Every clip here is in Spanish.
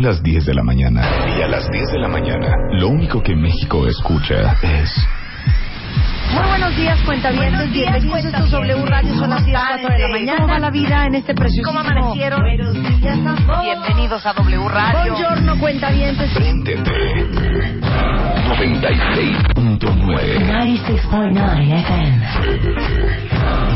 Son las 10 de la mañana. Y a las 10 de la mañana, lo único que México escucha es... Muy buenos días, cuentavientes. Bienvenidos a estos W Radio. Son las 10, 4 de la mañana. ¿Cómo va la vida en este precioso? ¿Cómo amanecieron? Bienvenidos a W Radio. Buongiorno, cuentavientes. Préndete. 96.9 96.9 FM.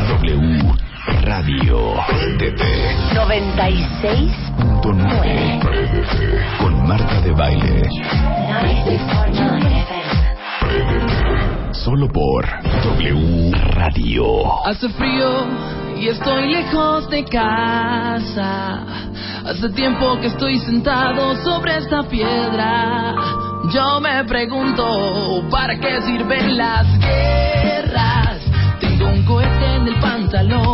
W Radio. Préndete. 96.9 Con Marta de Baile. 96.9 FM. Solo por W Radio. Hace frío y estoy lejos de casa. Hace tiempo que estoy sentado sobre esta piedra. Yo me pregunto, ¿para qué sirven las guerras? Tengo un cohete en el pantalón.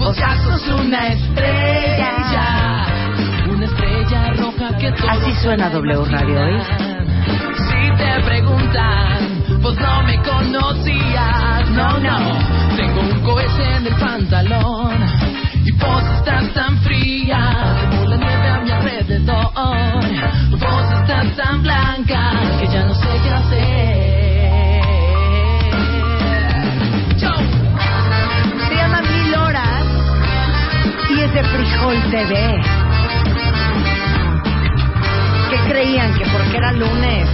Vos ya sos una estrella, una estrella roja que todos Así suena W Radio hoy. si te preguntan, pues no me conocías, no, no. Tengo un cohete en el pantalón y vos estás tan fría como la nieve a mi alrededor. Vos estás tan blanca que ya no sé qué hacer. De Frijol TV. ¿Qué creían? ¿Que porque era lunes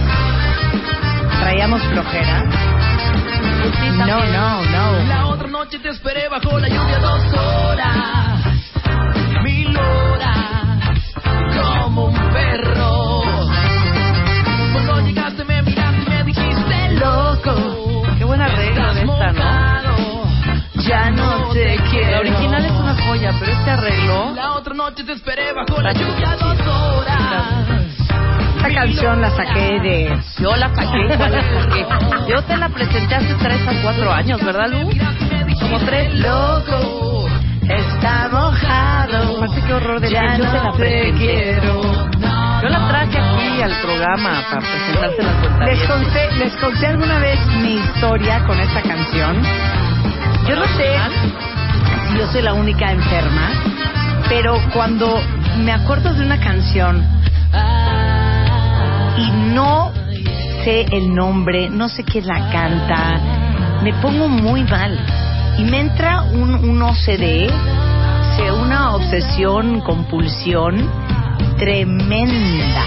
traíamos flojera? No, no, no. La otra noche te esperé bajo la lluvia dos horas, La original es una joya, pero este arreglo... La otra noche te esperé bajo la lluvia dos horas. Esta canción la saqué de... Yo la saqué, ¿cuál es? Porque yo te la presenté hace 3 a 4 años, ¿verdad, Lu? Como tres. Loco, Está mojado. Aparte, qué horror de Ya yo te la presenté. quiero. Yo la traje aquí al programa para presentarse la cuenta. Les conté, les conté alguna vez mi historia con esta canción. Yo no sé yo soy la única enferma, pero cuando me acuerdo de una canción y no sé el nombre, no sé quién la canta, me pongo muy mal. Y me entra un, un OCD, una obsesión, compulsión tremenda.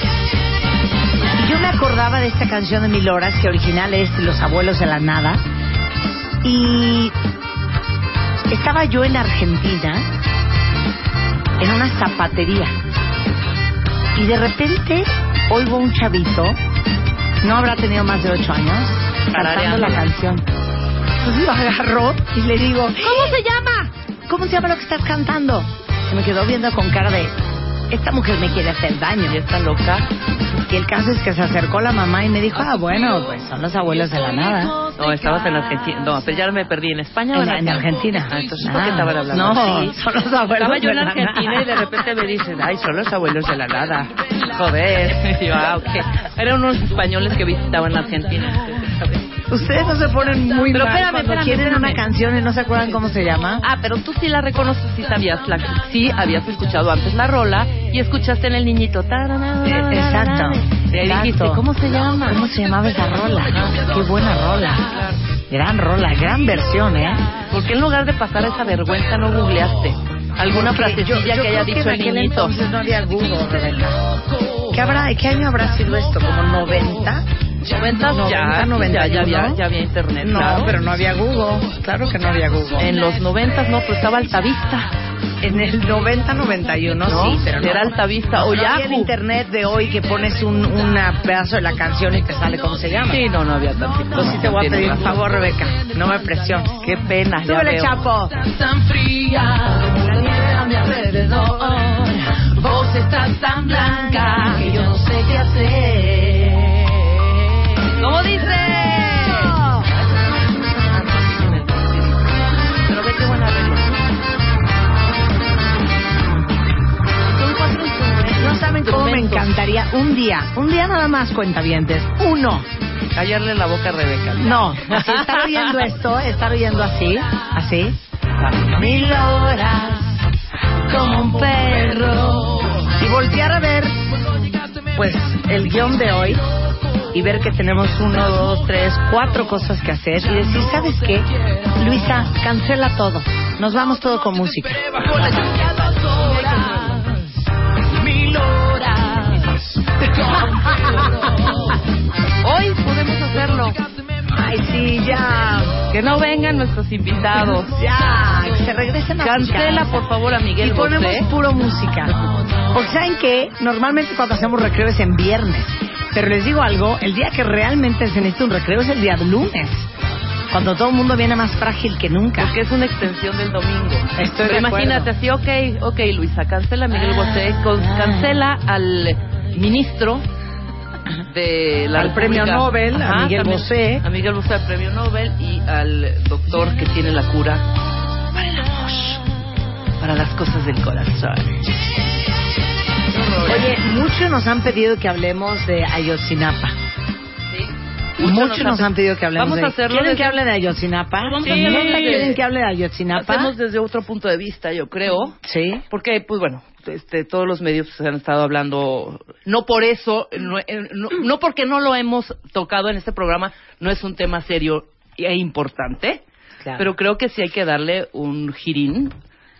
Y yo me acordaba de esta canción de Mil Horas, que original es Los Abuelos de la Nada. Y estaba yo en Argentina, en una zapatería. Y de repente oigo un chavito, no habrá tenido más de ocho años, cantando la canción. Entonces lo agarró y le digo, ¿cómo se llama? ¿Cómo se llama lo que estás cantando? Se me quedó viendo con cara de, esta mujer me quiere hacer daño. Y está loca. Y el caso es que se acercó la mamá y me dijo, ah, bueno, pues son los abuelos de la nada. No, estabas en Argentina. No, pero ya me perdí. ¿En España o En, en Argentina. Ah, entonces, Ah, ¿por qué estaban hablando No, son los abuelos Estaba yo en Argentina y de repente me dicen, ay, son los abuelos de la nada. Joder. Y yo, ah, ok. Eran unos españoles que visitaban Argentina. Ustedes no se ponen muy Pero mal espérame, cuando espérame, quieren espérame. una canción y no se acuerdan cómo se llama. Ah, pero tú sí la reconoces, sí sabías, la, sí habías escuchado antes la rola y escuchaste en el niñito. tarana, Eh, exacto, ahí dijiste. ¿cómo se llama? ¿Cómo se llamaba esa rola? Qué buena rola. Gran rola, gran versión, ¿eh? ¿Por qué en lugar de pasar esa vergüenza no googleaste? ¿Alguna Porque frasecilla yo- yo que haya dicho en el niñito? entonces no había Google, Rebeca. ¿Qué, habrá, ¿Qué año habrá sido esto? ¿Como 90? ¿Noventas? 90, ya, 91, ya, ya había, ya había internet, No, claro. pero no había Google. Claro que no había Google. En los noventas no, pues estaba Altavista. En el 90, 91, ¿No? sí, pero no. Era Altavista o no había el Yahoo. internet de hoy que pones un una pedazo de la canción y te sale cómo se llama. Sí, no, no había tantito. Entonces sí te voy a pedir razón. favor, Rebeca. No me presiones. Qué pena, ya veo. Chapo. tan fría la nieve a mi alrededor. Vos estás tan blanca que yo no sé qué hacer. ¿Cómo dice? Pero ve qué buena arreglo. Son cuatro instrumentos. No saben cómo me encantaría un día, un día nada más cuentavientes, uno. Callarle la boca a Rebeca. No, así estar oyendo esto, estar oyendo así, así. Mil horas como un perro. Y voltear a ver, pues, el guion de hoy y ver que tenemos uno, dos, tres, cuatro cosas que hacer y decir, ¿sabes qué? Luisa, cancela todo. Nos vamos todo con música. Hoy podemos hacerlo. Ay, sí, ya. Que no vengan nuestros invitados. Ya, que se regresen a Cancela, por favor, a Miguel Y ponemos Bosé. puro música. Porque saben que normalmente cuando hacemos recreo es en viernes. Pero les digo algo, el día que realmente se necesita un recreo es el día de lunes. Cuando todo el mundo viene más frágil que nunca. Porque es una extensión del domingo. Estoy Pero de imagínate, así, ok, ok, Luisa, cancela a Miguel Bosé, con- cancela al ministro de la Al premio. Nobel, a Miguel también, Bosé. A Miguel Bosé, al premio Nobel, y al doctor que tiene la cura para el amor, para las cosas del corazón. Oye, muchos nos han pedido que hablemos de Ayotzinapa. ¿Sí? Muchos nos han pedido que hablemos Vamos de a hacerlo ¿Quieren desde- que hable de Ayotzinapa? Vamos Sí. a hacerlo ¿Neta desde- quieren que hable de Ayotzinapa? Hacemos desde otro punto de vista, yo creo. Sí. Porque, pues bueno, este, todos los medios se han estado hablando, no por eso, no, eh, no, no porque no lo hemos tocado en este programa, no es un tema serio e importante, Claro. pero creo que sí hay que darle un girín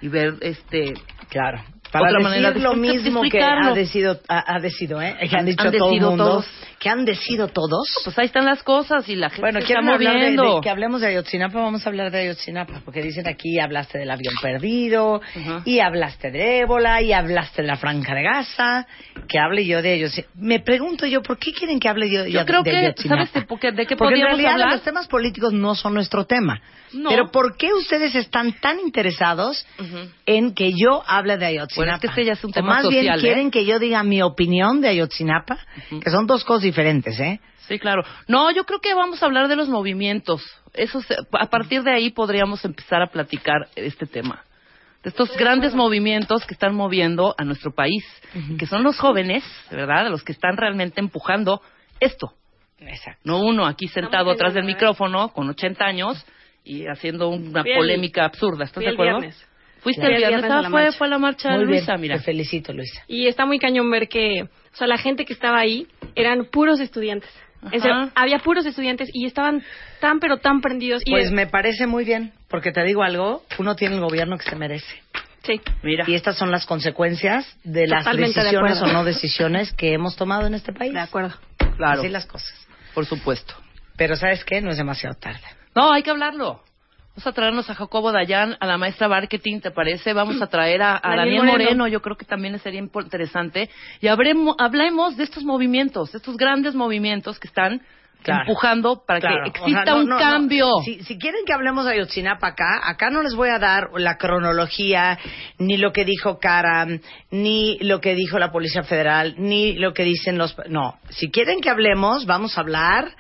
y ver, este, Claro. Para Otra decir manera de lo mismo que ha decidido, ha, ha decidido, ¿eh? Que han dicho han todo el mundo. todos. Que han decidido todos. pues ahí están las cosas y la gente Bueno, se está de, moviendo. de- que hablemos de Ayotzinapa, vamos a hablar de Ayotzinapa, porque dicen aquí hablaste del avión perdido, Ajá. y hablaste de ébola, y hablaste de la franja de Gaza, que hable yo de Ayotzinapa. Me pregunto yo, ¿por qué quieren que hable yo, Yo de creo que, Ayotzinapa? ¿sabes de, por qué- de qué Porque en realidad hablar? los temas políticos no son nuestro tema. No. Pero ¿por qué ustedes están tan interesados en que yo hable de Ayotzinapa? Bueno, es que este ya es un O tema más bien ¿eh? quieren que yo diga mi opinión de Ayotzinapa, que son dos cosas diferentes, ¿eh? Sí, claro. No, yo creo que vamos a hablar de los movimientos. Eso se- a partir de ahí podríamos empezar a platicar este tema. De estos grandes movimientos que están moviendo a nuestro país, que son los jóvenes, ¿verdad? Los que están realmente empujando esto. Exacto. No uno aquí sentado atrás del micrófono con 80 años y haciendo una Fui el- polémica absurda. ¿Estás de el acuerdo? viernes. Fuiste Fui el viernes, viernes ah, fue, fue a la marcha Muy Luisa, bien, mira. te felicito, Luisa. Y está muy cañón ver que, o sea, la gente que estaba ahí eran puros estudiantes. Serio, Ajá. había puros estudiantes y estaban tan pero tan prendidos. Y Pues me parece muy bien, porque te digo algo, uno tiene el gobierno que se merece. Sí. Mira. Y estas son las consecuencias de las Totalmente de decisiones o acuerdo. no decisiones que hemos tomado en este país. De acuerdo. Claro, Así las cosas. por supuesto. Pero ¿sabes qué? No es demasiado tarde. No, hay que hablarlo. Vamos a traernos a Jacobo Dayan, a la maestra marketing, ¿te parece? Vamos a traer a, a Daniel Moreno. Moreno. yo creo que también sería interesante. Y habremo- hablemos de estos movimientos, de estos grandes movimientos que están Claro. empujando para Claro, que o exista sea, no, un no, no. cambio. Si, si quieren que hablemos de Ayotzinapa acá, acá no les voy a dar la cronología, ni lo que dijo Karam, ni lo que dijo la Policía Federal, ni lo que dicen los... No, si quieren que hablemos, vamos a hablar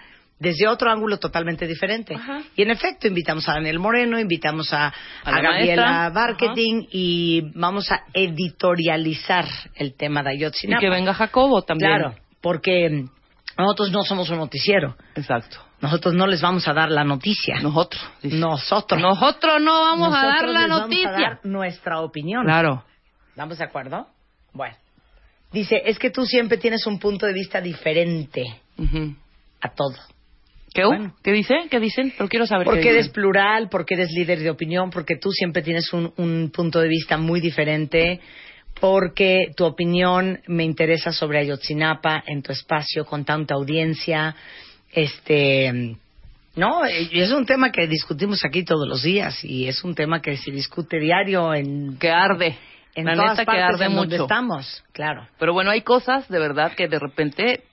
desde otro ángulo totalmente diferente. Ajá. Y en efecto, invitamos a Daniel Moreno, invitamos a, A a la Gabriela. Marketing y vamos a editorializar el tema de Y Ayotzinapa. que venga Jacobo también. Claro, porque nosotros no somos un noticiero. Exacto. Nosotros no les vamos a dar la noticia. Nosotros. dice. Nosotros. Nosotros no vamos a dar la les vamos a noticia. dar nuestra opinión. Claro. ¿Estamos de acuerdo? Bueno. Dice, es que tú siempre tienes un punto de vista diferente a todo. ¿Qué, Bueno. ¿Qué dice? ¿Qué dicen? Pero quiero saber Porque qué eres plural, porque eres líder de opinión, porque tú siempre tienes un, un punto de vista muy diferente, porque tu opinión me interesa sobre Ayotzinapa en tu espacio con tanta audiencia. Este. No, es un tema que discutimos aquí todos los días y es un tema que se discute diario en, Que arde. en la todas neta que partes arde en donde estamos. Claro. Pero bueno, hay cosas de verdad que de repente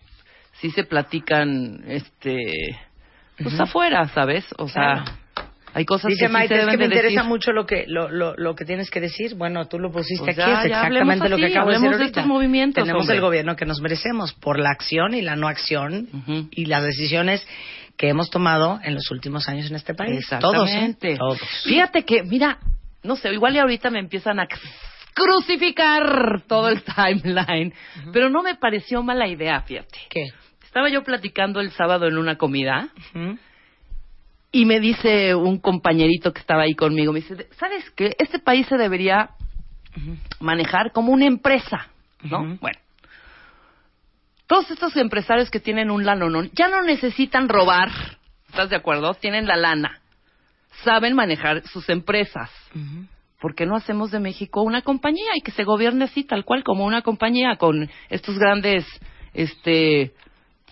sí se platican, este, pues Ujú. afuera, ¿sabes? O sea, Claro. Hay cosas Dice que sí Maite, se es deben que me de interesa decir. mucho lo que lo, lo, lo que tienes que decir. Bueno, tú lo pusiste Pues aquí, ya, es exactamente hablemos lo que así, acabo de decir hablemos de ahorita. estos movimientos, Tenemos hombre. el gobierno que nos merecemos por la acción y la no acción Ujú. y las decisiones que hemos tomado en los últimos años en este país. Todos, ¿eh? Exactamente. Todos. Fíjate que, mira, no sé, igual y ahorita me empiezan a crucificar todo el timeline, pero no me pareció mala idea, fíjate. ¿Qué? Estaba yo platicando el sábado en una comida y me dice un compañerito que estaba ahí conmigo, me dice, ¿sabes qué? Este país se debería manejar como una empresa, ¿no? Bueno. Todos estos empresarios que tienen un lanonón ya no necesitan robar, ¿estás de acuerdo? Tienen la lana, saben manejar sus empresas. ¿Por qué no hacemos de México una compañía y que se gobierne así, tal cual, como una compañía con estos grandes este,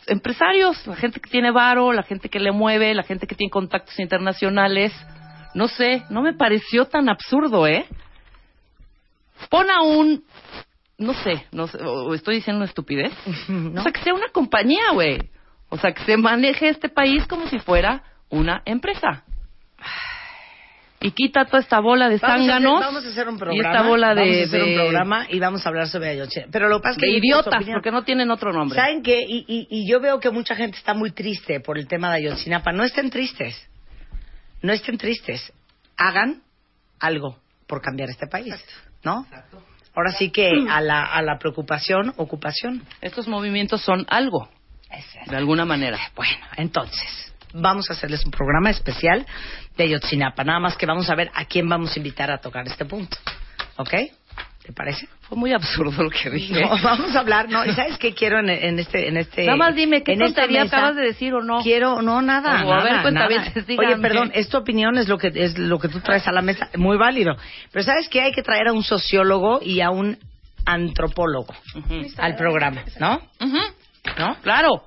empresarios, la gente que tiene varo, la gente que le mueve, la gente que tiene contactos internacionales? No sé, no me pareció tan absurdo, ¿eh? Pon a un, no sé, no sé, o estoy diciendo una estupidez. ¿No? O sea, que sea una compañía, güey. O sea, que se maneje este país como si fuera una empresa. Y quita toda esta bola de Vamos a, hacer, zánganos vamos a hacer un y programa. esta bola de, vamos a hacer un de- programa y vamos a hablar sobre Ayotzinapa. Pero lo que pasa es que de idiotas, porque no tienen otro nombre. ¿Saben qué? Y, y, y yo veo que mucha gente está muy triste por el tema de Ayotzinapa. No estén tristes. No estén tristes. Hagan algo por cambiar este país. ¿No? Ahora sí que a la, a la preocupación, ocupación. Estos movimientos son algo, de alguna manera. Bueno, entonces, vamos a hacerles un programa especial de Ayotzinapa. Nada más que vamos a ver a quién vamos a invitar a tocar este punto. ¿Ok? ¿Te parece? Fue muy absurdo lo que dije. No, vamos a hablar, ¿no? ¿Y sabes qué quiero en, en este, en este... Nada más dime, ¿qué tontería acabas de decir o no? Quiero, no, nada, O, a nada, ver, cuentavientes, nada. díganme. Oye, perdón, es tu opinión, es lo que es lo que tú traes a la mesa, muy válido. Pero ¿sabes qué? Hay que traer a un sociólogo y a un antropólogo al programa, ¿no? Ujú. ¿No? Claro.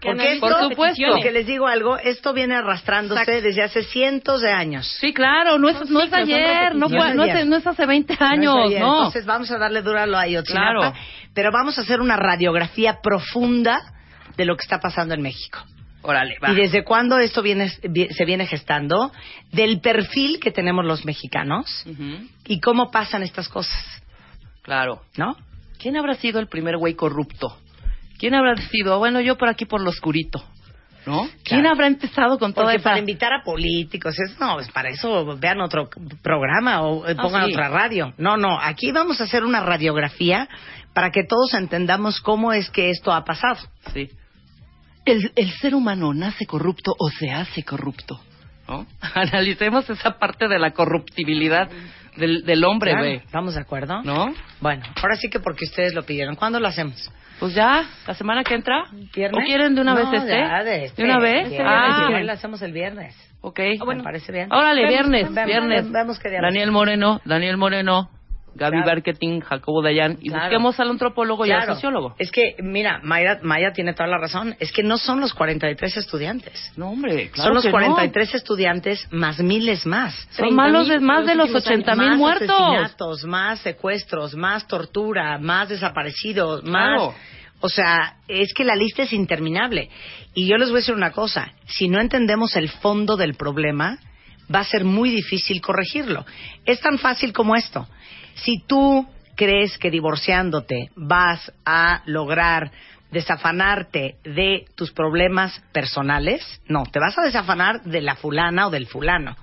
Que Porque Por esto, las supuesto. porque les digo algo, esto viene arrastrándose Exacto. desde hace cientos de años. Sí, claro, no es, no es ayer, no, fue, no, No es no es hace 20 No es años, ayer. no. Entonces vamos a darle duro a lo Ayotzinapa, Claro. pero vamos a hacer una radiografía profunda de lo que está pasando en México. Órale, va. Y desde cuándo esto viene, vi- se viene gestando, del perfil que tenemos los mexicanos Ujú. y cómo pasan estas cosas, Claro. ¿no? ¿Quién habrá sido el primer güey corrupto? ¿Quién habrá sido? Bueno, yo por aquí por lo oscurito, ¿no? ¿Quién habrá empezado con Porque esa... para invitar a políticos, es, no, pues para eso vean otro programa o eh, Ah, pongan sí. otra radio. No, no, aquí vamos a hacer una radiografía para que todos entendamos cómo es que esto ha pasado. Sí. El, el ser humano nace corrupto o se hace corrupto, ¿no? Analicemos esa parte de la corruptibilidad del, del hombre, Claro, güey, ¿Estamos de acuerdo? ¿no? Bueno, ahora sí que porque ustedes lo pidieron. ¿Cuándo lo hacemos? Pues ya, la semana que entra. ¿Viernes? ¿O quieren de una No, vez este? ya, de, este, una vez? viernes, ah, igual lo hacemos el viernes. ok. Me parece bien. Órale, Vemos, viernes, vemos, viernes. vemos día Daniel Moreno, Daniel Moreno, Gaby Claro. Marketing, Jacobo Dayan. Y Claro. busquemos al antropólogo y al sociólogo. Es que, mira, Maya, Maya tiene toda la razón. Es que no son los 43 estudiantes. No, hombre, claro son los que no. 43 estudiantes más miles más. Son malos de más de los últimos 80 mil más muertos. asesinatos, más secuestros, más tortura, más desaparecidos, más... Claro. O sea, es que la lista es interminable. Y yo les voy a decir una cosa. Si no entendemos el fondo del problema, va a ser muy difícil corregirlo. Es tan fácil como esto. Si tú crees que divorciándote vas a lograr desafanarte de tus problemas personales, no, te vas a desafanar de la fulana o del fulano.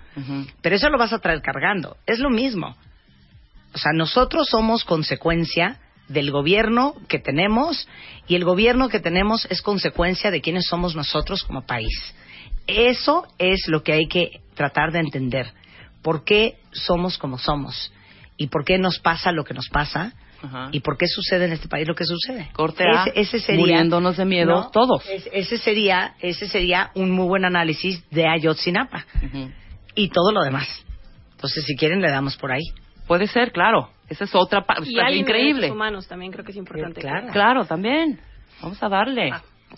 Pero eso lo vas a traer cargando. Es lo mismo. O sea, nosotros somos consecuencia del gobierno que tenemos y el gobierno que tenemos es consecuencia de quiénes somos nosotros como país. Eso es lo que hay que tratar de entender. ¿Por qué somos como somos? ¿Y por qué nos pasa lo que nos pasa? Ajá. ¿Y por qué sucede en este país lo que sucede? Corte A, ese, ese sería, muriéndonos de miedo No, todos. es- ese sería, ese sería un muy buen análisis de Ayotzinapa y todo lo demás. Entonces, si quieren, le damos por ahí. Puede ser, claro. Esa es otra parte increíble. derechos humanos también creo que es importante. Claro. Claro, también. Vamos a darle.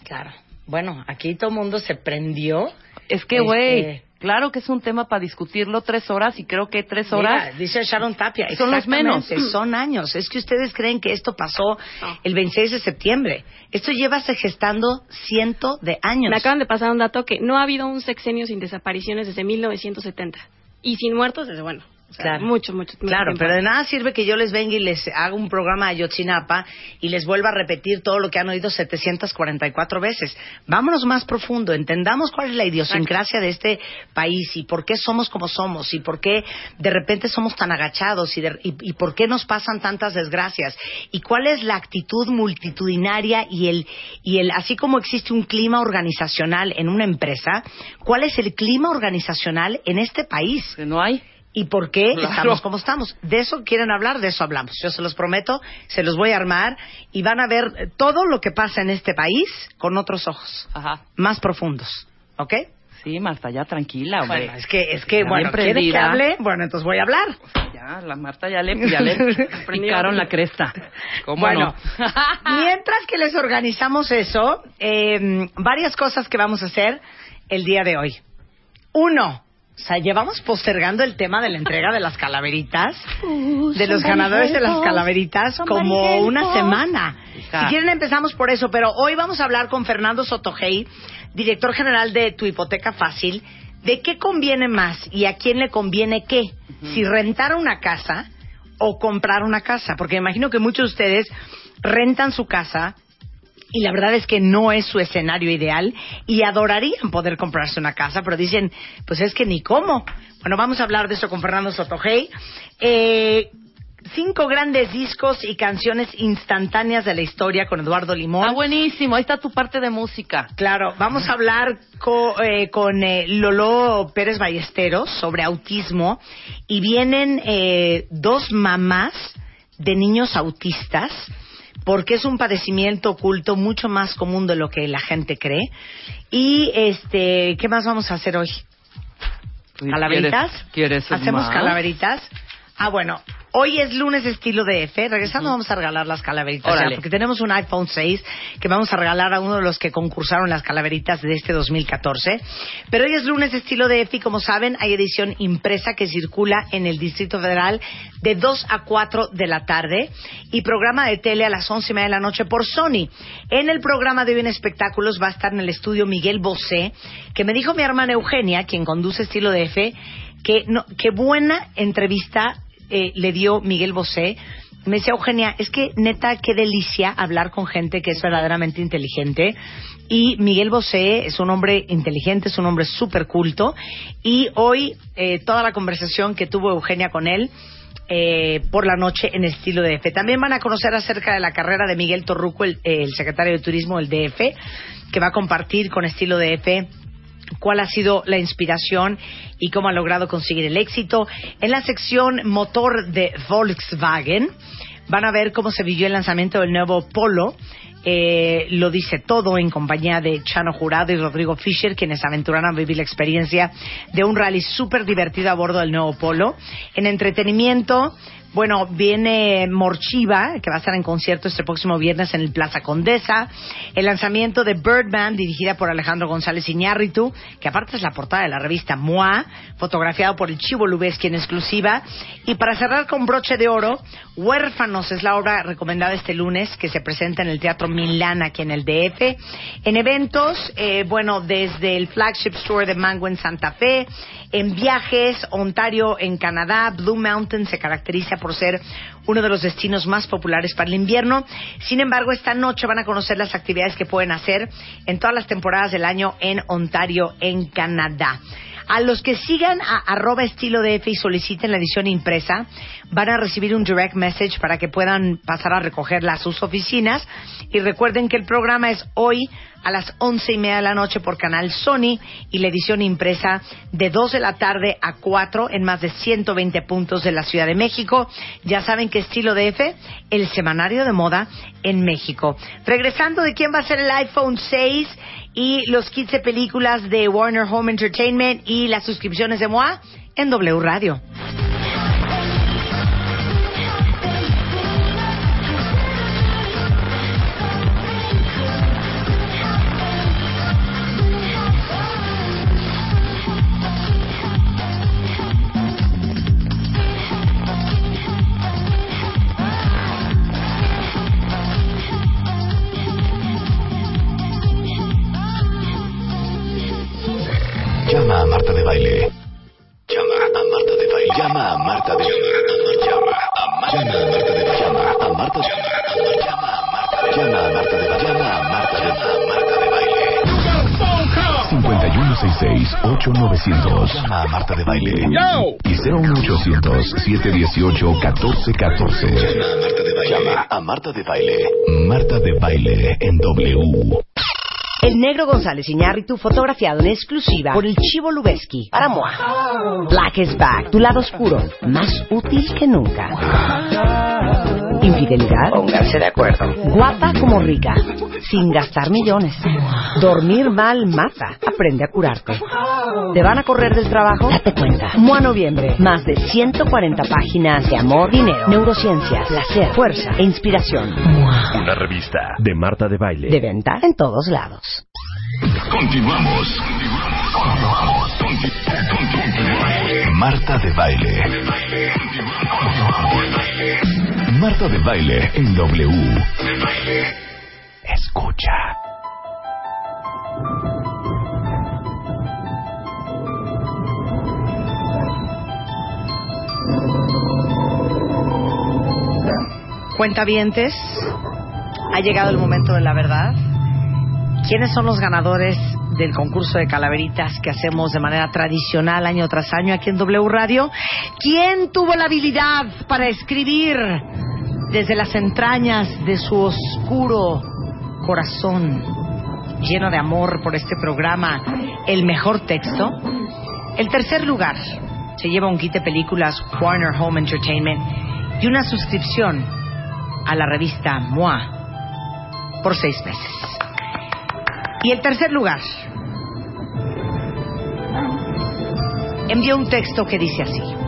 Claro. Bueno, aquí todo el mundo se prendió. es que, Este, güey, Claro que es un tema para discutirlo tres horas y creo que tres horas Mira, dice Sharon Tapia, son los menos. Son años. Es que ustedes creen que esto pasó el 26 de septiembre. Esto lleva se gestando ciento de años. Me acaban de pasar un dato que no ha habido un sexenio sin desapariciones desde 1970. Y sin muertos desde, bueno, o sea, Claro. mucho, mucho, mucho Claro, tiempo. pero de nada sirve que yo les venga y les haga un programa a Yotzinapa y les vuelva a repetir todo lo que han oído 744 veces. Vámonos más profundo, entendamos cuál es la idiosincrasia de este país y por qué somos como somos y por qué de repente somos tan agachados y, de- y- y por qué nos pasan tantas desgracias y cuál es la actitud multitudinaria y el, y el, así como existe un clima organizacional en una empresa, cuál es el clima organizacional en este país que no hay. Y por qué Claro. estamos como estamos. De eso quieren hablar, de eso hablamos. Yo se los prometo, se los voy a armar y van a ver todo lo que pasa en este país con otros ojos, Ajá. más profundos. ¿Ok? Sí, Marta, ya tranquila, hombre. Bueno, es que, es que, Ya bueno, ¿quiere que hable? Bueno, entonces voy a hablar. Ya, la Marta ya le, ya le picaron la cresta. ¿Cómo Bueno, no? mientras que les organizamos eso, eh, varias cosas que vamos a hacer el día de hoy. Uno, o sea, llevamos postergando el tema de la entrega de las calaveritas, de los ganadores de las calaveritas, como una semana. Hija. Si quieren empezamos por eso, pero hoy vamos a hablar con Fernando Sotogey, director general de Tu Hipoteca Fácil, de qué conviene más y a quién le conviene qué. Si rentar una casa o comprar una casa, porque me imagino que muchos de ustedes rentan su casa y la verdad es que no es su escenario ideal y adorarían poder comprarse una casa, pero dicen, pues es que ni cómo. Bueno, vamos a hablar de eso con Fernando Sotogey. Eh, cinco grandes discos y canciones instantáneas de la historia con Eduardo Limón. Ah, buenísimo. Ahí está tu parte de música. Claro, vamos a hablar co- eh, con eh, Lolo Pérez Ballesteros sobre autismo y vienen eh, dos mamás de niños autistas porque es un padecimiento oculto mucho más común de lo que la gente cree. Y este, ¿qué más vamos a hacer hoy? ¿Calaveritas? ¿Quieres, quieres ¿Hacemos más? calaveritas? Ah, bueno. Hoy es lunes estilo DF. Regresando vamos a regalar las calaveritas. Ya, porque tenemos un iPhone 6 que vamos a regalar a uno de los que concursaron las calaveritas de este 2014. Pero hoy es lunes estilo DF y como saben hay edición impresa que circula en el Distrito Federal de 2 a 4 de la tarde y programa de tele a las 11 y media de la noche por Sony. En el programa de hoy en espectáculos va a estar en el estudio Miguel Bosé, que me dijo mi hermana Eugenia, quien conduce estilo DF, que no, qué buena entrevista eh, le dio Miguel Bosé. Me decía Eugenia, es que neta, qué delicia hablar con gente que es verdaderamente inteligente. Y Miguel Bosé es un hombre inteligente, es un hombre súper culto. Y hoy, eh, toda la conversación que tuvo Eugenia con él, eh, por la noche en estilo DF. También van a conocer acerca de la carrera de Miguel Torruco, el, el secretario de Turismo del DF, que va a compartir con estilo DF cuál ha sido la inspiración y cómo ha logrado conseguir el éxito. En la sección motor de Volkswagen van a ver cómo se vivió el lanzamiento del nuevo Polo. Eh, lo dice todo en compañía de Chano Jurado y Rodrigo Fisher, quienes aventurarán a vivir la experiencia de un rally súper divertido a bordo del nuevo Polo. En entretenimiento, bueno, viene Morchiva, que va a estar en concierto este próximo viernes en el Plaza Condesa. El lanzamiento de Birdman, dirigida por Alejandro González Iñárritu, que aparte es la portada de la revista MOA, fotografiado por el Chivo Lubeski en exclusiva. Y para cerrar con broche de oro, Huérfanos es la obra recomendada este lunes, que se presenta en el Teatro Milán, aquí en el DF. En eventos, eh, bueno, desde el flagship store de Mango en Santa Fe, en viajes, Ontario en Canadá, Blue Mountain se caracteriza por ser uno de los destinos más populares para el invierno. Sin embargo, esta noche van a conocer las actividades que pueden hacer en todas las temporadas del año en Ontario, en Canadá. A los que sigan a arroba estilo DF y soliciten la edición impresa, van a recibir un direct message para que puedan pasar a recogerla a sus oficinas. Y recuerden que el programa es hoy a las once y media de la noche por canal Sony y la edición impresa de 2 de la tarde a 4 en más de 120 puntos de la Ciudad de México. Ya saben que estilo DF, el semanario de moda en México. Regresando de quién va a ser el iPhone 6 y los 15 películas de Warner Home Entertainment y las suscripciones de MOA en W Radio. Llama a Marta de baile. Y 01800 718 1414 llama a Marta de baile. Marta de baile en W. El negro González Iñárritu fotografiado en exclusiva por el Chivo Lubeski. Para Moa. Black is back, tu lado oscuro, más útil que nunca. Infidelidad. Pónganse de acuerdo. Guapa como rica, sin gastar millones. Dormir mal mata. Aprende a curarte. ¿Te van a correr del trabajo? Date cuenta. Moa Noviembre. Más de 140 páginas de amor, dinero, neurociencia, placer, fuerza e inspiración. Moa. una revista de Marta de baile De venta en todos lados. Continuamos. Continuamos. Continuamos. Marta de baile. Marta de baile en W. Escucha. Cuentavientes, ha llegado el momento de la verdad. ¿Quiénes son los ganadores del concurso de calaveritas que hacemos de manera tradicional año tras año aquí en W Radio? ¿Quién tuvo la habilidad para escribir desde las entrañas de su oscuro corazón, lleno de amor por este programa, el mejor texto? El tercer lugar se lleva un kit de películas Warner Home Entertainment y una suscripción a la revista MOA por seis meses. Y el tercer lugar envió un texto que dice así.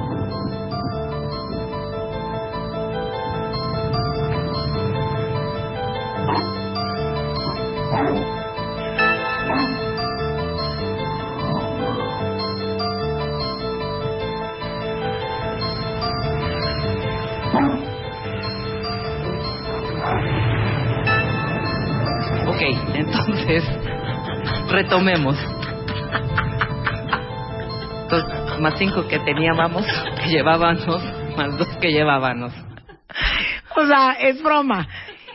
Retomemos. Entonces, más cinco que teníamos, que llevábamos, más dos que llevábamos. O sea, es broma.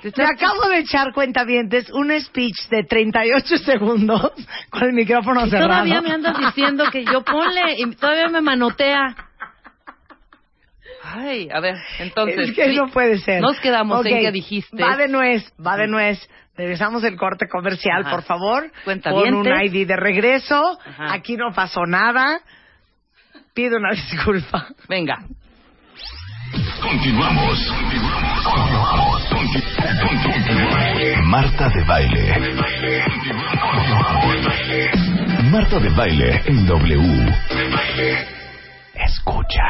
Te acabo de echar cuentavientes un speech de 38 segundos con el micrófono Y cerrado. todavía me andas diciendo que yo ponle y todavía me manotea. Ay, a ver, entonces. es que sí, no puede ser. Nos quedamos Ok, en que dijiste. Va de nuez, va de nuez. Regresamos el corte comercial, Ajá. por favor. Cuentavientes. Con un ID de regreso. Ajá. Aquí no pasó nada. Pido una disculpa. Venga. Continuamos. Continuamos. Conti- Continuamos. Marta de baile. Marta de baile en W. Escucha.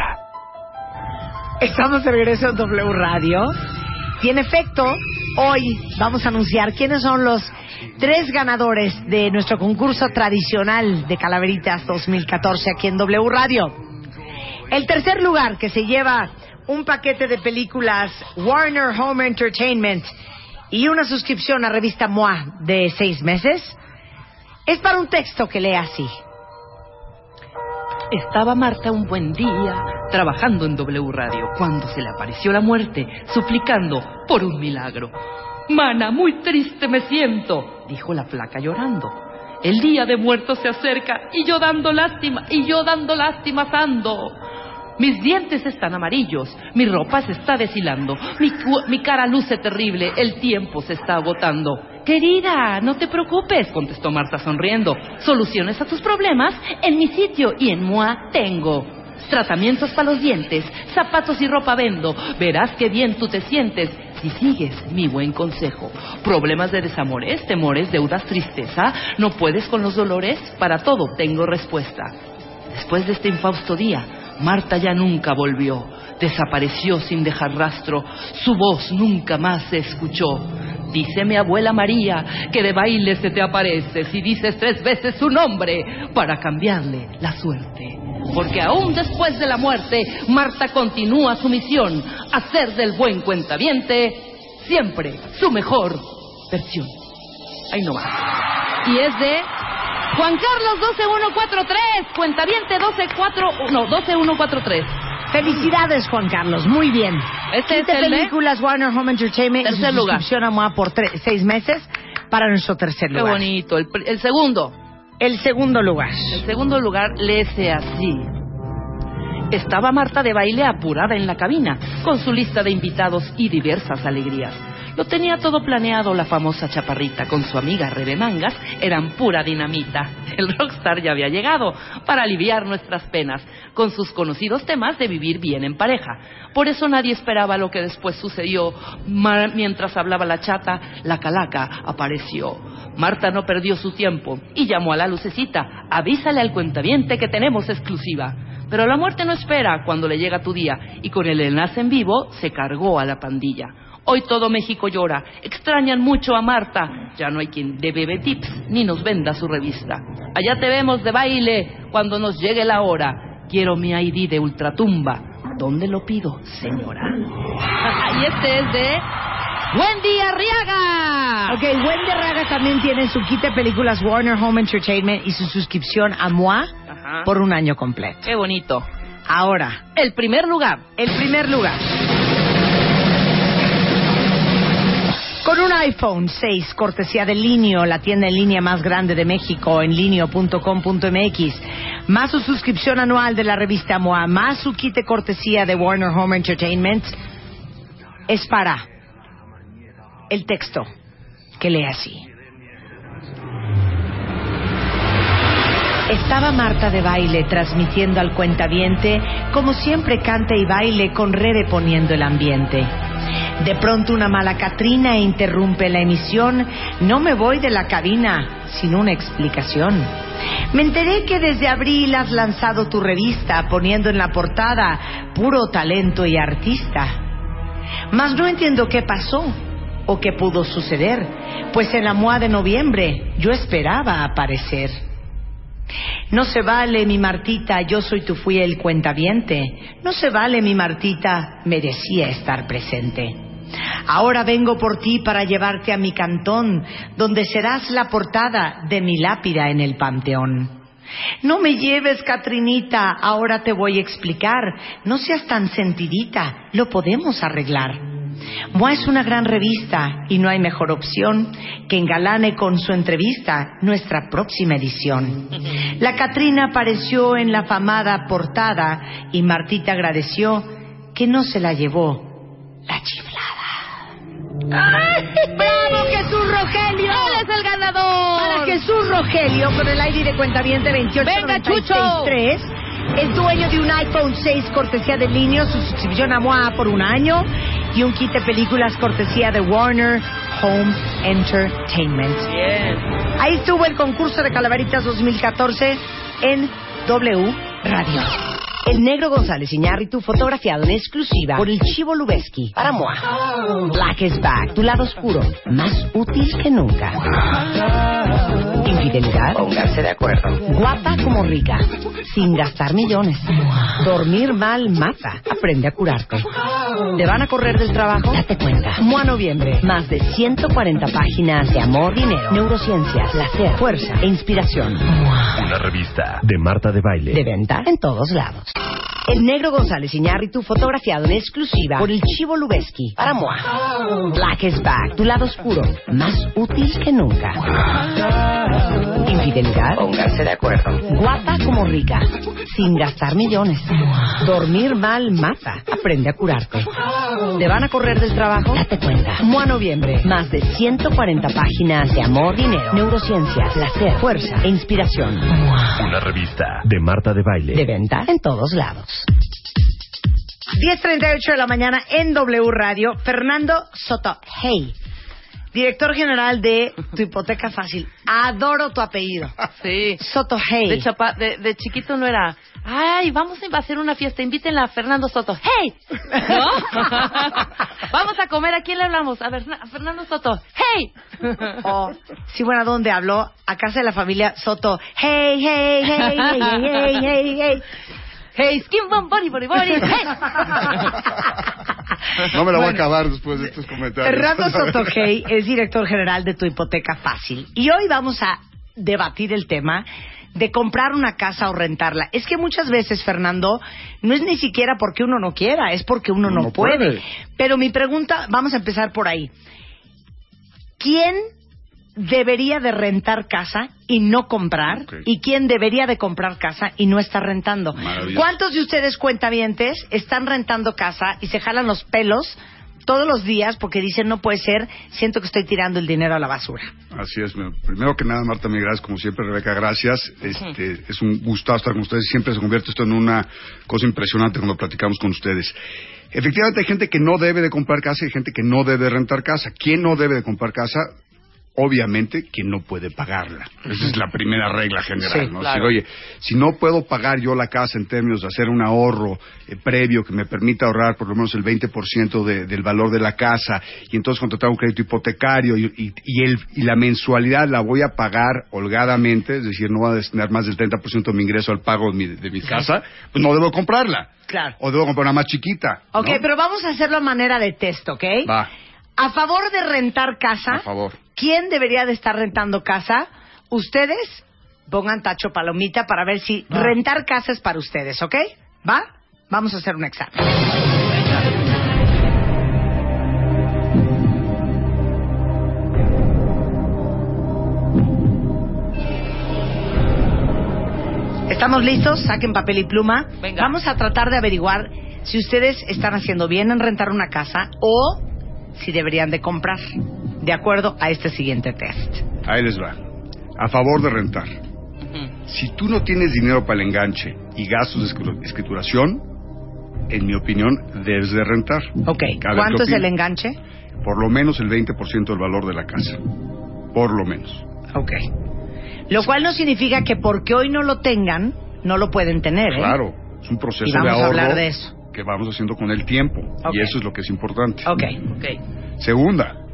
Estamos de regreso en W Radio. Y en efecto, hoy vamos a anunciar quiénes son los tres ganadores de nuestro concurso tradicional de Calaveritas 2014 aquí en W Radio. El tercer lugar que se lleva un paquete de películas Warner Home Entertainment y una suscripción a revista MOA de seis meses es para un texto que lee así. Estaba Marta un buen día trabajando en W Radio cuando se le apareció la muerte, suplicando por un milagro. Mana, muy triste me siento, dijo la flaca llorando. El día de muertos se acerca y yo dando lástima, y yo dando lástima ando. Mis dientes están amarillos, mi ropa se está deshilando, mi, mi cara luce terrible, el tiempo se está agotando. Querida, no te preocupes, contestó Marta sonriendo. Soluciones a tus problemas en mi sitio y en MOA tengo. Tratamientos para los dientes, zapatos y ropa vendo. Verás qué bien tú te sientes si sigues mi buen consejo. Problemas de desamores, temores, deudas, tristeza. ¿No puedes con los dolores? Para todo tengo respuesta. Después de este infausto día, Marta ya nunca volvió. Desapareció sin dejar rastro. Su voz nunca más se escuchó. Dice mi abuela María que de baile se te aparece si dices tres veces su nombre para cambiarle la suerte. Porque aún después de la muerte, Marta continúa su misión, hacer del buen cuentaviente siempre su mejor versión. Ahí no va. Y es de Juan Carlos 12143, cuentaviente 124, no, 12143. Felicidades, Juan Carlos. Muy bien. Este es Quince el de- Warner Home Entertainment y lugar. a por tre- seis meses para nuestro tercer Qué lugar. bonito. El, el segundo. El segundo lugar. El segundo lugar léese así. Estaba Marta de baile apurada en la cabina, con su lista de invitados y diversas alegrías. Lo tenía todo planeado la famosa chaparrita con su amiga Rebe Mangas, eran pura dinamita. El rockstar ya había llegado para aliviar nuestras penas, con sus conocidos temas de vivir bien en pareja. Por eso nadie esperaba lo que después sucedió. Mientras hablaba la chata, la calaca apareció. Marta no perdió su tiempo y llamó a la lucecita. Avísale al cuentaviente que tenemos exclusiva. Pero la muerte no espera cuando le llega tu día y con el enlace en vivo se cargó a la pandilla. Hoy todo México llora, extrañan mucho a Marta. Ya no hay quien de bebe tips ni nos venda su revista. Allá te vemos de baile cuando nos llegue la hora. Quiero mi ID de ultratumba. ¿Dónde lo pido, señora? y este es de Wendy Arriaga. Ok, Wendy Raga también tiene su kit de películas Warner Home Entertainment y su suscripción a Ajá. por un año completo. Qué bonito. Ahora, El primer lugar. el primer lugar. Con un iPhone 6, cortesía de Linio, la tienda en línea más grande de México, en linio.com.mx, más su suscripción anual de la revista MOA, más su kit de cortesía de Warner Home Entertainment, es para el texto que lee así. Estaba Marta de baile transmitiendo al cuentaviente como siempre canta y baile con Rebe poniendo el ambiente. De pronto una mala Catrina interrumpe la emisión. No me voy de la cabina sin una explicación. Me enteré que desde abril has lanzado tu revista poniendo en la portada puro talento y artista. Mas no entiendo qué pasó o qué pudo suceder, pues en la MOA de noviembre yo esperaba aparecer. No se vale, mi Martita, yo soy tu fiel cuentaviente. No se vale, mi Martita, merecía estar presente. Ahora vengo por ti para llevarte a mi cantón, donde serás la portada de mi lápida en el panteón. No me lleves, Catrinita, ahora te voy a explicar. No seas tan sentidita, lo podemos arreglar. MOA es una gran revista y no hay mejor opción que engalane con su entrevista nuestra próxima edición. La Catrina apareció en la famada portada y Martita agradeció que no se la llevó la chiflada. ¡Bravo, Jesús Rogelio! ¡Él es el ganador! Para Jesús Rogelio, con el ID de cuentaviente 28 ¡Venga, Chucho! es dueño de un iPhone 6 cortesía de Linio, su suscripción a MOA por un año y un kit de películas cortesía de Warner Home Entertainment. Bien. Ahí estuvo el concurso de Calaveritas 2014 en W Radio. El negro González Iñárritu fotografiado en exclusiva por el Chivo Lubeski para MOA. Black is back, tu lado oscuro, más útil que nunca. Infidelidad, pónganse de acuerdo. Guapa como rica, sin gastar millones. Dormir mal mata, aprende a curarte. ¿Te van a correr del trabajo? Date cuenta. MOA Noviembre, más de 140 páginas de amor, dinero, neurociencias, placer, fuerza e inspiración. Una revista de Marta de Baile. De venta en todos lados. El negro González Iñárritu fotografiado en exclusiva por el Chivo Lubeski para MOA. Black is back, tu lado oscuro, más útil que nunca. Infidelidad, pónganse de acuerdo. Guapa como rica, sin gastar millones. Dormir mal mata, aprende a curarte. ¿Te van a correr del trabajo? Date cuenta. MOA Noviembre, más de 140 páginas de amor, dinero, neurociencias, placer, fuerza e inspiración. Una revista de Marta de Baile. De venta en todos lados. 10.38 de la mañana en W Radio. Fernando Soto. Hey. Director general de Tu Hipoteca Fácil. Adoro tu apellido. Sí. Soto Hey. De, chapa, de, de chiquito no era, ay, vamos a hacer una fiesta, invítenla a Fernando Soto. ¡Hey! ¿No? vamos a comer, ¿a quién le hablamos? A, ver, a Fernando Soto. ¡Hey! O, sí, bueno, ¿a dónde habló? A casa de la familia Soto. Hey, hey, hey, hey, hey, hey, hey, hey. ¡Hey, skin bum, body, body, body! ¡Hey! No me la voy a Bueno. acabar después de estos comentarios. Fernando Sotogey es director general de Tu Hipoteca Fácil. Y hoy vamos a debatir el tema de comprar una casa o rentarla. Es que muchas veces, Fernando, no es ni siquiera porque uno no quiera, es porque uno no, No puede. puede. Pero mi pregunta, vamos a empezar por ahí. ¿Quién debería de rentar casa y no comprar? ¿Y quién debería de comprar casa y no estar rentando? ¿Cuántos de ustedes cuentavientes están rentando casa y se jalan los pelos todos los días porque dicen no puede ser, siento que estoy tirando el dinero a la basura? Así es. Primero que nada, Marta, mi gracias, como siempre, Rebeca, gracias. Este, Es un gusto estar con ustedes. Siempre se convierte esto en una cosa impresionante cuando platicamos con ustedes. Efectivamente, hay gente que no debe de comprar casa y gente que no debe rentar casa. ¿Quién no debe de comprar casa? Obviamente, quien no puede pagarla. Esa es la primera regla general. Sí, ¿no? claro. Decir, oye, si no puedo pagar yo la casa en términos de hacer un ahorro eh, previo que me permita ahorrar por lo menos el 20% de, del valor de la casa y entonces contratar un crédito hipotecario y, y, y el, y la mensualidad la voy a pagar holgadamente, es decir, no voy a destinar más del 30% de mi ingreso al pago de mi, de mi casa, pues no debo comprarla. Claro. O debo comprar una más chiquita. Ok, ¿no? pero vamos a hacerlo a manera de test, ¿ok? Va, A favor de rentar casa, a favor. ¿quién debería de estar rentando casa? Ustedes pongan tacho palomita para ver si rentar casa es para ustedes, ¿ok? ¿Va? Vamos a hacer un examen. ¿Estamos listos? Saquen papel y pluma. Venga. Vamos a tratar de averiguar si ustedes están haciendo bien en rentar una casa o si deberían de comprar, de acuerdo a este siguiente test. Ahí les va. A favor de rentar. Si tú no tienes dinero para el enganche y gastos de escri- escrituración, en mi opinión, debes de rentar. Ok, A ¿cuánto ¿qué es el enganche? Por lo menos el 20% del valor de la casa. Por lo menos. Ok. Lo cual no significa que porque hoy no lo tengan, no lo pueden tener, ¿eh? Claro, es un proceso Y vamos de a ahorro hablar de eso. Que vamos haciendo con el tiempo. Y eso es lo que es importante. Ok. Ok. Segunda,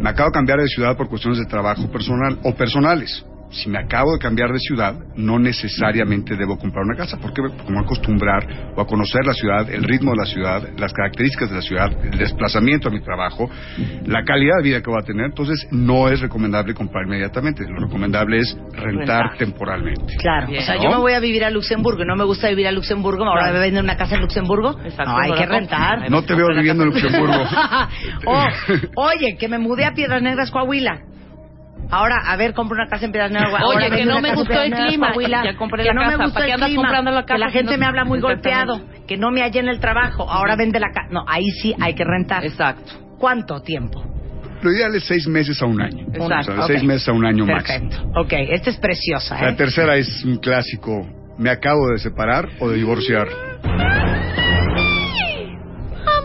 me acabo de cambiar de ciudad por cuestiones de trabajo personal o personales. Si me acabo de cambiar de ciudad, no necesariamente debo comprar una casa. ¿Por qué? Porque a acostumbrar o a conocer la ciudad, el ritmo de la ciudad, las características de la ciudad, el desplazamiento a mi trabajo, la calidad de vida que voy a tener. Entonces, no es recomendable comprar inmediatamente. Lo recomendable es rentar, Rentar. temporalmente. Claro, Bien. o sea, ¿No? yo me voy a vivir a Luxemburgo y no me gusta vivir a Luxemburgo, ahora Claro. me venden una casa en Luxemburgo. Exacto, no, hay que rentar. No te veo viviendo en. Luxemburgo. Oh, oye, que me mudé a Piedras Negras, Coahuila. Ahora, a ver, compro una casa en Piedras Negras. Oye, Ahora que no me gustó el clima, Coahuila. ya compré que la no casa. me gustó ¿Para qué el andas clima, comprando la Que casa la si gente no- me habla muy golpeado, que no me hallé en el trabajo. Ahora vende la casa. No, ahí sí hay que rentar. Exacto. ¿Cuánto tiempo? Lo ideal es seis meses a un año. Exacto. O sea, de Ok. seis meses a un año máximo. Perfecto. Ok, esta es preciosa, La ¿eh? tercera es un clásico. ¿Me acabo de separar o de divorciar?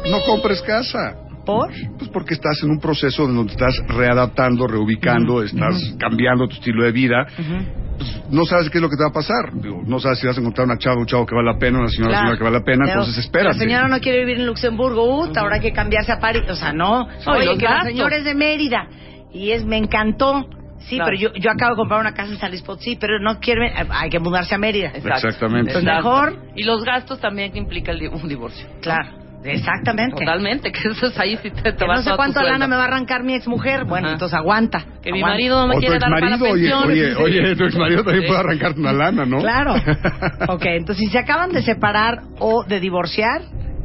No compres casa. ¿Por? Pues porque estás en un proceso donde estás readaptando, reubicando, estás cambiando tu estilo de vida. Pues, no sabes qué es lo que te va a pasar. Digo, no sabes si vas a encontrar una chava o un chavo que vale la pena, una señora o Claro. señora que vale la pena, Pero entonces espérate. La señora no quiere vivir en Luxemburgo, uh, ahora hay que cambiarse a París. O sea, no. Oye, los que la señora es de Mérida. Y es, me encantó. Sí, Claro. pero yo, yo acabo de comprar una casa en San Luis Potosí, pero no quiero, eh, hay que mudarse a Mérida. Exacto. Exactamente. Exacto. mejor- Y los gastos también que implica el un divorcio. Claro, exactamente. Totalmente, que eso es ahí si te, te vas no sé cuánto sueldo. lana me va a arrancar mi exmujer. Bueno, Ajá. entonces aguanta. Que mi aguanta. marido no me O quiere dar para oye, oye, oye, tu exmarido también Sí. puede arrancarte una lana, ¿no? Claro. ok, entonces si se acaban de separar o de divorciar,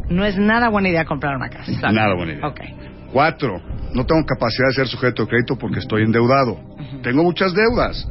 no es nada buena idea comprar una casa. Exacto. Nada buena idea. Ok. Cuatro, no tengo capacidad de ser sujeto de crédito porque estoy endeudado. Tengo muchas deudas.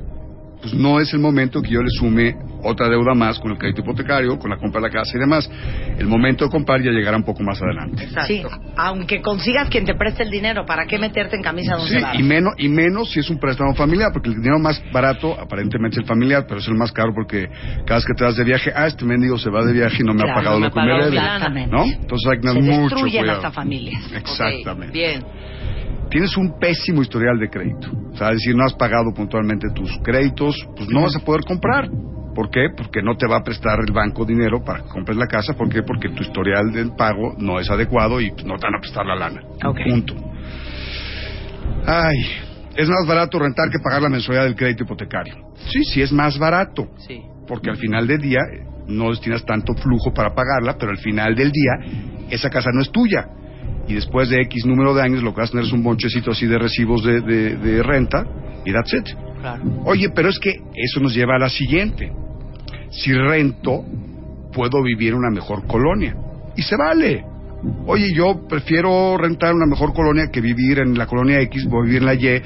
Pues no es el momento que yo le sume otra deuda más con el crédito hipotecario, con la compra de la casa y demás. El momento de comprar ya llegará un poco más adelante. Exacto. Sí, aunque consigas quien te preste el dinero, ¿para qué meterte en camisa de once Sí, y menos, y menos si es un préstamo familiar, porque el dinero más barato aparentemente es el familiar, pero es el más caro porque cada vez que te vas de viaje, ah, este mendigo se va de viaje y no me Claro, ha pagado no me lo que me debe. Exactamente. ¿No? Entonces hay que tener mucho cuidado. hasta familias. Exactamente. Bien. tienes un pésimo historial de crédito. O sea, es decir, no has pagado puntualmente tus créditos, pues no vas a poder comprar. ¿Por qué? Porque no te va a prestar el banco dinero para que compres la casa. ¿Por qué? Porque tu historial del pago no es adecuado y no te van a prestar la lana. Ok. Punto. Ay, es más barato rentar que pagar la mensualidad del crédito hipotecario. Sí, sí es más barato. Sí. Porque al final del día eh, no destinas tanto flujo para pagarla, pero al final del día esa casa no es tuya. Y después de X número de años lo que vas a tener es un bonchecito así de recibos de, de- de renta y that's it. Claro. Oye, pero es que eso nos lleva a la siguiente. Si rento, puedo vivir en una mejor colonia. Y se vale. Oye, yo prefiero rentar una mejor colonia que vivir en la colonia X, voy a vivir en la Y.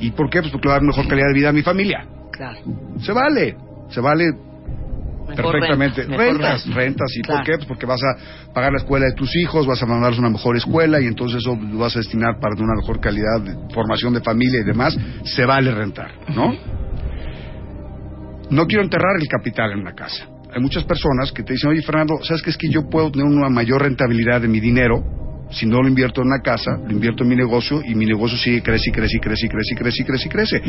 ¿Y por qué? Pues porque le va a dar mejor calidad de vida a mi familia. Claro. Se vale. Se vale Mejor perfectamente. rentas, mejor rentas, rentas. rentas. ¿Y Claro. por qué? Pues porque vas a pagar la escuela de tus hijos, vas a mandarlos a una mejor escuela y entonces eso lo vas a destinar para una mejor calidad de formación de familia y demás. Se vale rentar, ¿no? No quiero enterrar el capital en una casa. Hay muchas personas que te dicen, oye Fernando, ¿sabes qué es que yo puedo tener una mayor rentabilidad de mi dinero si no lo invierto en una casa, lo invierto en mi negocio y mi negocio sigue crece y crece y crece y crece y crece y crece y crece.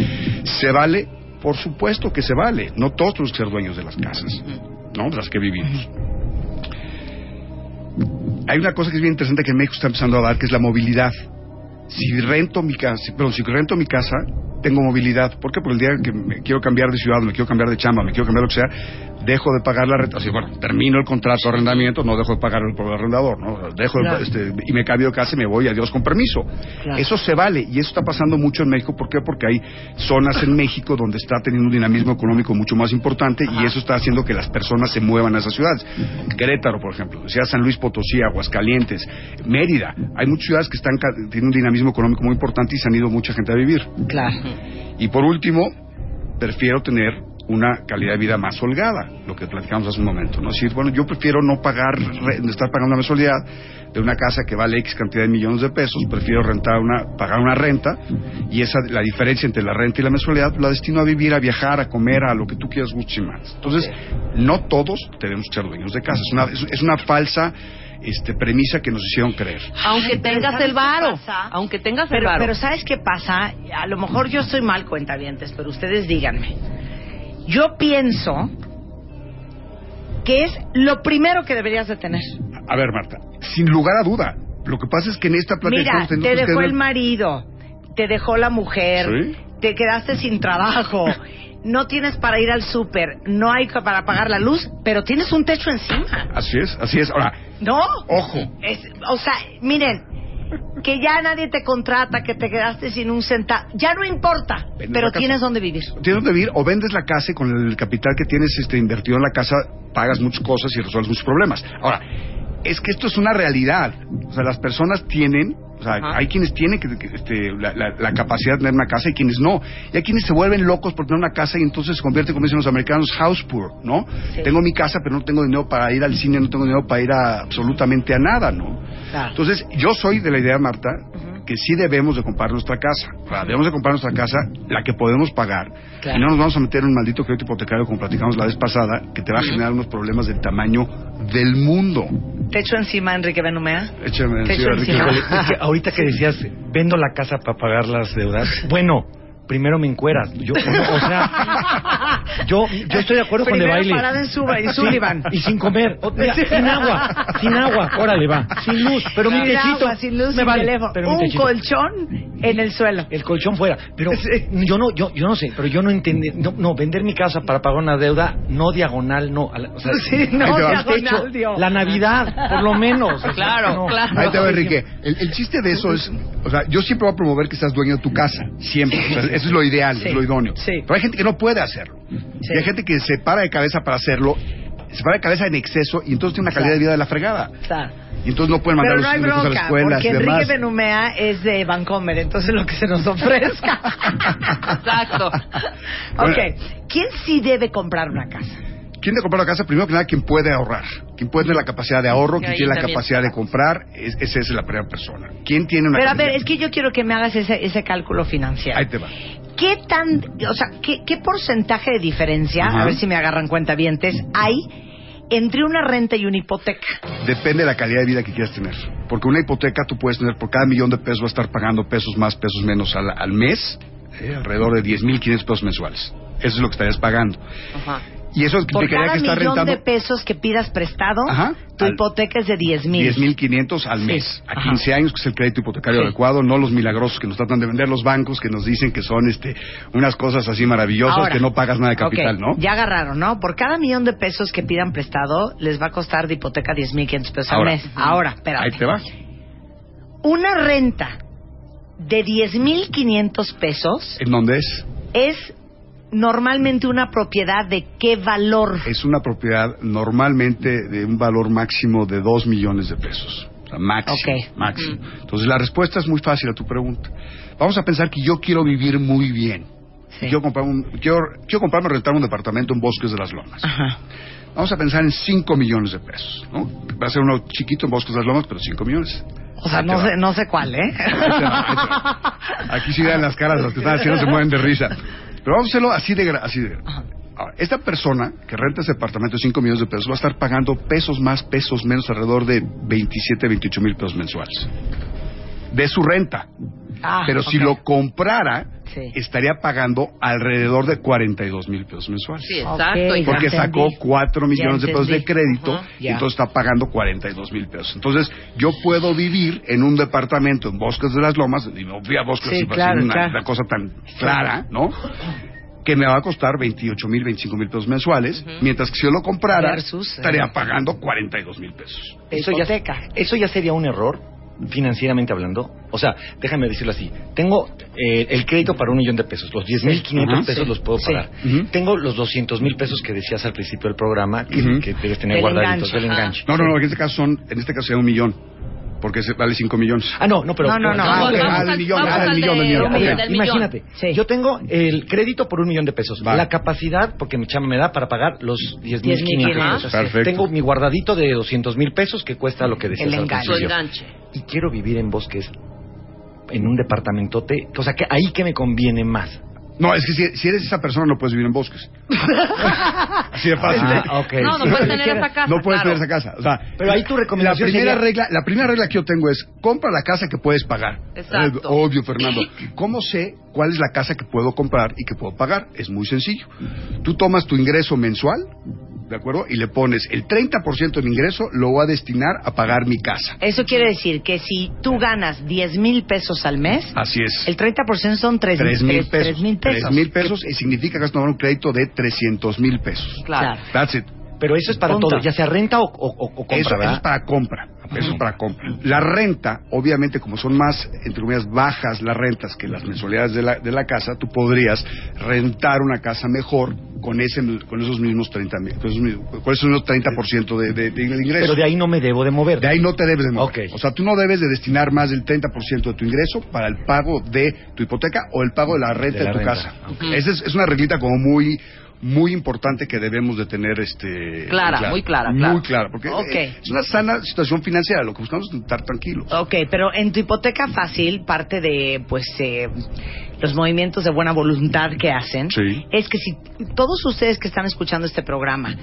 ¿Se vale? Por supuesto que se vale. No todos tenemos que ser dueños de las casas, ¿no? De las que vivimos. Hay una cosa que es bien interesante que en México está empezando a dar, que es la movilidad. Si rento mi casa, pero si rento mi casa, tengo movilidad. ¿Por qué? Porque el día que me quiero cambiar de ciudad, me quiero cambiar de chamba, me quiero cambiar lo que sea, dejo de pagar la renta. Así, bueno, termino el contrato de arrendamiento, no dejo de pagar el arrendador, ¿no? Dejo de- Claro. este, y me cambio de casa y me voy, adiós con permiso. Claro. Eso se vale y eso está pasando mucho en México. ¿Por qué? Porque hay zonas en México donde está teniendo un dinamismo económico mucho más importante y eso está haciendo que las personas se muevan a esas ciudades. Querétaro, por ejemplo, sea San Luis Potosí, Aguascalientes, Mérida. Hay muchas ciudades que están tienen un dinamismo económico muy importante y se han ido mucha gente a vivir. Claro. Y por último, prefiero tener una calidad de vida más holgada, lo que platicamos hace un momento, ¿no? Es decir, bueno, yo prefiero no pagar, re- estar pagando una mensualidad de una casa que vale X cantidad de millones de pesos, prefiero rentar una, pagar una renta y esa, la diferencia entre la renta y la mensualidad la destino a vivir, a viajar, a comer, a lo que tú quieras, y más. Entonces, no todos tenemos que ser dueños de casa, es una, es, es una falsa este, premisa que nos hicieron creer. Aunque tengas ¿sabes el varo. Aunque tengas el Pero, varo. pero ¿sabes qué pasa? A lo mejor yo estoy mal cuentavientes, pero ustedes díganme. Yo pienso que es lo primero que deberías de tener. A ver, Marta, sin lugar a duda, lo que pasa es que en esta plática Mira, te dejó el marido, te dejó la mujer, Sí. te quedaste sin trabajo, no tienes para ir al súper, no hay para pagar la luz, pero tienes un techo encima. Así es, así es. Ahora, ¿No? ojo, Es- o sea, miren, que ya nadie te contrata, que te quedaste sin un centavo, ya no importa, Vendes pero tienes donde vivir. tienes donde vivir o vendes la casa y con el capital que tienes este, invertido en la casa pagas muchas cosas y resuelves muchos problemas. Ahora, es que esto es una realidad. O sea, las personas tienen, o sea, Ajá. hay quienes tienen que, que, este, la, la- la capacidad de tener una casa y quienes no. Y hay quienes se vuelven locos por tener una casa y entonces se convierten, como dicen los americanos, house poor, ¿no? Sí. Tengo mi casa, pero no tengo dinero para ir al cine, no tengo dinero para ir a absolutamente a nada, ¿no? Claro. Entonces, yo soy de la idea, Marta, que sí debemos de comprar nuestra casa. O sea, debemos de comprar nuestra casa, la que podemos pagar. Claro. Y no nos vamos a meter en un maldito crédito hipotecario, como platicamos la vez pasada, que te va a generar unos problemas del tamaño del mundo. Techo encima, Enrique Benumea. Échame Te echo Enrique. encima. Híjole, es que ahorita que decías, vendo la casa para pagar las deudas. Bueno, primero me encueras. Yo, o sea, yo, yo estoy de acuerdo con Primero baile. parada en Suba y Sullivan. Y sin comer. O- mira, sin agua, sin agua. Órale, va. Sin luz. Pero mi Sin techito. sin luz, me vale, teléfono. pero mi Un techito. colchón en el suelo. El colchón fuera. Pero yo no, yo, yo no sé, pero yo no entendí. No, no, vender mi casa para pagar una deuda, no diagonal, no. a la- o sea, Sí, no, diagonal, Dios. la Navidad, por lo menos. O sea, Claro, no. claro. Ahí te va, Enrique. El, el chiste de eso es, o sea, yo siempre voy a promover que seas dueño de tu casa, siempre. O sea, eso es lo ideal, Sí, es lo idóneo. sí. Pero hay gente que no puede hacerlo. Y hay gente que se para de cabeza para hacerlo, se para de cabeza en exceso y entonces tiene una calidad de vida de la fregada. Y entonces no pueden mandar Pero no a hay hijos a la bronca, escuela porque Enrique demás. Benumea es de Vancomer, entonces lo que se nos ofrezca. Exacto. ok, ¿quién sí debe comprar una casa? ¿Quién de comprar la casa? Primero que nada, quien puede ahorrar. Quien puede tener la capacidad de ahorro, quien tiene la capacidad de comprar, es- esa es la primera persona. ¿Quién tiene una Pero a ver, es que yo quiero que me hagas ese, ese cálculo financiero. Ahí te va. ¿Qué tan, o sea, qué, qué porcentaje de diferencia, a ver si me agarran cuenta hay entre una renta y una hipoteca? Depende de la calidad de vida que quieras tener. Porque una hipoteca tú puedes tener por cada millón de pesos, vas a estar pagando pesos más, pesos menos al, al mes, eh, alrededor de 10.500 pesos mensuales. Eso es lo que estarías pagando. Ajá. Y eso Por implicaría cada que estás millón rentando de pesos que pidas prestado, Ajá. tu Al- hipoteca es de 10 mil. 10.500 al mes, a Ajá. 15 años, que es el crédito hipotecario Sí. adecuado, no los milagrosos que nos tratan de vender los bancos, que nos dicen que son este unas cosas así maravillosas, Ahora, que no pagas nada de capital, ok, ¿no? Ya agarraron, ¿no? Por cada millón de pesos que pidan prestado, les va a costar de hipoteca 10.500 pesos Ahora. al mes. Ahora, espérate. Ahí te va. Una renta de 10.500 pesos ¿En dónde es? es normalmente una propiedad de qué valor? Es una propiedad normalmente de un valor máximo de 2 millones de pesos. O sea, máximo. Ok. máximo. Entonces la respuesta es muy fácil a tu pregunta. Vamos a pensar que yo quiero vivir muy bien. Sí. Quiero, comprar un, quiero, quiero comprarme rentar un departamento en Bosques de las Lomas. Ajá. Vamos a pensar en 5 millones de pesos. ¿no? Va a ser uno chiquito en Bosques de las Lomas, pero 5 millones. O sea, te no sé, no sé cuál, ¿eh? Aquí sí dan las caras, los que están haciendo se mueven de risa. Pero vamos a hacerlo así de... Así de Ahora, esta persona que renta ese departamento de 5 millones de pesos va a estar pagando pesos más, pesos menos, alrededor de 27, 28 mil pesos mensuales. De su renta. Ah, Pero si lo comprara, Sí. estaría pagando alrededor de 42 mil pesos mensuales. Sí, exacto. Porque sacó 4 millones de pesos de crédito y entonces está pagando 42 mil pesos. Entonces, yo puedo vivir en un departamento en Bosques de las Lomas, y me fui a Bosques Sí, claro, una, claro. una cosa tan clara, ¿no? Que me va a costar 28 mil, 25 mil pesos mensuales, mientras que si yo lo comprara, Versus, eh, estaría pagando 42 mil pesos. Eso ya, eso ya sería un error financieramente hablando. O sea, déjame decirlo así. Tengo eh, el crédito para un millón de pesos. Los 10.500 Ajá. pesos Sí. los puedo Sí. pagar. Tengo los 200.000 pesos que decías al principio del programa que, Ujú. que debes tener guardaditos del enganche. No, no, no, en este caso son, en este caso sería un millón, porque se vale 5 millones. Ah, no, no, pero... No, no, no. Ah, ok, vamos ah, al- del millón, del al millón, del de- millón. A ver, ok. del millón. imagínate, Sí. yo tengo el crédito por un millón de pesos, Va. la capacidad, porque mi chama me da para pagar los 10.500 10,500. pesos. Perfecto. Tengo mi guardadito de 200 mil pesos que cuesta lo que decías El al enganche. Principio. enganche. Y quiero vivir en bosques, en un departamentote, o sea, que ahí que me conviene más. No, es que si, si eres esa persona no puedes vivir en Bosques. Así de fácil. Ah, ok. No, no puedes tener esa casa. no puedes claro. tener esa casa. O sea, Pero ahí tu recomendación la primera sería- regla, la primera regla que yo tengo es compra la casa que puedes pagar. Exacto. Eh, obvio, Fernando. ¿Cómo sé cuál es la casa que puedo comprar y que puedo pagar? Es muy sencillo. Tú tomas tu ingreso mensual, ¿de acuerdo? Y le pones el 30% de mi ingreso lo voy a destinar a pagar mi casa. Eso quiere decir que si tú ganas 10 mil pesos al mes, Así es. el 30% son 3 Tres mil pesos. mil pesos. Tres mil pesos y significa que vas a tomar un crédito de 300 mil pesos. Claro. That's it. Pero eso es para Punto. todo, ya sea renta o, o- o- compra, Eso, es para compra. Eso es para compra. La renta, obviamente, como son más, entre comillas, bajas las rentas que las mensualidades de la, de la casa, tú podrías rentar una casa mejor con ese con esos mismos 30 mil, con esos, mismos- con esos mismos 30% de, de, de ingreso. Pero de ahí no me debo de mover. De ahí no te debes de mover. Ok. O sea, tú no debes de destinar más del 30% de tu ingreso para el pago de tu hipoteca o el pago de la renta De tu renta. casa. Esa es, es una reglita como muy muy importante que debemos de tener este Clara, muy clara, clara. muy clara porque eh, es una sana situación financiera lo que buscamos es estar tranquilos Ok, pero en tu hipoteca fácil, parte de pues eh, los movimientos de buena voluntad que hacen, Sí. es que si todos ustedes que están escuchando este programa,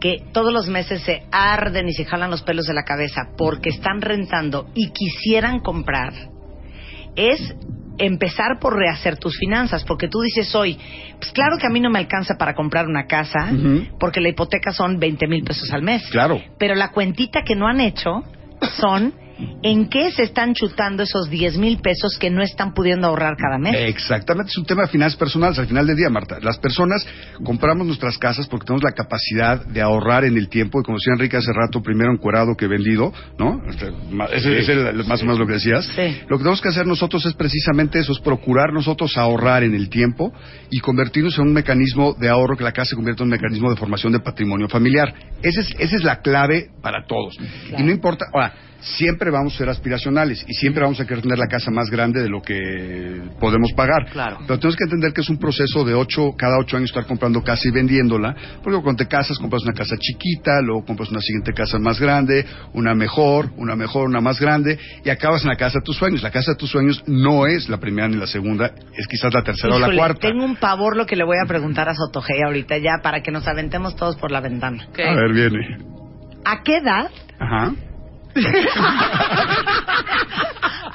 que todos los meses se arden y se jalan los pelos de la cabeza porque están rentando y quisieran comprar, es empezar por rehacer tus finanzas, porque tú dices hoy, pues claro que a mí no me alcanza para comprar una casa, porque la hipoteca son 20 mil pesos al mes. claro Pero la cuentita que no han hecho son en qué se están chutando esos 10 mil pesos que no están pudiendo ahorrar cada mes. Exactamente, es un tema de finanzas personales. Al final del día, Marta, las personas compramos nuestras casas porque tenemos la capacidad de ahorrar en el tiempo. Y como decía Enrique hace rato, primero encuerado que vendido, ¿no? Este, Ese ese era más o menos lo que decías. Sí. Lo que tenemos que hacer nosotros es precisamente eso, es procurar nosotros ahorrar en el tiempo y convertirnos en un mecanismo de ahorro, que la casa se convierta en un mecanismo de formación de patrimonio familiar. Esa es, esa es la clave para todos. Y no importa, ahora, siempre vamos a ser aspiracionales y siempre vamos a querer tener la casa más grande de lo que podemos pagar. Claro. Pero tenemos que entender que es un proceso de ocho, cada ocho años estar comprando casa y vendiéndola, porque cuando te casas compras una casa chiquita, luego compras una siguiente casa más grande, una mejor, una mejor, una más grande, y acabas en la casa de tus sueños. La casa de tus sueños no es la primera ni la segunda, es quizás la tercera o la cuarta. Tengo un pavor lo que le voy a preguntar a Sotogey ahorita ya para que nos aventemos todos por la ventana. A ver, viene. ¿A qué edad? Ajá.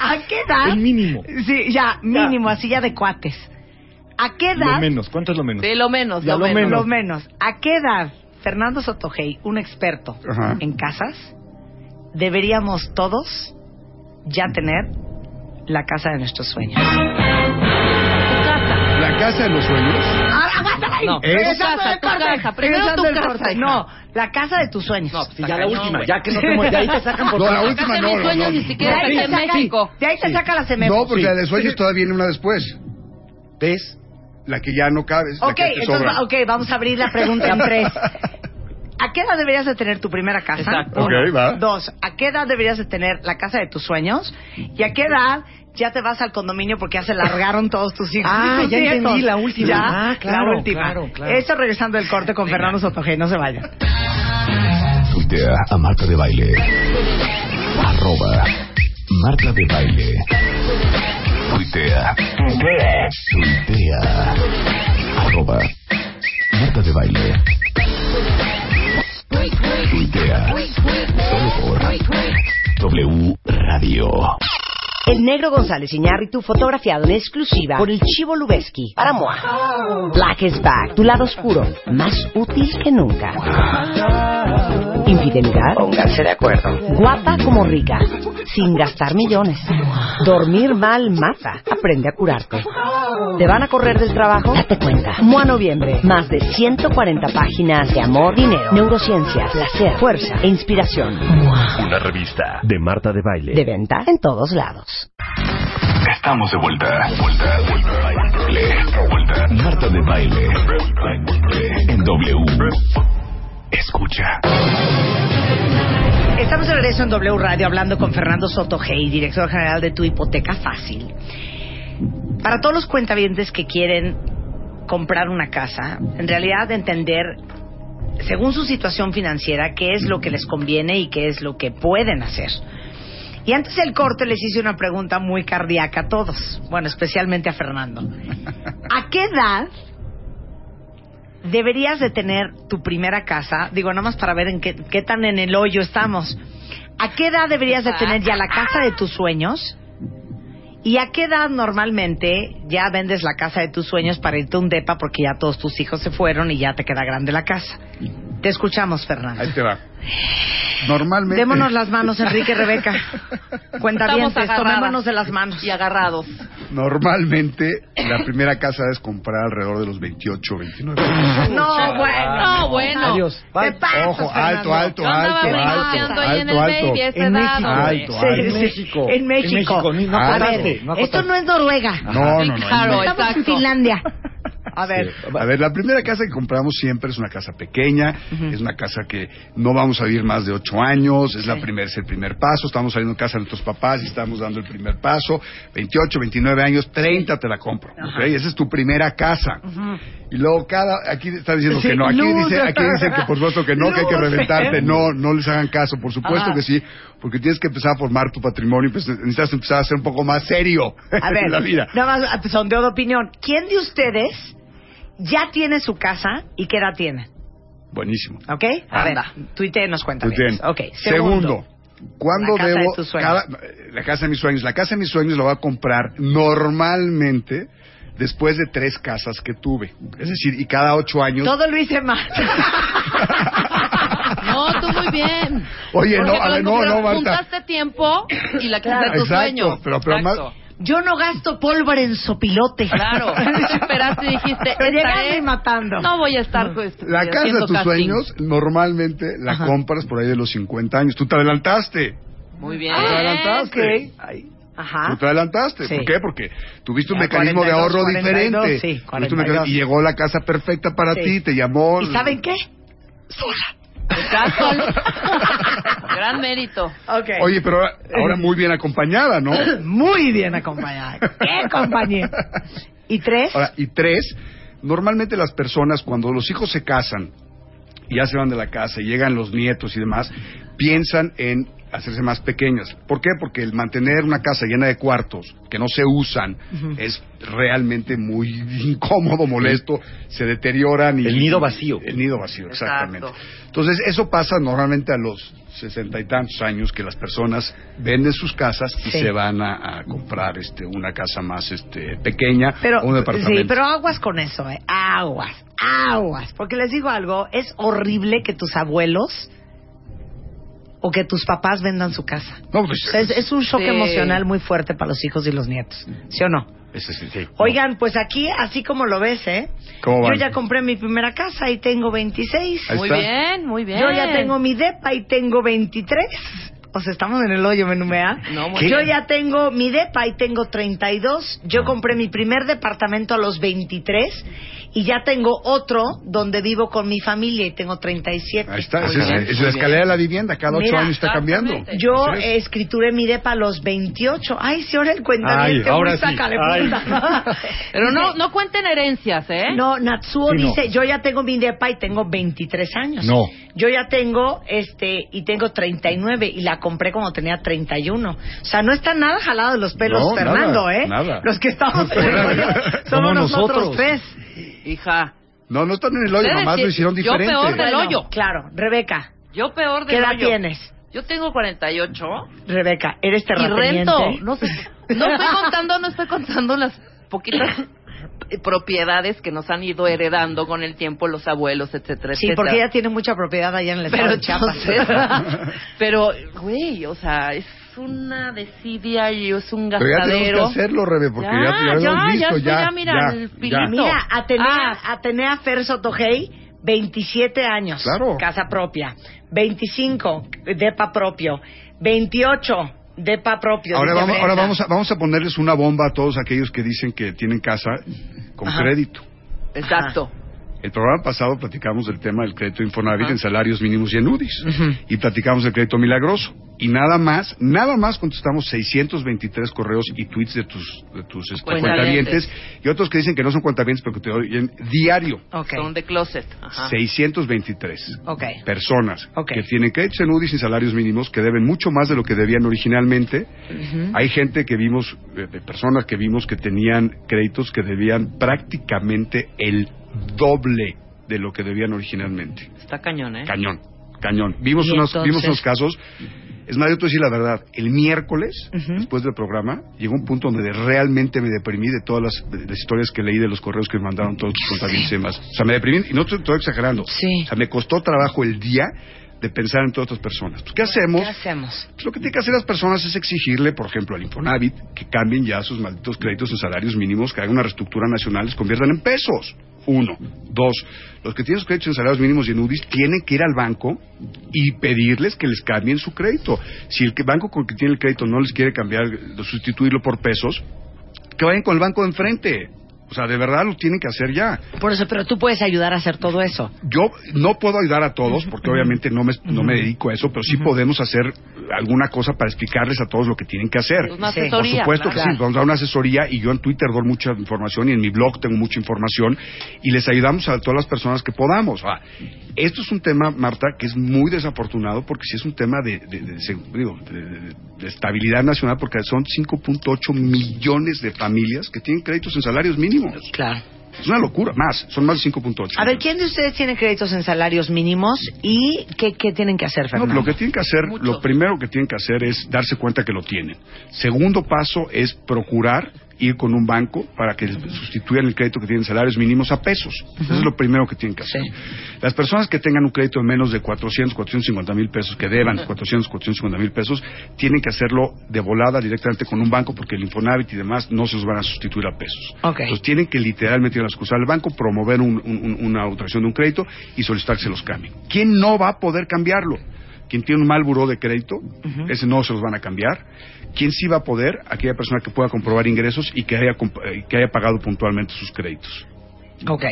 ¿A qué edad? El mínimo. Sí, ya, mínimo, así ya de cuates. ¿A qué edad? Lo menos. ¿Cuánto es lo menos? De lo menos, Ya lo, lo menos. menos. Lo menos. ¿A qué edad, Fernando Sotogey, un experto Ajá. en casas, deberíamos todos ya tener la casa de nuestros sueños? La casa de los sueños. Ah, aguántala ahí. No, casa, del tu casa. Primero tu casa. No, la casa de tus sueños. No, Sí, ya la última, güey. ya que no te mu- de ahí te sacan por No, la última Casa de no, mis no, sueños no. ni siquiera de ahí aquí te en saca, México. de ahí te saca la No, CEMEFO. porque la de sueños todavía viene una después. ¿Ves? La que ya no cabes, la Ok, que te entonces, sobra. ok, vamos a abrir la pregunta en tres. ¿A qué edad deberías de tener tu primera casa? Exacto. Ok, va. Dos, ¿a qué edad deberías de tener la casa de tus sueños? ¿Y a qué edad ya te vas al condominio porque ya se largaron todos tus hijos? Ah, tus ya nietos? entendí, la última. Ya, Ah, claro, la última. claro, claro. Eso regresando del corte con Fernando Sotogey, no se vayan. Tuitea a Marta de Baile. Arroba Marta de Baile. Tuitea. Tuitea. Arroba Marta de Baile. Tuitea. Solo por W Radio. El negro González Iñárritu fotografiado en exclusiva por el Chivo Lubeski para MOA. Black is back, tu lado oscuro, más útil que nunca. Infidelidad, pónganse de acuerdo. Guapa como rica, sin gastar millones. Dormir mal mata, aprende a curarte. ¿Te van a correr del trabajo? Date cuenta. MOA Noviembre, más de 140 páginas de amor, dinero, neurociencia, placer, fuerza e inspiración. Una revista de Marta de Baile. De venta en todos lados. Estamos de vuelta. Vuelta, vuelta. Baile. Vuelta. Marta de Baile. En W. Escucha. Estamos de regreso en W Radio hablando con Fernando Sotogey, director general de Tu Hipoteca Fácil. Para todos los cuentavientes que quieren comprar una casa, en realidad entender, según su situación financiera, qué es lo que les conviene y qué es lo que pueden hacer. Y antes del corte les hice una pregunta muy cardíaca a todos, bueno, especialmente a Fernando. ¿A qué edad deberías de tener tu primera casa? Digo, nada más para ver en qué, qué tan en el hoyo estamos. ¿A qué edad deberías de tener ya la casa de tus sueños? ¿Y a qué edad normalmente ya vendes la casa de tus sueños para irte a un depa porque ya todos tus hijos se fueron y ya te queda grande la casa? Te escuchamos, Fernando. Ahí te va. Normalmente. Démonos las manos, Enrique y Rebeca. Cuenta bien, tomémonos de las manos. Y agarrados. Normalmente, la primera casa es comprar alrededor de los 28 29 años. No, bueno. No, bueno. Adiós. ¿Qué Bye. pasa, Ojo, alto, alto, Yo andaba alto, alto, ahí en el alto, alto. esa En México. Alto, alto. En. México. En México. no esto no es Noruega. No, no, no. Claro. Estamos en. Finlandia. A ver. Sí. A ver, la primera casa que compramos siempre es una casa pequeña, es una casa que no vamos a vivir más de ocho años, es la primer, es el primer paso, estamos saliendo de casa de nuestros papás y estamos dando el primer paso, 28, 29 años, 30 te la compro, ¿ok? Esa es tu primera casa. Y luego cada, aquí está diciendo que no, aquí luz. dice, aquí dice que por supuesto que no, que hay que reventarte, no, no les hagan caso, por supuesto que sí, porque tienes que empezar a formar tu patrimonio, pues necesitas empezar a ser un poco más serio A ver, en la vida. nada más sondeo de opinión. ¿Quién de ustedes ya tiene su casa y qué edad tiene? Buenísimo. ¿Ok? A Anda. ver, tuite nos cuenta. Ok, Segundo, ¿cuándo La casa debo de tus sueños. cada- la casa de mis sueños? La casa de mis sueños la voy a comprar normalmente después de tres casas que tuve. Es decir, y cada ocho años. Todo lo hice mal. No, tú muy bien. Oye, no, Porque a ver, no, no, Marta. Juntaste tiempo y la casa de tus Exacto, sueños. pero- pero Exacto. más- Yo no gasto pólvora en sopilote. Claro. Esperaste y dijiste, estaré- llegarme matando. No voy a estar pues, La casa de tus casting. sueños normalmente la Ajá. compras por ahí de los 50 años. Tú te adelantaste. Muy bien. Tú te adelantaste. Ajá. Tú te adelantaste. Sí. ¿Por qué? Porque tuviste un Ya, mecanismo de 42, ahorro 42, diferente. sí, Tuviste un 42. mecanismo- y llegó la casa perfecta para Sí. ti, te llamó. ¿Y saben qué? Exacto. Gran mérito. Oye, pero ahora, ahora muy bien acompañada, ¿no? Muy bien acompañada. ¿Qué compañía? ¿Y tres? Ahora, y tres, normalmente las personas cuando los hijos se casan y ya se van de la casa y llegan los nietos y demás, piensan en hacerse más pequeñas. ¿Por qué? Porque el mantener una casa llena de cuartos que no se usan es realmente muy incómodo, molesto, se deterioran y El nido vacío. El nido vacío, exactamente. Exacto. Entonces, eso pasa normalmente a los sesenta y tantos años que las personas venden sus casas y Sí. se van a, a comprar este una casa más este pequeña Pero, o un departamento. sí, pero aguas con eso, ¿eh? Aguas, aguas. Porque les digo algo, es horrible que tus abuelos o que tus papás vendan su casa. No, pues, es, es un shock Sí. emocional muy fuerte para los hijos y los nietos. ¿Sí o no? ese sí, sí. Oigan, pues aquí, así como lo ves, ¿eh? ¿Cómo Yo ya compré mi primera casa y tengo 26. Ahí Muy está. bien, muy bien. Yo ya tengo mi depa y tengo 23. O sea, estamos en el hoyo, menumea. No, muy Yo bien. ya tengo mi depa y tengo 32. Yo compré mi primer departamento a los 23 y ya tengo otro donde vivo con mi familia y tengo 37. Ahí está, es, bien, es muy la escalera de la vivienda, cada ocho Mira, años está cambiando. Yo es. escrituré mi depa a los 28. Ay, sí, ahora el cuentaviente Ay, ahora sí. sácale. Pero no, no cuenten herencias, ¿eh? No, Natsuo Sí, no. dice, yo ya tengo mi depa y tengo 23 años. No. Yo ya tengo, este, y tengo 39 y la compré cuando tenía 31. O sea, no está nada jalado de los pelos, No, Fernando, nada, ¿eh? nada. Los que estamos en el hoyo somos nosotros. tres. Hija. No, no están en el hoyo, nomás sí- lo hicieron yo diferente. peor del Bueno, hoyo. Claro, Rebeca, Yo peor de ¿qué edad tienes? Yo tengo 48 Rebeca, ¿eres y terrateniente? rento. No, sé, no estoy contando, no estoy contando las poquitas propiedades que nos han ido heredando con el tiempo los abuelos, etcétera, Sí, etcétera. porque ella tiene mucha propiedad allá en el estado pero de Chiapas. pero güey, o sea, es una desidia y es un Pero ya tenemos gastadero. que hacerlo, Rebe, porque ya, ya, lo ya, hemos visto, ya, ya, mira, ya, el ya. Mira, Atenea, Ah. Atenea Fer Sotogey, 27 años. Claro. Casa propia. 25, depa propio. 28, depa propio. Ahora, vamos, ahora vamos, a, vamos a ponerles una bomba a todos aquellos que dicen que tienen casa con Ajá. crédito. Exacto. El programa pasado platicamos del tema del crédito Infonavit en salarios mínimos y en UDIs. Y platicamos del crédito milagroso. Y nada más, nada más contestamos 623 correos y tweets de tus, de tus este, Cuentavientes. cuentavientes. Y otros que dicen que no son cuentavientes, pero que te oyen diario. Ok, Son de closet. Ajá. 623 ok. personas que tienen créditos en UDIs y salarios mínimos que deben mucho más de lo que debían originalmente. Hay gente que vimos, eh, personas que vimos que tenían créditos que debían prácticamente el doble de lo que debían originalmente. Está cañón, ¿eh? Cañón, cañón. Vimos, unos, entonces- vimos unos casos. Es más, yo te voy a decir la verdad. El miércoles, después del programa, llegó un punto donde realmente me deprimí de todas las, de las historias que leí de los correos que me mandaron todos tus contables y demás. O sea, me deprimí, y no estoy, estoy exagerando. Sí. O sea, me costó trabajo el día de pensar en todas estas personas. Pues, ¿Qué hacemos? ¿Qué hacemos? Pues lo que tienen que hacer las personas es exigirle, por ejemplo, al Infonavit que cambien ya sus malditos créditos en salarios mínimos, que hagan una reestructura nacional, les conviertan en pesos. Uno. Dos. Los que tienen sus créditos en salarios mínimos y en UDIs tienen que ir al banco y pedirles que les cambien su crédito. Si el banco con el que tiene el crédito no les quiere cambiar, sustituirlo por pesos, que vayan con el banco de enfrente. O sea, de verdad lo tienen que hacer ya. Por eso, pero tú puedes ayudar a hacer todo eso. Yo no puedo ayudar a todos porque obviamente no me, no me dedico a eso, pero sí podemos hacer alguna cosa para explicarles a todos lo que tienen que hacer. Una Sí. Por supuesto claro. que sí, vamos a dar una asesoría y yo en Twitter doy mucha información y en mi blog tengo mucha información y les ayudamos a todas las personas que podamos. Ah, esto es un tema, Marta, que es muy desafortunado porque sí es un tema de, de- de- de estabilidad nacional porque son 5.8 millones de familias que tienen créditos en salarios mínimos. Claro. Es una locura, más, son más de 5.8. A ver, ¿quién de ustedes tiene créditos en salarios mínimos y qué, qué tienen que hacer, No, Fernando? lo que tienen que hacer, Mucho. lo primero que tienen que hacer es darse cuenta que lo tienen. Segundo paso es procurar ir con un banco para que sustituyan el crédito que tienen salarios mínimos a pesos. Eso es lo primero que tienen que hacer. Sí. Las personas que tengan un crédito de menos de 400, 450 mil pesos, que deban 400, 450 mil pesos, tienen que hacerlo de volada directamente con un banco porque el Infonavit y demás no se los van a sustituir a pesos. Ok. Entonces tienen que literalmente ir a la sucursal del banco, promover un- un- un- una autorización de un crédito y solicitar que se los cambien. ¿Quién no va a poder cambiarlo? Quien tiene un mal buró de crédito, ese no se los van a cambiar. ¿Quién sí va a poder? Aquella persona que pueda comprobar ingresos y que haya, eh, que haya pagado puntualmente sus créditos. Ok.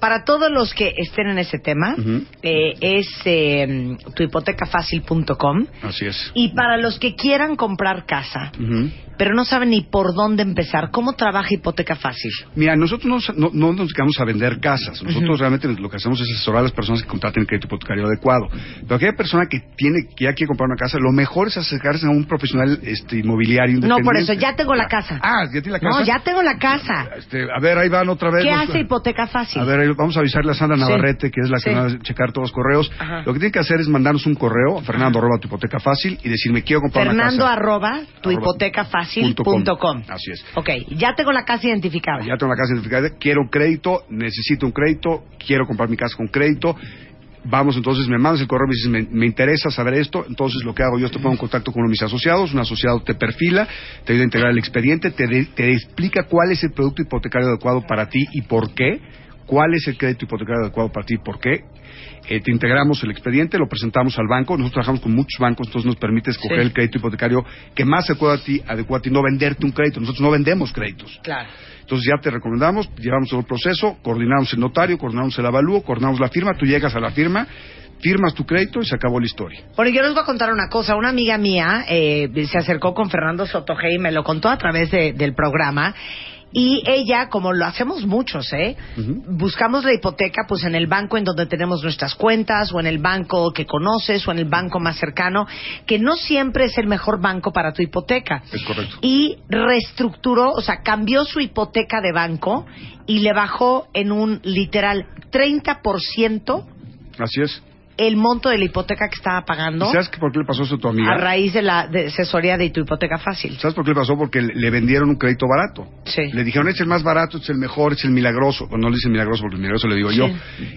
Para todos los que estén en ese tema, Ujú. eh, es eh, tuhipotecafacil.com. Así es. Y para los que quieran comprar casa, pero no saben ni por dónde empezar, ¿cómo trabaja Hipoteca Fácil? Mira, nosotros no, no- no nos dedicamos a vender casas. Nosotros realmente lo que hacemos es asesorar a las personas que contraten el crédito hipotecario adecuado. Pero aquella persona que tiene que ya quiere comprar una casa, lo mejor es acercarse a un profesional este, inmobiliario No, independiente. por eso, ya tengo la casa. Ah, ¿ya tiene la casa? No, ya tengo la casa. Este, a ver, ahí van otra vez. ¿Qué hace Hipoteca Fácil? A ver, ahí vamos a avisarle a Sandra Sí. Navarrete, que es la que Sí. va a checar todos los correos. Ajá. Lo que tiene que hacer es mandarnos un correo a Fernando arroba tu hipoteca fácil y decirme quiero comprar Fernando una casa. arroba tuhipotecafacil.com. Así es. Ok, ya tengo la casa identificada. Ya tengo la casa identificada, quiero un crédito, necesito un crédito, quiero comprar mi casa con crédito. Vamos, entonces me mandas el correo y me dices, me, me interesa saber esto. Entonces lo que hago yo es te pongo en contacto con uno de mis asociados. Un asociado te perfila, te ayuda a integrar el expediente, te, de- te explica cuál es el producto hipotecario adecuado para ti y por qué. Cuál es el crédito hipotecario adecuado para ti por qué. eh, te integramos el expediente, lo presentamos al banco. Nosotros trabajamos con muchos bancos, entonces nos permite escoger Sí. el crédito hipotecario que más se adecuado a ti, adecuado a ti, no venderte un crédito. Nosotros no vendemos créditos. Claro. Entonces ya te recomendamos, llevamos todo el proceso, coordinamos el notario, coordinamos el avalúo, coordinamos la firma, tú llegas a la firma, firmas tu crédito y se acabó la historia. Bueno, yo les voy a contar una cosa. Una amiga mía eh, se acercó con Fernando Sotogey y me lo contó a través de- del programa. Y ella, como lo hacemos muchos, ¿eh? Buscamos la hipoteca pues en el banco en donde tenemos nuestras cuentas o en el banco que conoces o en el banco más cercano, que no siempre es el mejor banco para tu hipoteca. Es correcto. Y reestructuró, o sea, cambió su hipoteca de banco y le bajó en un literal 30% Así es. El monto de la hipoteca que estaba pagando ¿Y ¿Sabes por qué le pasó eso a tu amiga? a raíz de la de asesoría de tu hipoteca fácil. ¿Sabes por qué le pasó? Porque le vendieron un crédito barato. Sí. Le dijeron, es el más barato, es el mejor, es el milagroso. Bueno, no le dicen milagroso porque el milagroso le digo yo.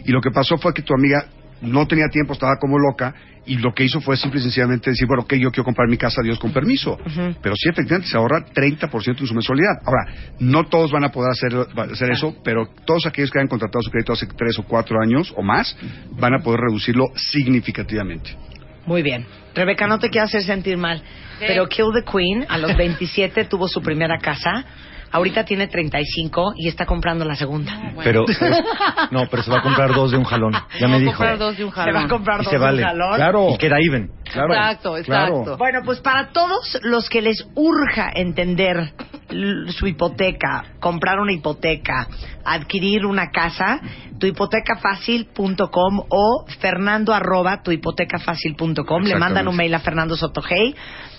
Y lo que pasó fue que tu amiga no tenía tiempo, estaba como loca, y lo que hizo fue simple y sencillamente decir, bueno, ok, yo quiero comprar mi casa, Dios con permiso. Pero sí, efectivamente, se ahorra 30% en su mensualidad. Ahora, no todos van a poder hacer, hacer eso, pero todos aquellos que hayan contratado su crédito hace tres o cuatro años o más, van a poder reducirlo significativamente. Muy bien. Rebeca, no te quiero hacer sentir mal, pero Kill the Queen a los 27 tuvo su primera casa. Ahorita tiene 35 y está comprando la segunda. Pero, es- no, pero se va a comprar dos de un jalón. Ya me Va a dijo. comprar dos de un Se va jalón. a comprar Y dos se de un vale. jalón. Claro. Y queda even. Claro. Exacto, Claro. exacto. Bueno, pues para todos los que les urja entender su hipoteca, comprar una hipoteca, adquirir una casa, tuhipotecafacil.com o fernando arroba tuhipotecafacil.com. Le mandan un mail a Fernando Sotogey,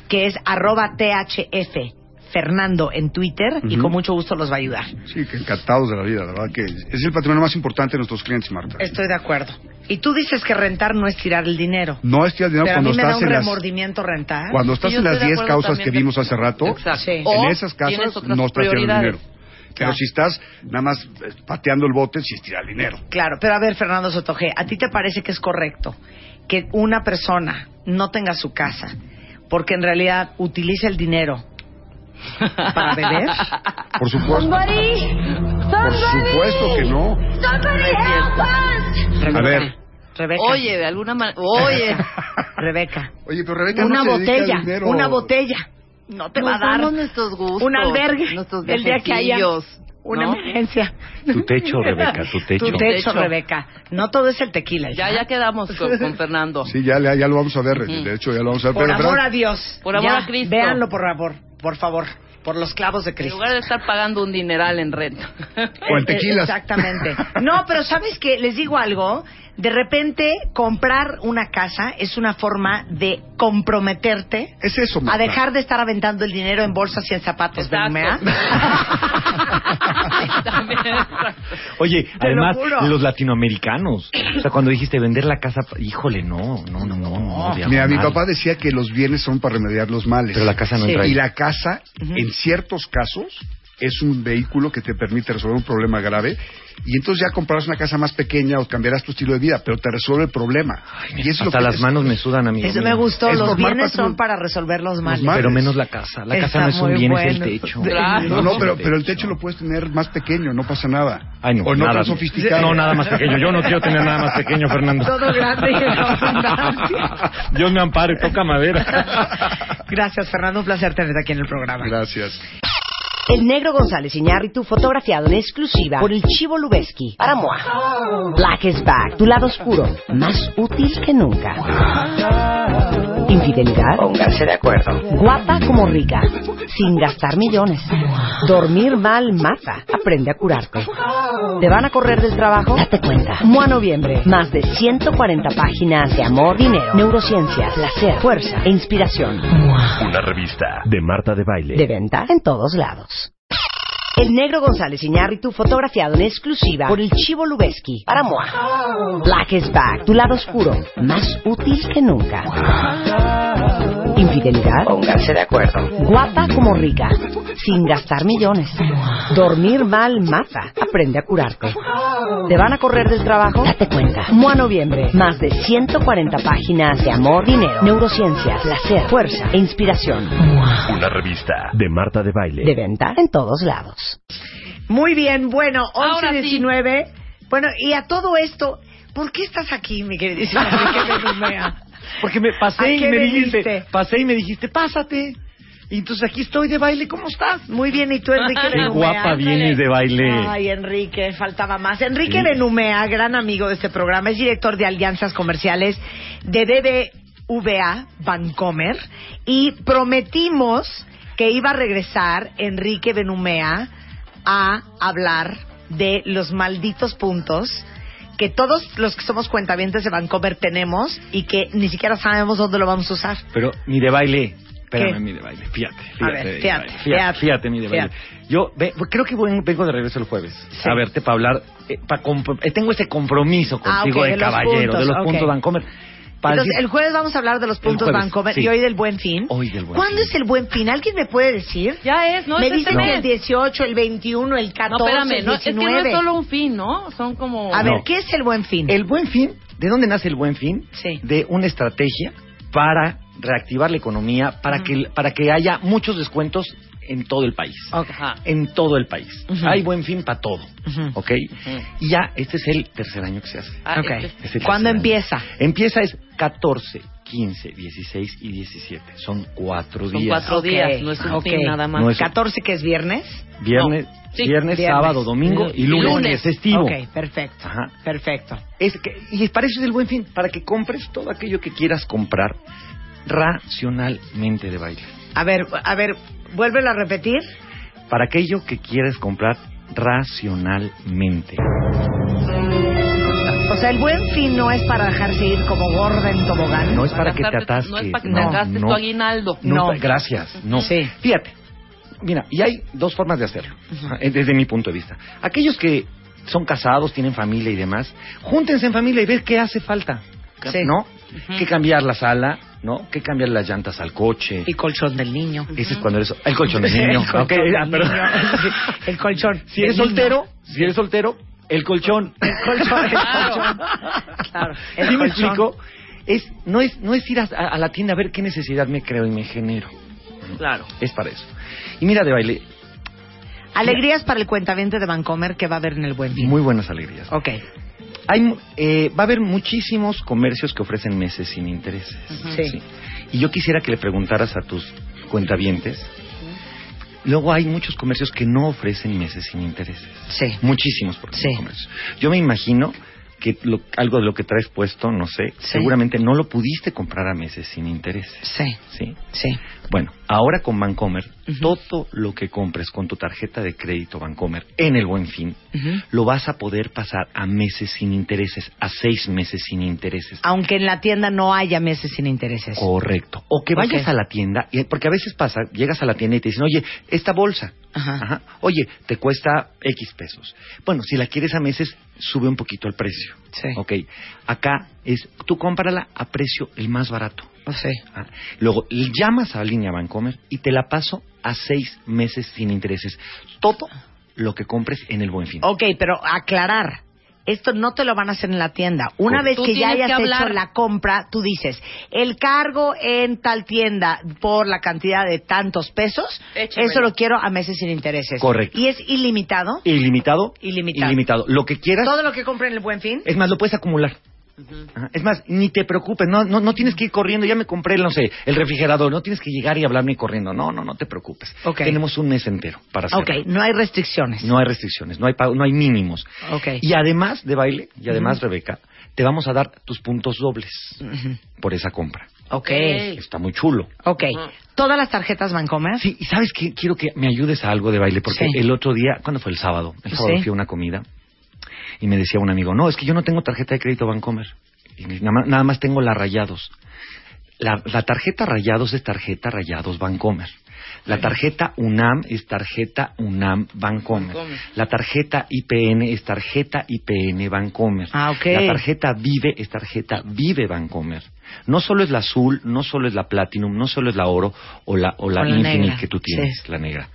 que es arroba thf Fernando en Twitter y con mucho gusto los va a ayudar. Sí, que encantados de la vida, la verdad que es el patrimonio más importante de nuestros clientes, Marta. Estoy de acuerdo. Y tú dices que rentar no es tirar el dinero. No es tirar dinero Pero a cuando mí me da estás un en las remordimiento rentar. cuando estás en las estoy de 10 acuerdo causas que vimos hace rato. Exacto. Sí. En O esas otras no estás tirando prioridades. dinero. Pero si estás nada más eh, pateando el bote, sí es tirar dinero. Claro, pero a ver, Fernando Sotoge, ¿a ti te parece que es correcto que una persona no tenga su casa porque en realidad utiliza el dinero para beber? Por supuesto. Por supuesto que no. Rebeca, A ver. Rebeca, Oye, de alguna manera. Oye. Rebeca, Oye, pero Rebeca una no se dedica al botella, dinero. una botella. No te va a Nos dar nuestros gustos. un albergue Nuestros el día que haya una ¿no? emergencia. Tu techo, Rebeca, tu techo. Tu techo. Rebeca. No todo es el tequila. Ya, hija. ya quedamos con, con Fernando. Sí, ya, ya, ya lo vamos a ver. De hecho, ya lo vamos a ver. Por Pero, amor ¿verdad? a Dios. Por amor Ya, a Cristo. Véanlo, por favor. Por favor. Por los clavos de En Cristo. lugar de estar pagando un dineral en renta. O en tequilas. Exactamente. No, pero ¿sabes qué? Les digo algo. De repente, comprar una casa es una forma de comprometerte Es eso, a dejar de estar aventando el dinero en bolsas y en zapatos de. Oye, Te lo además, juro. los latinoamericanos. O sea, cuando dijiste vender la casa, híjole, no, no, no, no. no Mira, mi papá decía que los bienes son para remediar los males. Pero la casa no Sí. entra ahí. Y la casa, en ciertos casos, es un vehículo que te permite resolver un problema grave. Y entonces ya comprarás una casa más pequeña o cambiarás tu estilo de vida, pero te resuelve el problema. y eso es lo Hasta que las es- manos me sudan, amigo. Eso mío. me gustó. Es Los bienes son para resolver los males. males. Pero menos la casa. La casa Está no es un bien, es el bueno. techo. Claro. No, no, pero, pero el techo lo puedes tener más pequeño, no pasa nada. Ay, no, o no nada. tan sofisticado. No, nada más pequeño. Yo no quiero tener nada más pequeño, Fernando. Todo grande y en. Dios me ampare, toca madera. Gracias, Fernando. Un placer tenerte aquí en el programa. Gracias. El negro González Iñárritu fotografiado en exclusiva por el Chivo Lubeski para Moa. Black is back, tu lado oscuro, más útil que nunca. Infidelidad, pónganse de acuerdo. Guapa como rica, sin gastar millones. Dormir mal mata, aprende a curarte. ¿Te van a correr del trabajo? Date cuenta. Moa Noviembre, más de 140 páginas de amor, dinero, neurociencias, placer, fuerza e inspiración. Mua. Una revista de Marta de Baile. De venta en todos lados. El negro González Iñárritu fotografiado en exclusiva por el Chivo Lubeski para Moa. Black is back, tu lado oscuro, más útil que nunca. Infidelidad, pónganse de acuerdo. Guapa como rica, sin gastar millones. Dormir mal mata, aprende a curarte. ¿Te van a correr del trabajo? Date cuenta. Moa Noviembre, más de 140 páginas de amor, dinero, neurociencias, placer, fuerza e inspiración. Una revista de Marta de Baile. De venta en todos lados. Muy bien, bueno, Ahora sí. 11-19. Bueno, y a todo esto, ¿Por qué estás aquí, mi Benumea? Porque me ¿A pasé y me dijiste, pasé y me dijiste, pásate. Y entonces aquí estoy de baile, ¿cómo estás? Muy bien, ¿y tú, Enrique Qué Benumea? guapa vienes de baile. Ay, Enrique, faltaba más. Enrique Sí. Benumea, gran amigo de este programa, es director de alianzas comerciales de BBVA Bancomer y prometimos que iba a regresar Enrique Benumea a hablar de los malditos puntos que todos los que somos cuentavientes de Bancomer tenemos y que ni siquiera sabemos dónde lo vamos a usar. Pero mi de baile, espérame, ¿Qué? mi de baile, fíjate, fíjate, ver, fíjate, baile, fíjate, fíjate, mi de baile. Yo ve- creo que voy- vengo de regreso el jueves Sí. a verte para hablar, eh, pa eh, tengo ese compromiso Ah, contigo de de los caballero, puntos, de los ok. puntos Vancomer. Para Entonces, decir- el jueves vamos a hablar de los puntos jueves, Bancomer sí. y hoy del Buen Fin. Hoy del Buen ¿Cuándo Fin. es el Buen Fin? ¿Alguien me puede decir? Ya es, ¿no? me Es este dicen mes. el 18, el 21, el 14, No, espérame, el no, es que no 19. es solo un fin, ¿no? Son como... A ver, No. ¿qué es el Buen Fin? El buen fin, ¿de dónde nace el buen fin? Sí. De una estrategia para reactivar la economía, para que para que haya muchos descuentos en todo el país. En todo el país. Ujú. Hay buen fin para todo. Ujú. ¿Ok? Y ya, este es el tercer año que se hace. Ah, Ok. este- Es el ¿Cuándo tercer año. empieza? Empieza es 14, 15, 16 y 17. Son cuatro Son días. cuatro Ok, días, no es un ok. fin nada más. No es- 14 que es viernes. Viernes, No. Sí, viernes, viernes. sábado, domingo y Y lunes, lunes. festivo. Ok, perfecto. Ajá. Perfecto. Es que, y para eso es el buen fin, para que compres todo aquello que quieras comprar racionalmente de baile. A ver, a ver, vuélvelo a repetir. Para aquello que quieras comprar racionalmente. O sea, el Buen Fin no es para dejarse ir como gorda en tobogán. No es para que te atasques. No es para que No, te gastes no. tu aguinaldo. No, No. gracias. No. Sí. Fíjate, mira, y hay dos formas de hacerlo, eh, desde mi punto de vista. Aquellos que son casados, tienen familia y demás, júntense en familia y ver qué hace falta. Sí. ¿No? Que cambiar la sala, ¿no? Que cambiar las llantas al coche. Y colchón del niño. Ese es cuando eres... El colchón del niño. El colchón Ok, del ya, perdón. niño. El colchón. Si eres niño. soltero, si eres soltero, el colchón. El colchón. El Claro. colchón. Claro. El ¿Sí me explico? Es, no, es, no es ir a, a la tienda a ver qué necesidad me creo y me genero. Claro. Es para eso. Y mira, de baile, Alegrías para el cuentaviente de Vancomer que va a haber en el Buen Fin. muy buenas alegrías. Ok. Hay, mu- eh, va a haber muchísimos comercios que ofrecen meses sin intereses. Sí. Y yo quisiera que le preguntaras a tus cuentavientes. Luego hay muchos comercios que no ofrecen meses sin intereses. Sí. Muchísimos por Sí. comercios. Yo me imagino que lo- algo de lo que traes puesto, no sé, Sí. seguramente no lo pudiste comprar a meses sin intereses. Sí. ¿Sí? Sí. Bueno, ahora con Bancomer, todo lo que compres con tu tarjeta de crédito Bancomer en el Buen Fin, lo vas a poder pasar a meses sin intereses, a seis meses sin intereses. Aunque en la tienda no haya meses sin intereses. Correcto. O que vayas a la tienda, y- porque a veces pasa, llegas a la tienda y te dicen, oye, esta bolsa, Ajá. ajá, oye, te cuesta X pesos. Bueno, si la quieres a meses, sube un poquito el precio. Sí. Ok. Acá es, tú cómprala a precio el más barato. Sí. Ah, Luego llamas a la línea Bancomer y te la paso a seis meses sin intereses. Todo lo que compres en el Buen Fin. Ok, pero aclarar. Esto no te lo van a hacer en la tienda. Una Correcto. vez que ya hayas que hecho la compra, tú dices, el cargo en tal tienda por la cantidad de tantos pesos, Échamelo. eso lo quiero a meses sin intereses. Correcto. ¿Y es ilimitado? Ilimitado. Ilimitado. Ilimitado. Lo que quieras. Todo lo que compre en el Buen Fin. Es más, lo puedes acumular. Ajá. Es más, ni te preocupes, no, no, no tienes que ir corriendo, ya me compré, no sé, el refrigerador, no tienes que llegar y hablarme corriendo, no, no, no te preocupes. Tenemos un mes entero para hacerlo. Ok, no hay restricciones. No hay restricciones, no hay, no hay mínimos. Ok. Y además de baile, y además, Rebeca, te vamos a dar tus puntos dobles por esa compra. Ok. Está muy chulo. Ok. ¿Todas las tarjetas Vancomer? Sí, y sabes que quiero que me ayudes a algo de baile, porque Sí. el otro día, ¿cuándo fue el sábado? El sábado Sí. fui a una comida y me decía un amigo, no, es que yo no tengo tarjeta de crédito Bancomer. Y nada más, nada más tengo la Rayados. La, la tarjeta Rayados es tarjeta Rayados Bancomer. La tarjeta UNAM es tarjeta UNAM Bancomer. Bancomer. La tarjeta IPN es tarjeta IPN Bancomer. Ah, ok. La tarjeta Vive es tarjeta Vive Bancomer. No solo es la azul, no solo es la Platinum, no solo es la oro o la, o la, O la Infinite negra, que tú tienes, sí. la negra.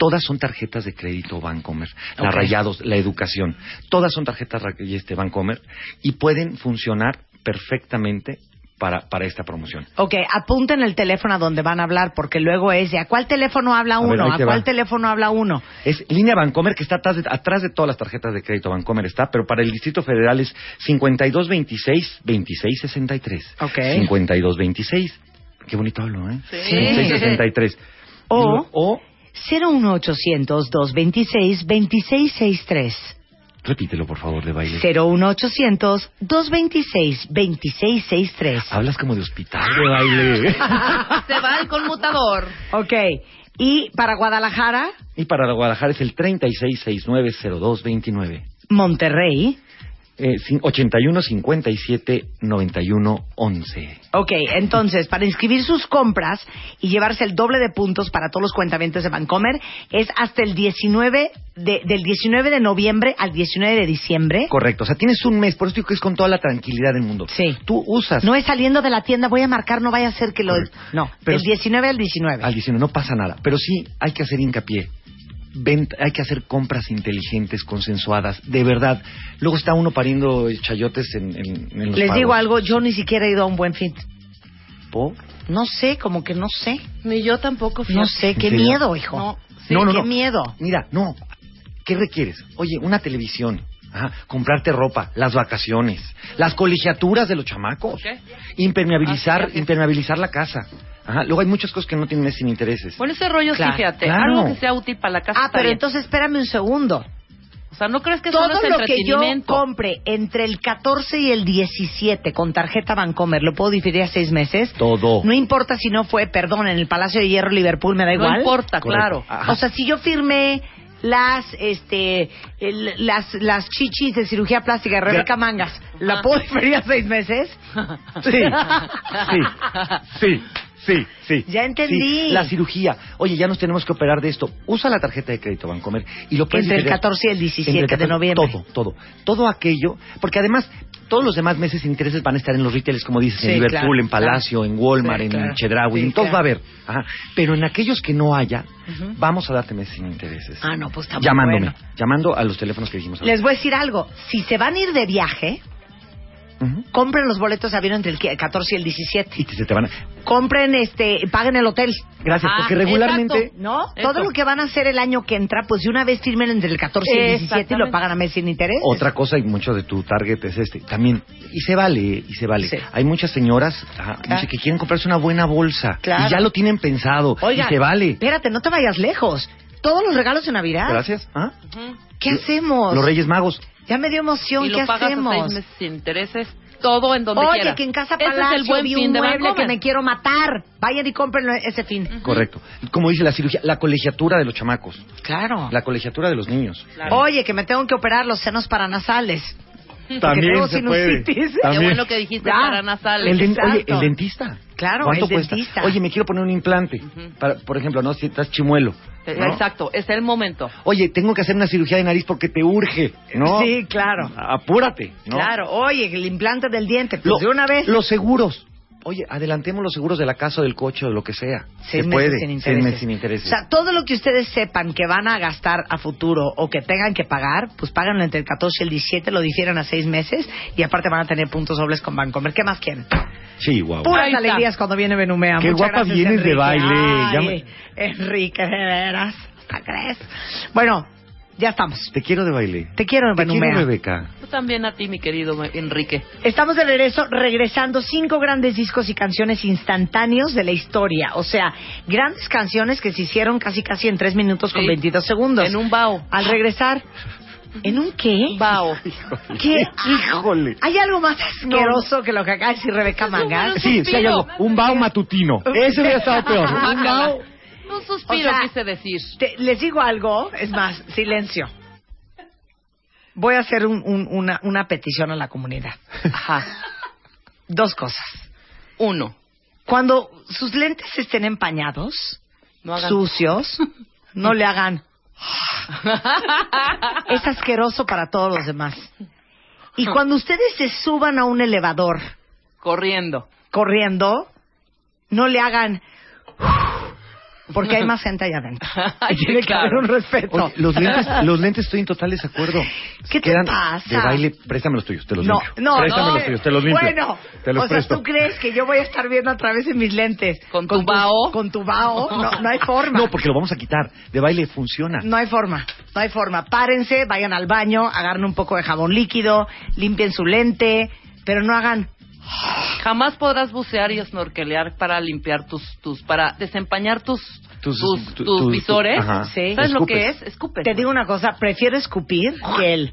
Todas son tarjetas de crédito Bancomer. La. Rayados, la educación. Todas son tarjetas este Bancomer y pueden funcionar perfectamente para, para esta promoción. Ok, apunten el teléfono a donde van a hablar, porque luego es de a cuál teléfono habla A uno, a, cuál va. teléfono habla uno. Es línea Bancomer que está atrás de, atrás de todas las tarjetas de crédito. Bancomer está, pero para el Distrito Federal es 5226-2663. Ok. 5226. Qué bonito hablo, ¿eh? Sí. 2663. O- o 01800 226 2663. repítelo, por favor, de baile. 01800 226 2663. Hablas como de hospital de baile. Se va el conmutador. Ok, y para Guadalajara, y para la Guadalajara es el 36690229. Monterrey. Eh, cin- 81 57 91 11. Ok, entonces, para inscribir sus compras y llevarse el doble de puntos para todos los cuentavientes de Bancomer, es hasta el 19 de, del 19 de noviembre al 19 de diciembre. Correcto, o sea, tienes un mes, por eso digo que es con toda la tranquilidad del mundo. Sí. Tú usas No es saliendo de la tienda, voy a marcar, no vaya a ser que lo... Correcto. No, Pero- del 19 al 19. al 19, no pasa nada, pero sí hay que hacer hincapié. Hay que hacer compras inteligentes, consensuadas, de verdad. Luego está uno pariendo chayotes en, en- en los Les pagos. digo algo, yo ni siquiera he ido a un buen fin. ¿Po? No sé, como que no sé. Ni yo tampoco. No fíjate. sé, qué miedo, hijo. No, sí, no, no, qué no. miedo. Mira, no. ¿Qué requieres? Oye, una televisión. Ajá, comprarte ropa, las vacaciones, las colegiaturas de los chamacos, ¿Qué? impermeabilizar, Ah, impermeabilizar la casa. Ajá, luego hay muchas cosas que no tienen sin intereses. Bueno, ese rollo Claro, sí, fíjate. claro. Algo que sea útil para la casa. Ah, está pero bien. entonces espérame un segundo. O sea, ¿no crees que Todo solo es lo que yo compre entre el 14 y el 17 con tarjeta Bancomer, ¿lo puedo diferir a seis meses? Todo. No importa si no fue, perdón, en el Palacio de Hierro Liverpool, me da No igual. importa, Correcto. claro. Ajá. O sea, si yo firmé las este el- las las chichis de cirugía plástica de Rebeca Mangas, ¿la puedo diferir a seis meses? Sí, sí, sí, sí, sí. Ya entendí. Sí, La cirugía. Oye, ya nos tenemos que operar de esto. Usa la tarjeta de crédito Bancomer y lo puedes Entre el diferir- 14 y el 17 Entre el de 14 noviembre. Todo, todo. Todo aquello. Porque además, todos los demás meses sin intereses van a estar en los retailers, como dices, Sí, en Liverpool, claro, en Palacio, en Walmart, Sí, en claro. Chedraui, en todos va a haber. Ajá. Pero en aquellos que no haya, vamos a darte meses sin intereses. Ah, no, pues está Llamándome, bueno. llamando a los teléfonos que dijimos. Les voy a decir algo, si se van a ir de viaje, Compren los boletos de avión entre el 14 y el 17. Y se te van a... compren este, paguen el hotel. Gracias, Ah, porque regularmente... exacto. ¿No? Eso. Todo lo que van a hacer el año que entra, pues de una vez firmen entre el 14 y el 17 y lo pagan a mes sin interés. Otra cosa y mucho de tu target es este. También, y se vale, y se vale. Sí. Hay muchas señoras Claro. dice que quieren comprarse una buena bolsa. Claro. Y ya lo tienen pensado. Oiga, y se vale. espérate, no te vayas lejos. Todos los regalos de Navidad. Gracias. ¿Ah? ¿Qué hacemos? Los Reyes Magos. Ya me dio emoción, Y ¿qué lo pagas a hacemos? seis meses sin intereses. Todo en donde Oye, quieras. que en Casa Ese es Palacio el buen vi fin un de mueble Vancomer. que me quiero matar. Vayan y cómprenlo ese fin. Correcto. Como dice la cirugía, la colegiatura de los chamacos. Claro. La colegiatura de los niños. Claro. Oye, que me tengo que operar los senos paranasales. También tengo se puede. sinusitis. Qué También. bueno que dijiste Ya. para nasales. El den- oye, Exacto. el dentista. Claro, ¿Cuánto el cuesta? dentista. Oye, me quiero poner un implante. Para- por ejemplo, ¿no? Si estás chimuelo. Eh, ¿no? Exacto, es el momento. Oye, tengo que hacer una cirugía de nariz porque te urge, ¿no? Sí, claro. Apúrate, ¿no? Claro, oye, el implante del diente, pues Lo- de una vez. Los seguros. Oye, adelantemos los seguros de la casa del coche o de lo que sea. Seis Se meses puede. sin Seis intereses. meses sin intereses. O sea, todo lo que ustedes sepan que van a gastar a futuro o que tengan que pagar, pues páganlo entre el 14 y el 17, lo difieren a seis meses y aparte van a tener puntos dobles con Bancomer. ¿Qué más quieren? sí, guau. Puras Ahí está. alegrías cuando viene Benumea. Qué Muchas guapa gracias, vienes de Enrique. baile. Ya Ay, me- Enrique, de veras. ¿Hasta crees? Bueno, ya estamos. Te quiero de baile. Te quiero, Te quiero, Benumea. Rebeca. Tú también a ti, mi querido Enrique. Estamos de regreso, regresando cinco grandes discos y canciones instantáneos de la historia. O sea, grandes canciones que se hicieron casi casi en tres minutos con Sí. 22 segundos. En un bao. Al regresar, ¿en un qué? Bao. ¿Qué? Híjole. ¿Hay algo más asqueroso que lo que acaba de decir Rebeca Mangas? un Sí, sí hay algo. Un bao matutino. Ese hubiera estado peor. Un bao. Un suspiro O sea, quise decir. Te- les digo algo, es más, silencio. Voy a hacer un- un- una, una petición a la comunidad. Ajá. Dos cosas. Uno. Cuando sus lentes estén empañados, No hagan... sucios, no le hagan. es asqueroso para todos los demás. Y cuando ustedes se suban a un elevador Corriendo. corriendo, no le hagan. Porque hay más gente allá adentro. Ay, Y tiene que claro. haber un respeto. Oye, los lentes, los lentes estoy en total desacuerdo. ¿Qué te Quedan pasa? De baile, préstame los tuyos, te los no, limpio. no, préstame no. los tuyos, te los limpio. Bueno, te los o sea, presto. ¿tú crees que yo voy a estar viendo a través de mis lentes? ¿Con tu bao? Con tu bao. No, no hay forma. No, porque lo vamos a quitar. De baile funciona. No hay forma, no hay forma. Párense, vayan al baño, agarren un poco de jabón líquido, limpien su lente, pero no hagan. Jamás podrás bucear y snorkelear para limpiar tus, tus, para desempañar tus, tus, Tus- tus, tu- tu- visores. Sí. ¿Sabes lo que es? Escupes. Te digo una cosa, prefiero escupir que el.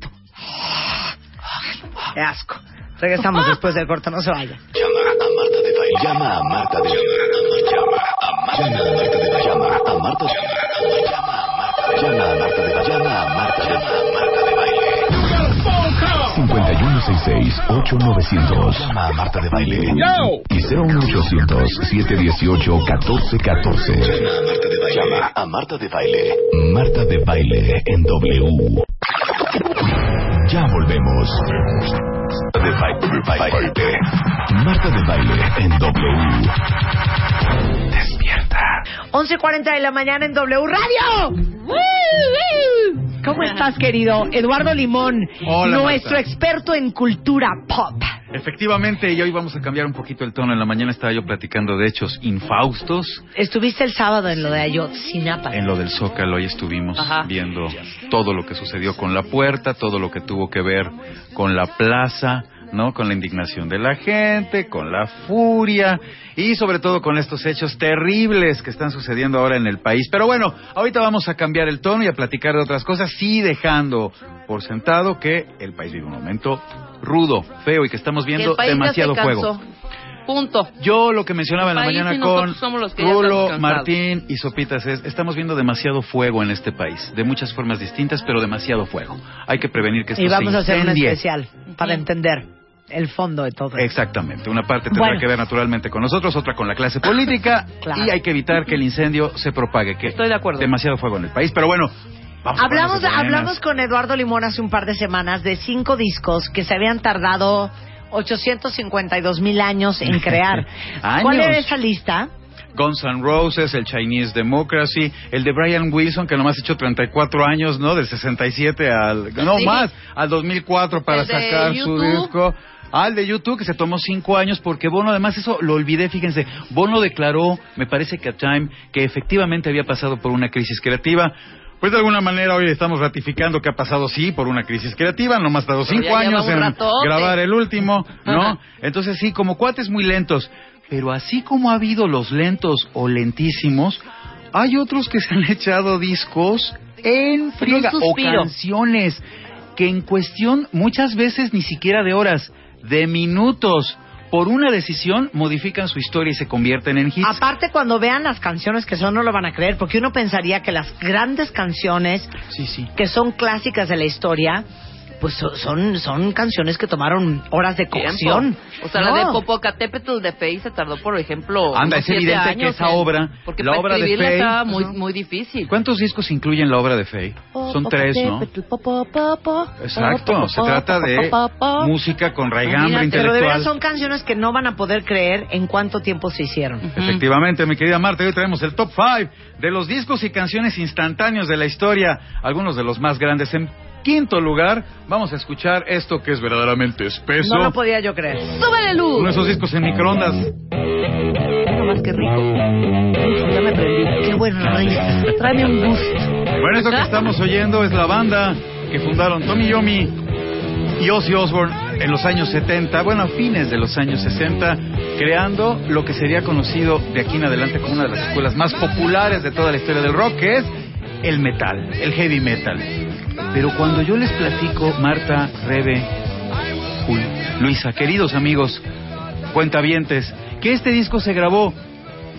Qué asco. Regresamos después del corto, no se vaya. Llama a Marta de Baile. Llama a Marta de Baile. Llama a Marta de Llama 668-900. Llama a Marta de Baile. ¡No! Y 01800-718-1414. Llama a Marta de Baile. Llama a Marta de Baile. Marta de Baile en W. Ya volvemos. Marta de Baile en W. Despierta. 11.40 de la mañana en W Radio. ¿Cómo estás, querido? Eduardo Limón, Hola, nuestro Marta. experto en cultura pop. Efectivamente, y hoy vamos a cambiar un poquito el tono. En la mañana estaba yo platicando de hechos infaustos. Estuviste el sábado en lo de Ayotzinapa. En lo del Zócalo, hoy estuvimos Ajá. viendo todo lo que sucedió con la puerta, todo lo que tuvo que ver con la plaza, ¿no? Con la indignación de la gente, con la furia y sobre todo con estos hechos terribles que están sucediendo ahora en el país. Pero bueno, ahorita vamos a cambiar el tono y a platicar de otras cosas, sí dejando por sentado que el país vive un momento rudo, feo y que estamos viendo demasiado fuego. Punto. Yo lo que mencionaba en la mañana y con Rulo. Martín y Sopitas es, estamos viendo demasiado fuego en este país, de muchas formas distintas, pero demasiado fuego. Hay que prevenir que esto Y vamos se a hacer un especial para entender el fondo de todo. esto. Exactamente, una parte tendrá Bueno. que ver naturalmente con nosotros, otra con la clase política Claro. y hay que evitar que el incendio se propague, que Estoy de acuerdo. demasiado fuego en el país, pero bueno, vamos a Hablamos, buenas. hablamos con Eduardo Limón hace un par de semanas de cinco discos que se habían tardado 852 mil años en crear. Años. ¿Cuál era esa lista? Guns N' Roses, el Chinese Democracy, el de Brian Wilson, que nomás ha hecho 34 años, ¿no? Del 67 al... No Sí. más, al 2004 para El sacar su disco. Al de YouTube, que se tomó cinco años, porque Bono, además, eso lo olvidé, fíjense. Bono declaró, me parece que a Time, que efectivamente había pasado por una crisis creativa. Pues de alguna manera hoy estamos ratificando que ha pasado, sí, por una crisis creativa. Nomás ha tardado Pero cinco años en ratote. grabar el último, ¿no? Ajá. Entonces sí, como cuates muy lentos. Pero así como ha habido los lentos o lentísimos, hay otros que se han echado discos en friega o canciones que en cuestión muchas veces ni siquiera de horas, de minutos, por una decisión modifican su historia y se convierten en hits. Aparte, cuando vean las canciones que son, no lo van a creer, porque uno pensaría que las grandes canciones Sí, sí. que son clásicas de la historia, pues so- son, son canciones que tomaron horas de cocción. Tiempo. O sea, No. la de Popocatépetl de Fey se tardó, por ejemplo, Anda, es evidente que años esa en- obra, porque la para obra de Fey, estaba muy, ajá. muy difícil. ¿Cuántos discos incluyen la obra de Faye? Son tres, ¿no? Exacto, se trata de música con raigambre Pero de intelectual. veras son canciones que no van a poder creer en cuánto tiempo se hicieron. Efectivamente, mi querida Marta, hoy traemos el top 5 de los discos y canciones instantáneos de la historia, algunos de los más grandes. En quinto lugar, vamos a escuchar esto que es verdaderamente espeso. No lo podía yo creer. ¡Súbele luz! Uno de esos discos en microondas. Más que rico. Ya me prendí. Qué buen rey. Tráeme un boost. Bueno, esto que estamos oyendo es la banda que fundaron Tommy Yomi y Ozzy Osbourne en los años 70, bueno, a fines de los años 60, creando lo que sería conocido de aquí en adelante como una de las escuelas más populares de toda la historia del rock, que es el metal, el heavy metal. Pero cuando yo les platico, Marta, Rebe, Jul, Luisa, queridos amigos, cuentavientes, que este disco se grabó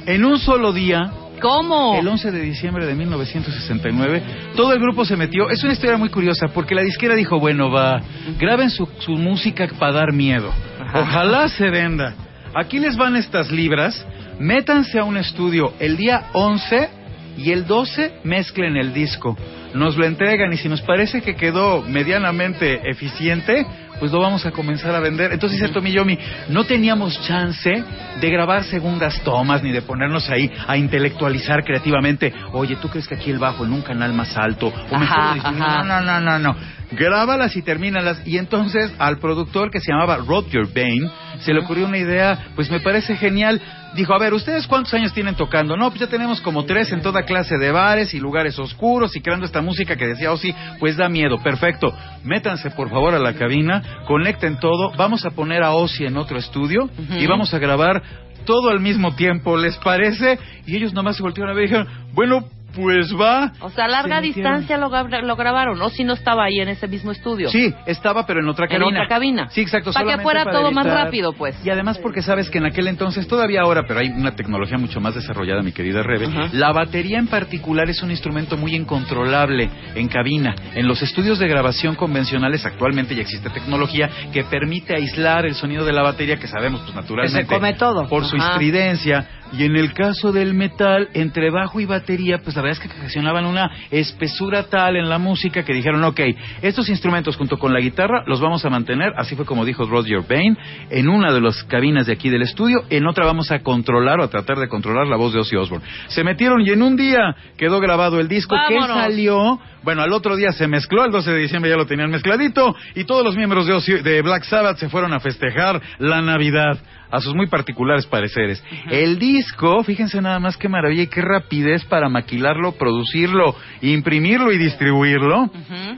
en un solo día, ¿Cómo? el 11 de diciembre de 1969, todo el grupo se metió. Es una historia muy curiosa porque la disquera dijo, bueno, va, graben su, su música para dar miedo. Ojalá se venda. Aquí les van estas libras, métanse a un estudio el día 11 y el 12 mezclen el disco. Nos lo entregan y si nos parece que quedó medianamente eficiente, pues lo vamos a comenzar a vender. Entonces dice Tommy Yomi, no teníamos chance de grabar segundas tomas ni de ponernos ahí a intelectualizar creativamente. Oye, ¿tú crees que aquí el bajo en un canal más alto? O mejor Ajá, disminuyo? ajá. No, no, no, no. Grábalas y termínalas. Y entonces al productor que se llamaba Roger Bain se le ocurrió una idea, pues me parece genial. Dijo, a ver, ¿ustedes cuántos años tienen tocando? No, pues ya tenemos como tres en toda clase de bares y lugares oscuros y creando esta música que decía, oh sí, pues da miedo. Perfecto. Métanse por favor a la cabina, conecten todo, vamos a poner a Ozzy en otro estudio y vamos a grabar todo al mismo tiempo, ¿les parece? Y ellos nomás se voltearon a ver y dijeron, bueno, pues va. O sea, a larga distancia lo, gra- lo grabaron, o si no estaba ahí en ese mismo estudio. Sí, estaba, pero en otra En cabina. otra cabina. Sí, exacto. Para que fuera todo más rápido, pues. Y además porque sabes que en aquel entonces, todavía ahora, pero hay una tecnología mucho más desarrollada, mi querida Rebe, la batería en particular es un instrumento muy incontrolable en cabina. En los estudios de grabación convencionales actualmente ya existe tecnología que permite aislar el sonido de la batería, que sabemos, pues naturalmente, Que se come todo. por su estridencia. Y en el caso del metal, entre bajo y batería, pues la verdad es que ocasionaban una espesura tal en la música que dijeron, ok, estos instrumentos junto con la guitarra los vamos a mantener, así fue como dijo Roger Bain, en una de las cabinas de aquí del estudio, en otra vamos a controlar o a tratar de controlar la voz de Ozzy Osbourne. Se metieron y en un día quedó grabado el disco que salió, bueno, al otro día se mezcló, el 12 de diciembre ya lo tenían mezcladito, y todos los miembros de, Ozzy- de Black Sabbath se fueron a festejar la Navidad a sus muy particulares pareceres. El disco, fíjense nada más qué maravilla y qué rapidez para maquilarlo, producirlo, imprimirlo y distribuirlo.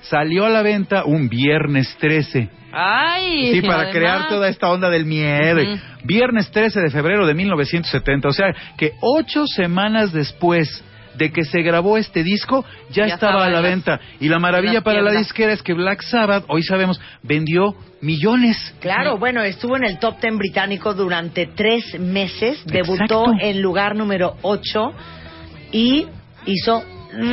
Salió a la venta un viernes 13. Ay, Sí, para además. crear toda esta onda del miedo. Viernes 13 de febrero de 1970. O sea, que ocho semanas después de que se grabó este disco, ya, Ya estaba a la las- venta. Y la maravilla para la disquera es que Black Sabbath, hoy sabemos, vendió millones. Claro, bueno, estuvo en el top ten británico durante tres meses, debutó en lugar número 8 y hizo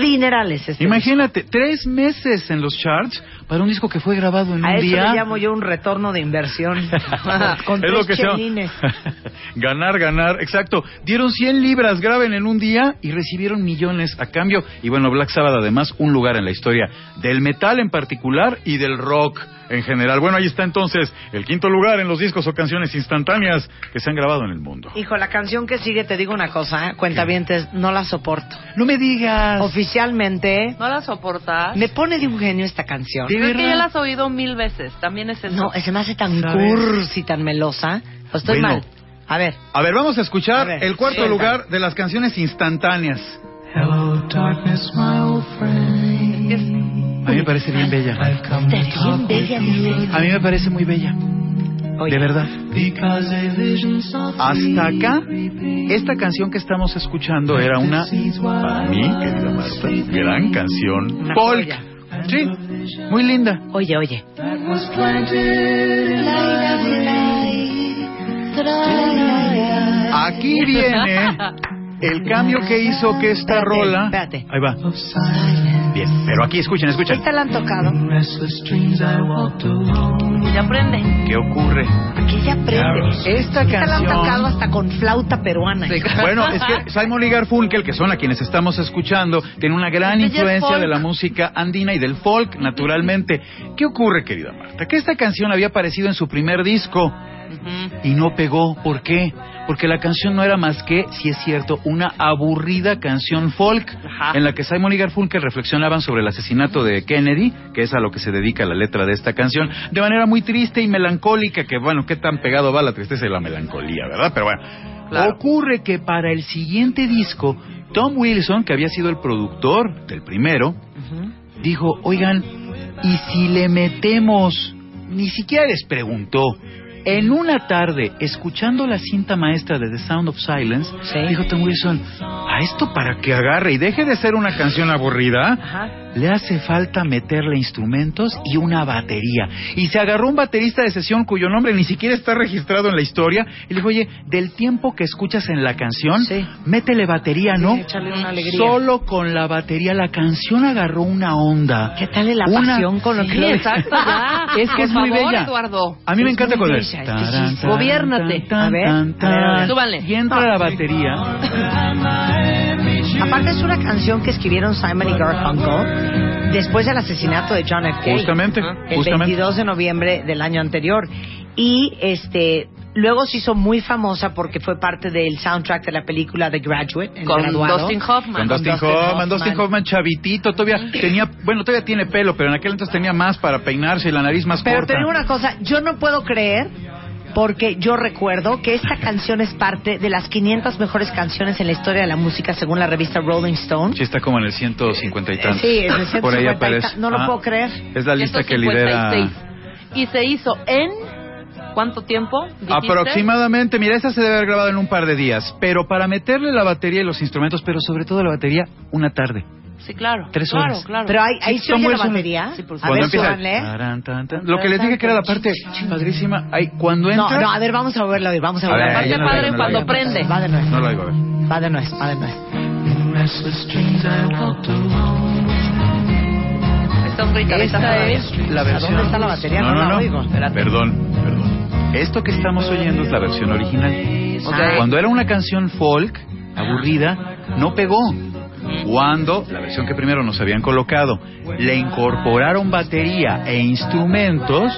dinerales. Este Imagínate, tres meses en los charts para un disco que fue grabado en. A un eso día. le llamo yo un retorno de inversión. Con es lo tres que se llama- chelines. ganar, ganar, exacto. Dieron 100 libras, graben en un día y recibieron millones a cambio. Y bueno, Black Sabbath además un lugar en la historia del metal en particular y del rock en general. Bueno, ahí está entonces el quinto lugar en los discos o canciones instantáneas que se han grabado en el mundo. Hijo, la canción que sigue, te digo una cosa, ¿eh? cuentavientes, no la soporto. No me digas. Oficialmente, ¿No la soportas? me pone de un genio esta canción. ¿De Pero es que ya la has oído mil veces. También es eso. No, se me hace tan cursi, tan melosa. O estoy Bueno. mal. A ver. A ver, vamos a escuchar A ver, el cuarto suelta. lugar de las canciones instantáneas. Hello, darkness, my old friend. Es que es- A mí me parece bien bella. Bien bella, dice. A mí me parece muy bella. Oye. De verdad. Hasta acá, esta canción que estamos escuchando era una, para mí, querida Marta, gran canción. Una Folk. joya. Sí, muy linda. Oye, oye. Aquí viene el cambio que hizo que esta Espérate, rola... espérate. Ahí va. Bien, pero aquí escuchen, escuchen. Esta la han tocado. Ya aprende. ¿Qué ocurre? Aquí se aprende. Esta Esta la han canción... tocado hasta con flauta peruana. Sí. Bueno, es que Simon y Garfunkel, que son a quienes estamos escuchando, tiene una gran Este influencia de la música andina y del folk, naturalmente. ¿Qué ocurre, querida Marta? Que esta canción había aparecido en su primer disco Y no pegó. ¿Por qué? Porque la canción no era más que, si es cierto, una aburrida canción folk Ajá. en la que Simon y Garfunkel reflexionaban sobre el asesinato de Kennedy, que es a lo que se dedica la letra de esta canción, de manera muy triste y melancólica, que bueno, qué tan pegado va la tristeza y la melancolía, ¿verdad? Pero bueno, Claro. ocurre que para el siguiente disco, Tom Wilson, que había sido el productor del primero, dijo, oigan, ¿y si le metemos? Ni siquiera les preguntó. En una tarde, escuchando la cinta maestra de The Sound of Silence, Sí. dijo Tom Wilson, ¿a esto para que agarre y deje de ser una canción aburrida? Ajá. Le hace falta meterle instrumentos y una batería. Y se agarró un baterista de sesión cuyo nombre ni siquiera está registrado en la historia y le dijo, oye, del tiempo que escuchas en la canción, Sí. métele batería, ¿no? Sí, una alegría. Solo con la batería la canción agarró una onda. ¿Qué tal la Una- pasión con lo que lo exacto, ya. Es que Por es muy favor, bella. Eduardo. A mí me encanta con el... Gobiérnate. tan, A ver, a ver. Súbanle. Y entra la batería. Aparte es una canción que escribieron Simon y Garfunkel después del asesinato de John F. Kennedy. Justamente, El justamente. 22 de noviembre del año anterior. Y este luego se hizo muy famosa porque fue parte del soundtrack de la película The Graduate. El Con graduado. Dustin Hoffman. Con Dustin Dustin Hoffman, Dustin Hoffman. Hoffman chavitito, todavía tenía, bueno, todavía tiene pelo, pero en aquel entonces tenía más para peinarse y la nariz más Pero corta. te digo una cosa, yo no puedo creer porque yo recuerdo que esta canción es parte de las 500 mejores canciones en la historia de la música según la revista Rolling Stone. Sí, está como en el 150 y tantos. Sí, Por ahí 150 y aparece. ta- no lo Ah, puedo creer. Es la lista que lidera. 156. Y se hizo en... ¿Cuánto tiempo? dijiste? Aproximadamente, mira, esa se debe haber grabado en un par de días, pero para meterle la batería y los instrumentos, pero sobre todo la batería, una tarde. Sí, claro. Tres claro, horas. Claro, Pero ahí, ahí Sí, se oye ¿cómo la es batería. Sí, por a Cuando ver, taran, tan, tan. Lo que les dije que era la parte padrísima, ahí, cuando No, entra... no, a ver, vamos a verlo oír, vamos a A verlo. ver, parte ya no la padre no la cuando prende. Va de nuez. No lo oigo, a ver. Va de nuez, va de nuez. Está un rita, Esta es La ¿A versión... dónde está la batería? No, No, no, la no. oigo. Perdón, perdón. Esto que estamos oyendo es la versión original. Cuando era una canción folk, aburrida, no pegó. Cuando, la versión que primero nos habían colocado, le incorporaron batería e instrumentos,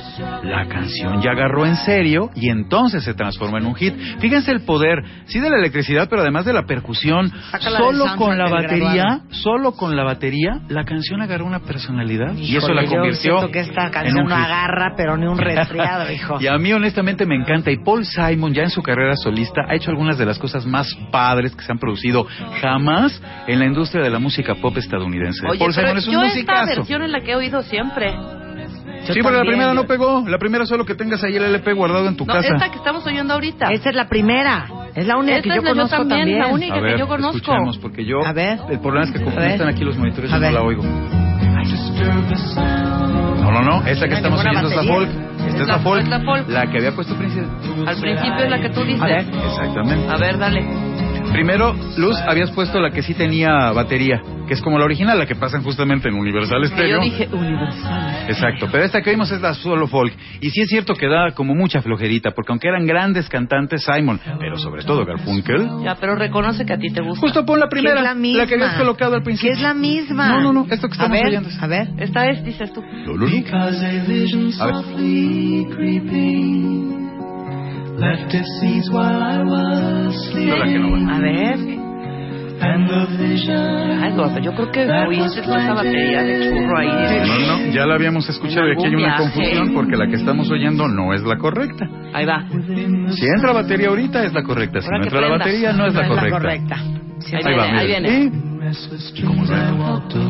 la canción ya agarró en serio y entonces se transformó en un hit. Fíjense el poder, sí de la electricidad, pero además de la percusión. Sácala Solo con la batería, graduado. solo con la batería, la canción agarró una personalidad y eso la yo convirtió siento que esta en canción un no hit. agarra, pero ni un resfriado, hijo. Y a mí honestamente me encanta. Y Paul Simon ya en su carrera solista ha hecho algunas de las cosas más padres que se han producido jamás en la industria de la música pop estadounidense. Oye, Paul Simon es un yo esta musicazo. versión es la que he oído siempre. Yo Sí, pero la primera no pegó. La primera solo que tengas ahí el LP guardado en tu No, casa. esta que estamos oyendo ahorita. Esta es la primera. Es la única Esta que yo es la yo conozco también, también. la única. A que ver, yo conozco. escuchemos, porque yo... A ver. El problema es que como no están aquí los monitores, yo no la oigo. No, no, no. Esa que estamos oyendo es la folk. Esta es la- la folk. es la folk. La que había puesto Príncipe. Al principio es la que tú dices. A ver. Exactamente. A ver, dale. Primero, Luz, habías puesto la que sí tenía batería, que es como la original, la que pasan justamente en Universal Que Stereo. yo dije universal. Exacto, pero esta que vimos es la solo folk. Y sí es cierto que da como mucha flojerita, porque aunque eran grandes cantantes, Simon, pero sobre todo Garfunkel. Ya, pero reconoce que a ti te gusta. Justo pon la Que primera, es la misma. que habías colocado al Que principio. es la misma. No, no, no, esto que estamos a ver, oyendo. A ver. Esta es, dices tú. Lo, lo, A ver. No, la que no va. A ver. Ay, gordo, yo creo que oíste toda esa batería de churro ahí. No, no, ya la habíamos escuchado y aquí hay una confusión porque la que estamos oyendo no es la correcta. Ahí va. Si entra batería ahorita es la correcta, si no entra la batería no es la la correcta. Ahí va, viene, ahí viene. Y- como.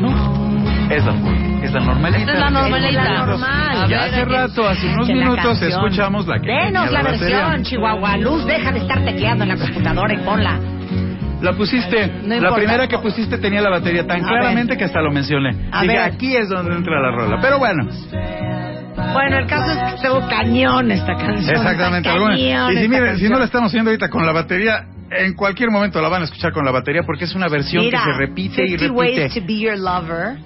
No, es la folk, es la normalita. Esta es la normalita. Es la normal. A Ya hace rato, hace unos minutos, escuchamos la que Denos la, batería. versión, Chihuahua. Luz, deja de estar tecleando en la computadora y ponla. La pusiste, No la primera que pusiste tenía la batería tan A claramente ver. que hasta lo mencioné. A Dije, ver. aquí es donde entra la rola. Pero bueno, Bueno, el caso es que estuvo cañón esta canción. exactamente. Cañón Y si, miren, si no la estamos haciendo ahorita con la batería, en cualquier momento la van a escuchar con la batería porque es una versión Mira, que se repite y 50 Ways to repite. be your lover.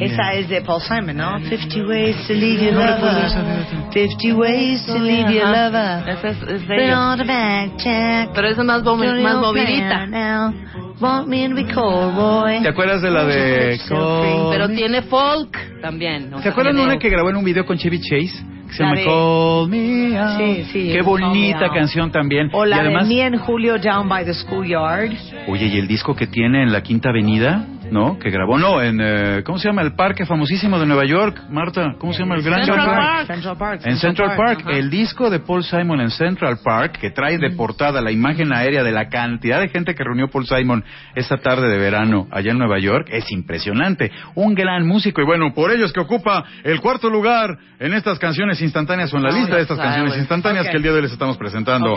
Esa es de Paul Simon, ¿no? 50 ways to leave your lover. fíjate. 50 ways to leave your lover. Esa es, es de Put ellos. on the back check. Pero esa es más, más movidita. plan now. Want me to be cold, boy. ¿Te acuerdas de la de... Pero tiene folk también. o ¿Se sea, acuerdan de una que grabó en un video con Chevy Chase? Que se La llama Call Me Out. Sí, sí, Qué bonita canción también. O la y además, de Me and Julio Down by the Schoolyard. Oye, y el disco que tiene en la Quinta Avenida, ¿no? Que grabó, no, en, eh, ¿cómo se llama? El parque famosísimo de Nueva York, Marta, ¿cómo se llama? El Gran Central Park. Central Park. En Central Park, el disco de Paul Simon en Central Park, que trae de portada la imagen aérea de la cantidad de gente que reunió Paul Simon esa tarde de verano allá en Nueva York, es impresionante. Un gran músico, y bueno, por ello es que ocupa el cuarto lugar en estas canciones instantáneas o en la Oh, lista de estas canciones instantáneas que el día de hoy les estamos presentando.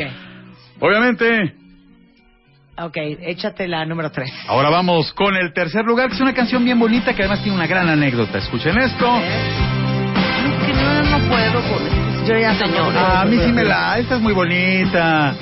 Obviamente, Ok, échate la número 3. Ahora vamos con el tercer lugar, que es una canción bien bonita que además tiene una gran anécdota. Escuchen esto. Es que no, no puedo esto. Yo ya Señor. Ah, a mí sí me la... Esta es muy bonita.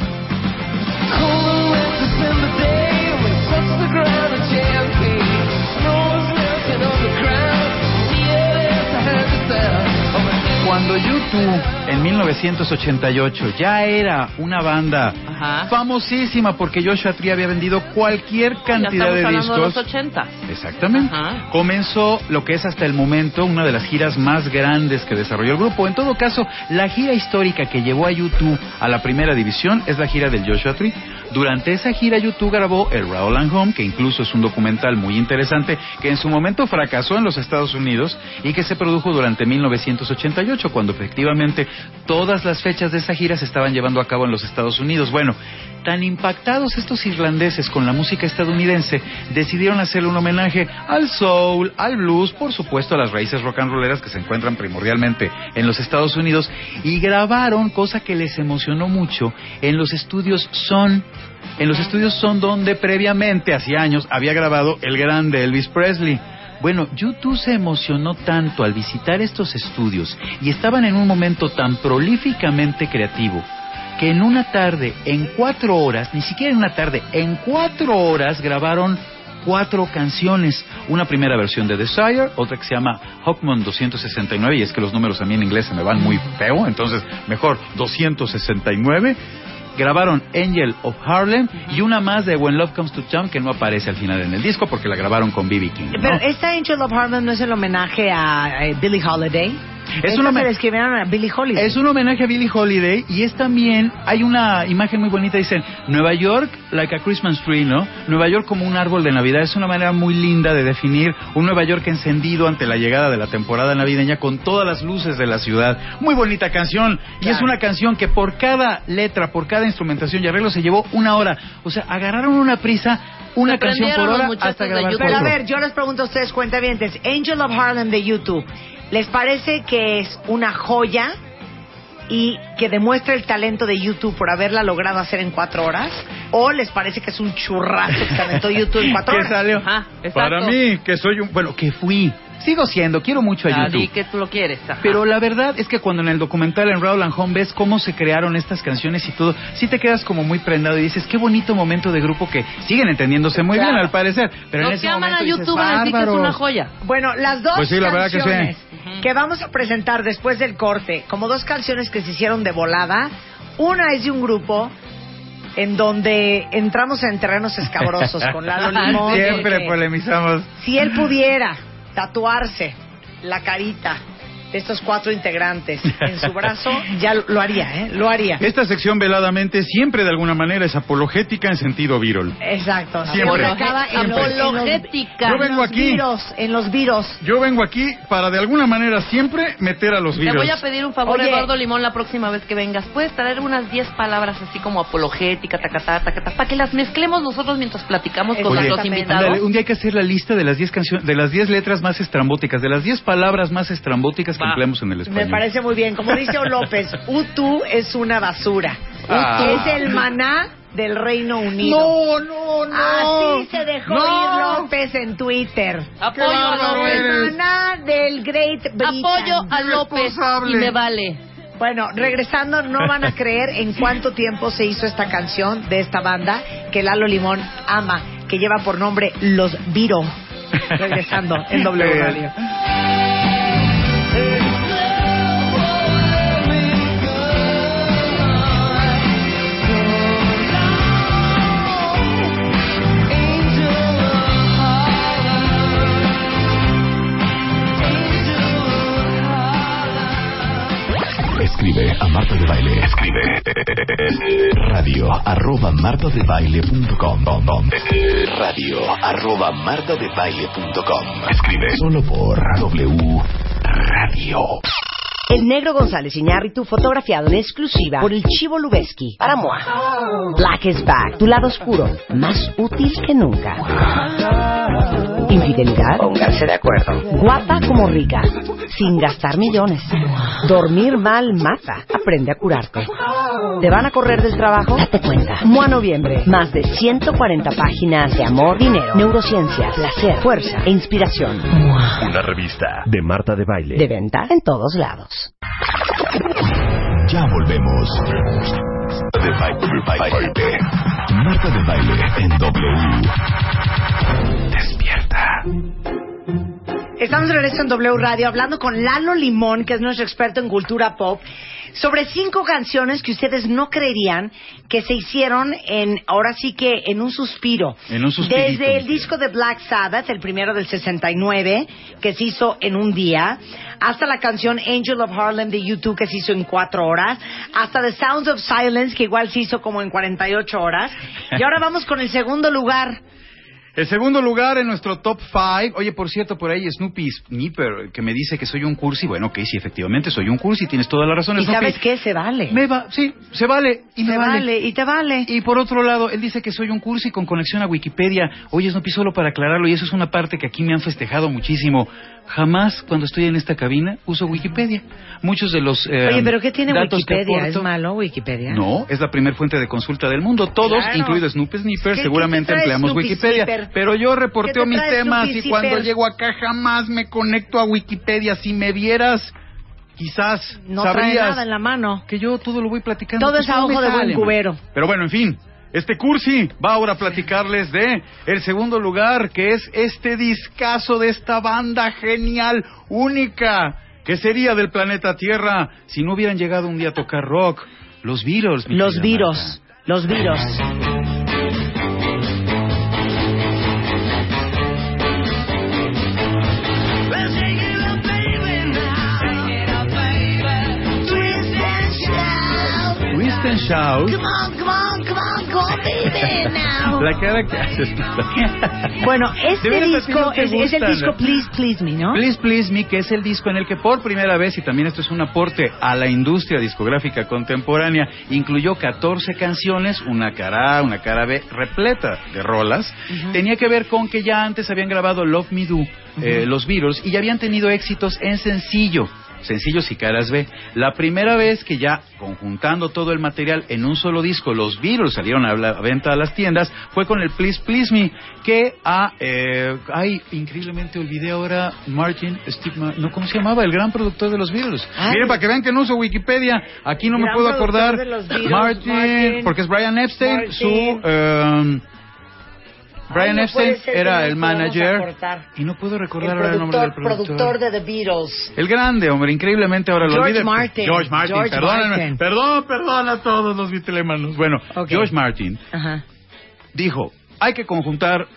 Cuando YouTube en 1988 ya era una banda Ajá. famosísima porque Joshua Tree había vendido cualquier Ya cantidad estamos de hablando de los discos. 80. Exactamente. Ajá. Comenzó lo que es hasta el momento una de las giras más grandes que desarrolló el grupo. En todo caso, la gira histórica que llevó a YouTube a la primera división es la gira del Joshua Tree. Durante esa gira YouTube grabó el Raúl and Home, que incluso es un documental muy interesante, que en su momento fracasó en los Estados Unidos y que se produjo durante 1988, cuando efectivamente todas las fechas de esa gira se estaban llevando a cabo en los Estados Unidos. Bueno, tan impactados estos irlandeses con la música estadounidense, decidieron hacerle un homenaje al soul, al blues, por supuesto a las raíces rock and rolleras que se encuentran primordialmente en los Estados Unidos y grabaron, cosa que les emocionó mucho, en los estudios Son. En los estudios Son donde previamente, hace años, había grabado el grande Elvis Presley. Bueno, YouTube se emocionó tanto al visitar estos estudios y estaban en un momento tan prolíficamente creativo que en una tarde, en cuatro horas, ni siquiera en una tarde, en cuatro horas grabaron cuatro canciones. Una primera versión de Desire, otra que se llama Hawkman 269, y es que los números a mí en inglés se me van muy feo, entonces mejor 269. Grabaron Angel of Harlem y una más de When Love Comes to Town que no aparece al final en el disco porque la grabaron con B.B. King. ¿no? Pero esta Angel of Harlem no es el homenaje a eh, Billie Holiday. Es un se homen- la escribieron a Billie Holiday. Es un homenaje a Billie Holiday y es también, hay una imagen muy bonita, dicen, Nueva York like a Christmas tree, ¿no? Nueva York como un árbol de Navidad, es una manera muy linda de definir un Nueva York encendido ante la llegada de la temporada navideña con todas las luces de la ciudad. Muy bonita canción y es una canción que por cada letra, por cada instrumentación y arreglo se llevó una hora. O sea, agarraron una prisa, una canción por hora hasta grabar. Pero a ver, yo les pregunto a ustedes, cuentavientes, Angel of Harlem de YouTube, ¿les parece que es una joya y que demuestra el talento de YouTube por haberla logrado hacer en cuatro horas? ¿O les parece que es un churrazo que se aventó YouTube en cuatro ¿Qué horas? salió? Ajá, exacto. Para mí, que soy un... Bueno, que fui. Sigo siendo, quiero mucho a Ah, YouTube. di que tú lo quieres. ajá. Pero la verdad es que cuando en el documental en Raúl and Home ves cómo se crearon estas canciones y todo, sí te quedas como muy prendado y dices, qué bonito momento de grupo que siguen entendiéndose muy Claro. bien al parecer. Pero en Los ese que aman momento a dices, YouTube van a decir que es una joya. Bueno, las dos Pues sí, la verdad que sí. canciones que vamos a presentar después del corte, como dos canciones que se hicieron de volada, una es de un grupo en donde entramos en terrenos escabrosos con Lalo Limón. Siempre polemizamos. Si él pudiera tatuarse la carita de estos cuatro integrantes en su brazo, ya lo haría, ¿eh? Lo haría. Esta sección veladamente siempre de alguna manera es apologética en sentido virol. Exacto. Siempre. acaba Apologética. Yo vengo en los aquí. viros, en los viros. Yo vengo aquí para de alguna manera siempre meter a los Te virus. voy a pedir un favor, Oye. Eduardo Limón, la próxima vez que vengas. Puedes traer unas 10 palabras así como apologética, tacatá, tacatá, para que las mezclemos nosotros mientras platicamos con Oye, nuestros invitados. Un día hay que hacer la lista de las 10 canciones, de las 10 letras más estrambóticas, de las 10 palabras más estrambóticas empleamos en el Me español. parece muy bien. Como dice O López, Utu es una basura. Ah. Es el maná del Reino Unido. No, no, no. Así se dejó No. ir López en Twitter. Apoyo a López. maná del Great Britain. Apoyo a López y me vale. Bueno, regresando, no van a creer en cuánto tiempo se hizo esta canción de esta banda que Lalo Limón ama, que lleva por nombre Los Viro. Regresando en W Radio. A Marta de Baile. Escribe radio arroba martadebaile.com radio arroba martadebaile.com Escribe solo por W Radio. El negro González Iñárritu fotografiado en exclusiva por el Chivo Lubeski para Moa. Black is back, tu lado oscuro, más útil que nunca. Infidelidad, pónganse de acuerdo. Guapa como rica, sin gastar millones. Dormir mal mata, aprende a curarte. ¿Te van a correr del trabajo? Date cuenta. Moa Noviembre, más de 140 páginas de amor, dinero, neurociencia, placer, fuerza e inspiración. Mua. Una revista de Marta de Baile. De venta en todos lados. Ya volvemos. De baile, baile. Marta de Baile en W. Estamos de regreso en W Radio hablando con Lalo Limón, que es nuestro experto en cultura pop, sobre cinco canciones que ustedes no creerían que se hicieron en, ahora sí que en un suspiro. En un suspirito, Desde el disco de Black Sabbath, el primero del 69, que se hizo en un día, hasta la canción Angel of Harlem de U2, que se hizo en cuatro horas, hasta The Sounds of Silence, que igual se hizo como en 48 horas. Y ahora vamos con el segundo lugar. El segundo lugar en nuestro top 5. Oye, por cierto, por ahí Snoopy Snipper, que me dice que soy un cursi. Bueno, ok, sí, efectivamente, soy un cursi, tienes toda la razón. ¿Y Snoopy. sabes qué? Se vale. Me va, sí, se vale y me Se vale. vale, y te vale. Y por otro lado, él dice que soy un cursi con conexión a Wikipedia. Oye, Snoopy, solo para aclararlo, y eso es una parte que aquí me han festejado muchísimo. Jamás, cuando estoy en esta cabina, uso Wikipedia. Muchos de los eh, Oye, pero ¿qué tiene Wikipedia? ¿Es aporto- malo Wikipedia? No, es la primer fuente de consulta del mundo. Todos, Claro. incluido Snoopy Snipper, ¿Qué- seguramente qué trae empleamos Snoopy Wikipedia. Snipper? Pero yo reporteo ¿Qué te mis trae temas Snoopy y cuando Snipper? llego acá jamás me conecto a Wikipedia. Si me vieras, quizás No trae sabrías nada en la mano. que yo todo lo voy platicando. Todo es a ojo de buen cubero. Pero bueno, en fin. Este cursi va ahora a platicarles de el segundo lugar, que es este discazo de esta banda genial, única, que sería del planeta Tierra si no hubieran llegado un día a tocar rock. Los Beatles. mi Los virus. Los virus. Marta. Twist and Shout. La cara que haces. Bueno, este disco es, es el disco. Please Please Me, ¿no? Please Please Me, que es el disco en el que por primera vez, y también esto es un aporte a la industria discográfica contemporánea, incluyó 14 canciones, una cara A, una cara B, repleta de rolas. Tenía que ver con que ya antes habían grabado Love Me Do, eh, los Beatles, y ya habían tenido éxitos en sencillo. Sencillos y caras B. La primera vez que ya conjuntando todo el material en un solo disco, los Beatles salieron a la venta a las tiendas, fue con el Please Please Me, que a, eh, ay, increíblemente olvidé ahora Martin Stigma, no, ¿cómo se llamaba? El gran productor de los Beatles. Ay. Miren, para que vean que no uso Wikipedia, aquí no me puedo acordar. Beatles, Martin, Martin. porque es Brian Epstein, Martin. su... em, Brian no Epstein era el manager y no puedo El recordar ahora el nombre del productor, productor. productor de The Beatles. El grande, hombre, increíblemente ahora lo George olvidé. Martin. George Martin, George. Martin. Perdón, perdón a todos los vitelemanos. Bueno, Ok. George Martin Ajá. dijo, hay que conjuntar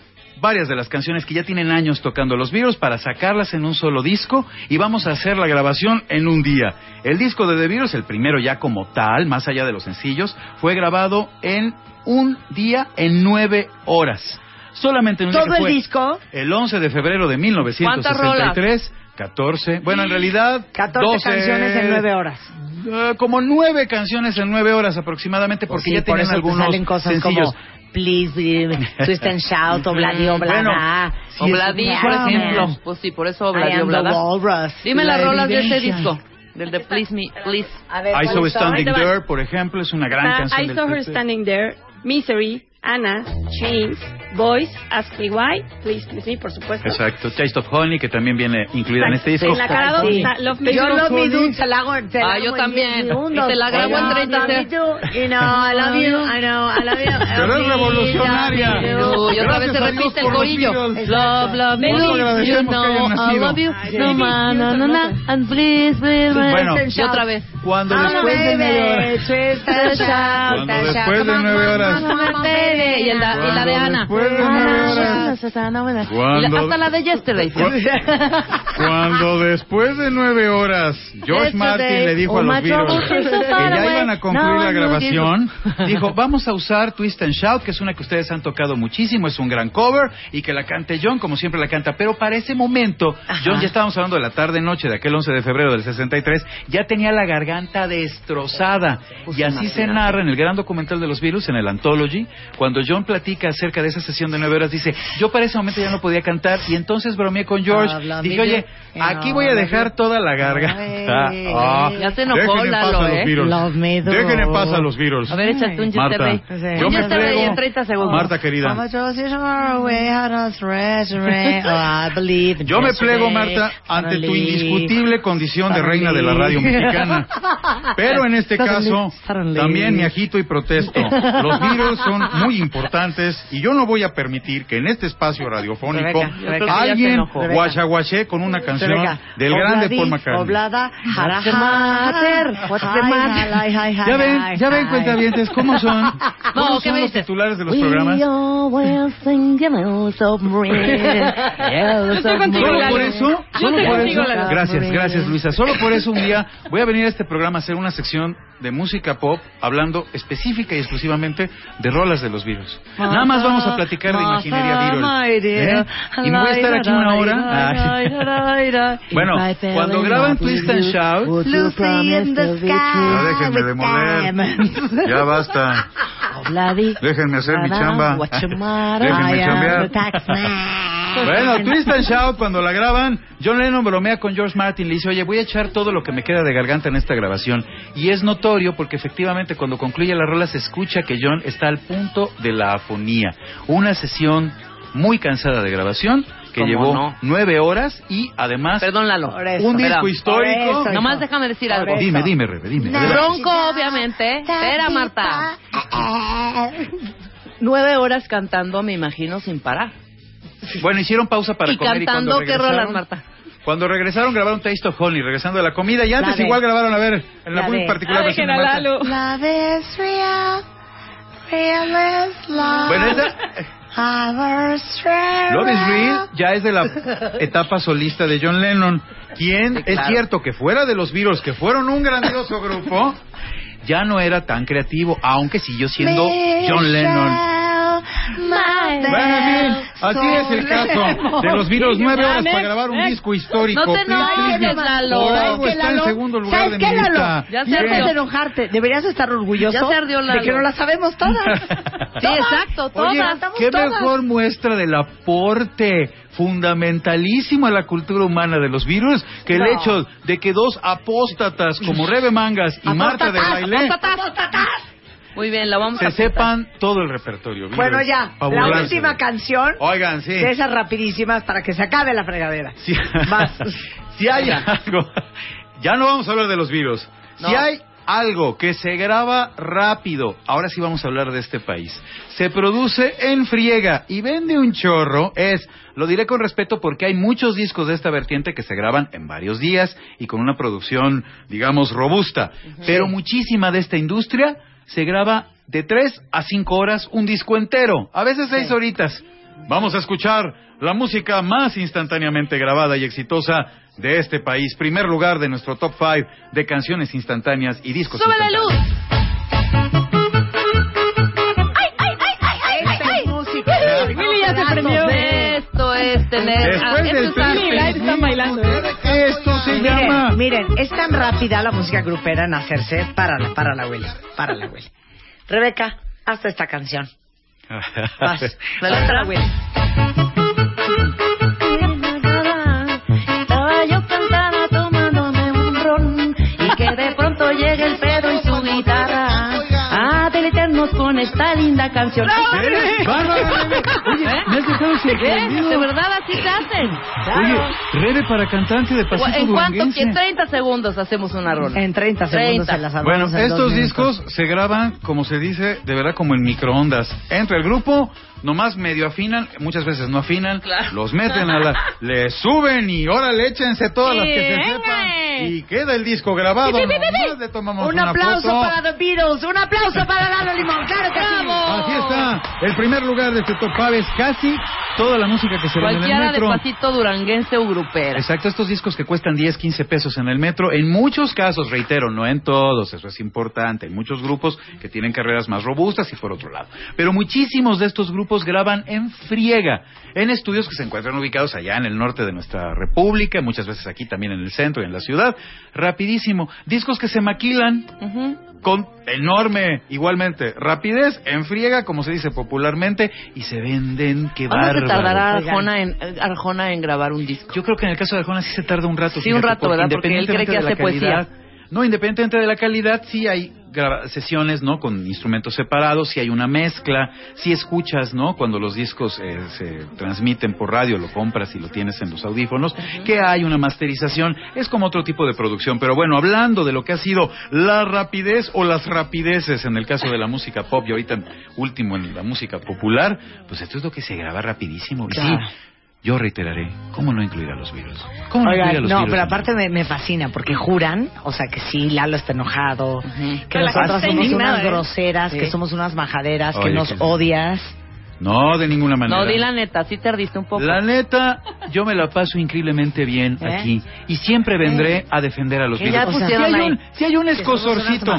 varias de las canciones que ya tienen años tocando los Beatles para sacarlas en un solo disco y vamos a hacer la grabación en un día. El disco de The Beatles, el primero ya como tal, más allá de los sencillos, fue grabado en un día en nueve horas. Solamente en un día ¿Todo que el fue disco? El 11 de febrero de 1963. 14. Bueno, en realidad. 14 12, canciones en 9 horas. eh, como nueve canciones en nueve horas aproximadamente, porque Sí, ya por te algunos salen cosas sencillos. como Please, Twist and Shout, Obladi, Oblada. Bueno, O Vladi, por ejemplo. Pues sí, por eso the Oblada. Dime las rolas de ese disco. Del de Please Me, Please. A ver, I ¿cuáles Saw? Standing. There, por ejemplo, es una gran Está canción. I Saw Her. Standing There, Misery, Anna, Chains, Boys, Ask Me Why, Please Please Me, por supuesto. Exacto, Taste of Honey, que también viene incluida en este disco. En la cara Sí. Love Me Yo Do. Love Me Do, te la hago, Ah, yo también. 10 Y te la grabo en 30 Love Me Do, you know, I love you, I know, I love you. Pero es revolucionaria. Uy, otra vez se repite el corillo. Love, love me, eso you know, I love you, no man, no, no, no, and please, please, Bueno. y otra vez. Cuando Ah, después de nueve horas. Cuando and después de nueve horas. Y, la de Cuando Ana. la- hasta la de Yesterday. Cuando después de nueve horas George Yesterday, Martin le dijo a los Beatles que ya iban a concluir la grabación, dijo, vamos a usar Twist and Shout, que es una que ustedes han tocado muchísimo, es un gran cover, y que la cante John, como siempre la canta. Pero para ese momento, John, ya estábamos hablando de la tarde-noche de aquel 11 de febrero del 63, ya tenía la garganta destrozada. Y así se narra en el gran documental de los Beatles, en el Anthology, cuando John platica acerca de esa sesión de nueve horas, dice, yo para ese momento ya no podía cantar, y entonces bromeé con George. Habla, Dije, oye, aquí no, voy a dejar no. toda la garganta. Ay, Ah, ya se enojó, dejen en paz a los ¿eh? Beatles. Do. Dejen en paz a los Beatles. A ver, échate un Marta, yo me plego. en 30 segundos. Marta querida. Oh, Yo me plego, Marta, ante tu indiscutible condición de reina de la radio mexicana. Pero en este caso, también me agito y protesto. Los Beatles son muy importantes y yo no voy a permitir que en este espacio radiofónico Rebeca, se alguien. Rebeca. guachaguaché con una canción Rebeca, del grande Paul McCartney. Oblada, Ya ven, ya ven, cuentavientes, ¿cómo son? No, ¿Cómo ¿qué son los titulares de los programas? Solo por eso, Yo solo por eso, gracias, gracias Luisa. Solo por eso un día voy a venir a este programa a hacer una sección de música pop hablando específica y exclusivamente de rolas de los virus. Nada más vamos a platicar de imaginería Beatles. ¿eh? Y me voy a estar aquí una hora. Ay. Bueno, cuando graban Twist and Shout, Lucy in the sky Ya déjenme de moler. ya basta. Déjenme hacer mi chamba. Déjenme chambear. Bueno, Twist and Shout, cuando la graban, John Lennon bromea con George Martin, le dice, oye, voy a echar todo lo que me queda de garganta en esta grabación. Y es notorio porque efectivamente cuando concluye la rola se escucha que John está al punto de la afonía. Una sesión muy cansada de grabación que ¿Cómo llevó no? nueve horas y además Perdón, Lalo. Eso. un disco histórico. Eso. Nomás déjame decir algo. Dime, dime, Rebe, dime. Bronco, obviamente. Espera, Marta. Nueve horas cantando, me imagino, sin parar. Bueno, hicieron pausa para y comer y cantando, cuando ¿qué rolas, regresaron, Marta? cuando regresaron grabaron Taste of Honey, regresando de la comida y antes igual grabaron, a ver, en la, la muy de- particular versión de a Marta. Love is real, real is love. Bueno. Love is Real ya es de la etapa solista de John Lennon, quien Sí, es cierto que fuera de los Beatles, que fueron un grandioso grupo, ya no era tan creativo, aunque siguió siendo John Lennon. Bueno, así es el caso de los Beatles, nueve horas para grabar un disco histórico. No te enojes, Lalo. Por ¿Sabes algo está en segundo lugar ¿Sabes de mi lista. Ya se de enojarte. Deberías estar orgulloso Ya se ardió de Lalo. que no la sabemos todas. Sí, exacto, todas. Oye, qué todas. mejor muestra del aporte fundamentalísimo a la cultura humana de los virus que el No. hecho de que dos apóstatas como Rebe Mangas y Marta de Baile Muy bien, la vamos se a sepan todo el repertorio. Bueno, ya. La última canción Oigan, sí. de esas rapidísimas para que se acabe la fregadera. Si, Vas. si hay algo, ya no vamos a hablar de los virus. Si hay algo que se graba rápido, ahora sí vamos a hablar de este país. Se produce en friega y vende un chorro, es, lo diré con respeto porque hay muchos discos de esta vertiente que se graban en varios días y con una producción, digamos, robusta. Pero muchísima de esta industria se graba de tres a cinco horas un disco entero, a veces seis horitas. Vamos a escuchar la música más instantáneamente grabada y exitosa de este país. Primer lugar de nuestro top 5 de canciones instantáneas y discos ¡Sube la luz! instantáneos. Esta es música. Willy ya se prendió. Esto es tener... Después ah, del esto es arte. Willy Light están bailando. Esto se llama... Miren, miren, es tan rápida la música grupera en hacerse. Párala, párala, Willy. Párala, Willy. Rebeca, hasta esta canción. Vas. ¿La? Párala, Willy. Con esta linda canción. ¿Eh? Oye, me has dejado ¿Eh? sorprendido. De verdad, así se hacen. Oye, Rebe para cantante de pasito ¿En cuánto? En 30 segundos hacemos una rola. En 30 segundos 30. se las Bueno, estos discos se graban, como se dice, de verdad como en microondas. Entra el grupo, nomás medio afinan, muchas veces no afinan, Claro. los meten a la... le suben y órale, échense todas las que se Venga. sepan. Y queda el disco grabado. Le tomamos Un una aplauso foto. para The Beatles, un aplauso para Lalo Limón, claro que sí. Así está, el primer lugar de este top es casi toda la música que se vende en el Cualquiera de metro. pasito duranguense o grupera. Exacto, estos discos que cuestan 10, 15 pesos en el metro, en muchos casos, reitero, no en todos, eso es importante, hay muchos grupos que tienen carreras más robustas y por otro lado. Pero muchísimos de estos grupos graban en friega, en estudios que se encuentran ubicados allá en el norte de nuestra república, muchas veces aquí también en el centro y en la ciudad, rapidísimo, discos que se maquilan con enorme, igualmente, rapidez, en friega, como se dice popularmente, y se venden, qué ¿Cuánto se bárbaro. tardará. Arjona en, eh, Arjona en grabar un disco? Yo creo que en el caso de Arjona sí se tarda un rato. Sí, un rato, ¿verdad? Porque él cree independientemente que de la hace poesía. calidad- No, independientemente de la calidad, sí hay sesiones, ¿no? Con instrumentos separados, si hay una mezcla, si escuchas, ¿no? Cuando los discos eh, se transmiten por radio, lo compras y lo tienes en los audífonos, que hay una masterización, es como otro tipo de producción. Pero bueno, hablando de lo que ha sido la rapidez o las rapideces en el caso de la música pop y ahorita último en la música popular, pues esto es lo que se graba rapidísimo. Claro. sí, yo reiteraré, ¿cómo no incluir a los Beatles? ¿Cómo no incluir a los no, Beatles? pero aparte me, me fascina porque juran, o sea, que sí, Lalo está enojado, que Pero nosotras somos unas ¿eh? groseras, Sí. que somos unas majaderas, que nos que- odias. No, de ninguna manera. No, di la neta, sí te ardiste un poco. La neta, yo me la paso increíblemente bien ¿Eh? aquí y siempre vendré a defender a los Que virus. ya si, pusieron hay un, si hay un escosorcito,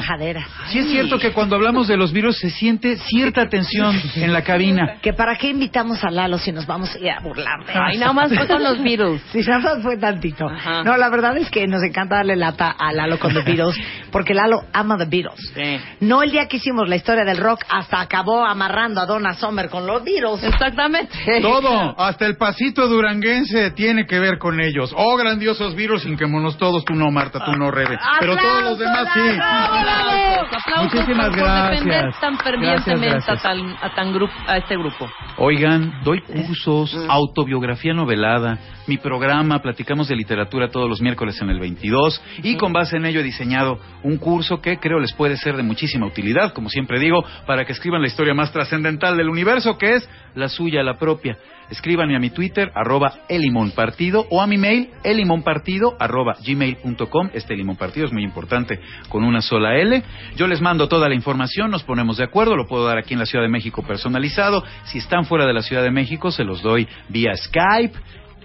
si es cierto que cuando hablamos de los virus se siente cierta tensión en la cabina. Que para qué invitamos a Lalo si nos vamos a ir a burlar Ay, nada más fue con los Beatles. Sí, nada más fue tantito. Ajá. No, la verdad es que nos encanta darle lata a Lalo con The Beatles, porque Lalo ama The Beatles. Sí. No el día que hicimos la historia del rock, hasta acabó amarrando a Donna Summer con los Beatles. Exactamente. Todo, hasta el pasito duranguense tiene que ver con ellos. Oh, grandiosos virus, hinquémonos todos, tú no, Marta, tú no, Rebe. Pero todos los demás sí. Aplausos, aplausos Muchísimas por, defender gracias. tan fervientemente Gracias, gracias. A, tal, a, tan grupo, a este grupo. Oigan, doy cursos, autobiografía novelada, mi programa, platicamos de literatura todos los miércoles en el 22 y con base en ello he diseñado un curso que creo les puede ser de muchísima utilidad, como siempre digo, para que escriban la historia más trascendental del universo, que es la suya, la propia. Escríbanme a mi Twitter, arroba elimonpartido, o a mi mail, elimonpartido, arroba gmail.com. Este limón partido es muy importante, con una sola L. Yo les mando toda la información, nos ponemos de acuerdo, lo puedo dar aquí en la Ciudad de México personalizado. Si están fuera de la Ciudad de México, se los doy vía Skype.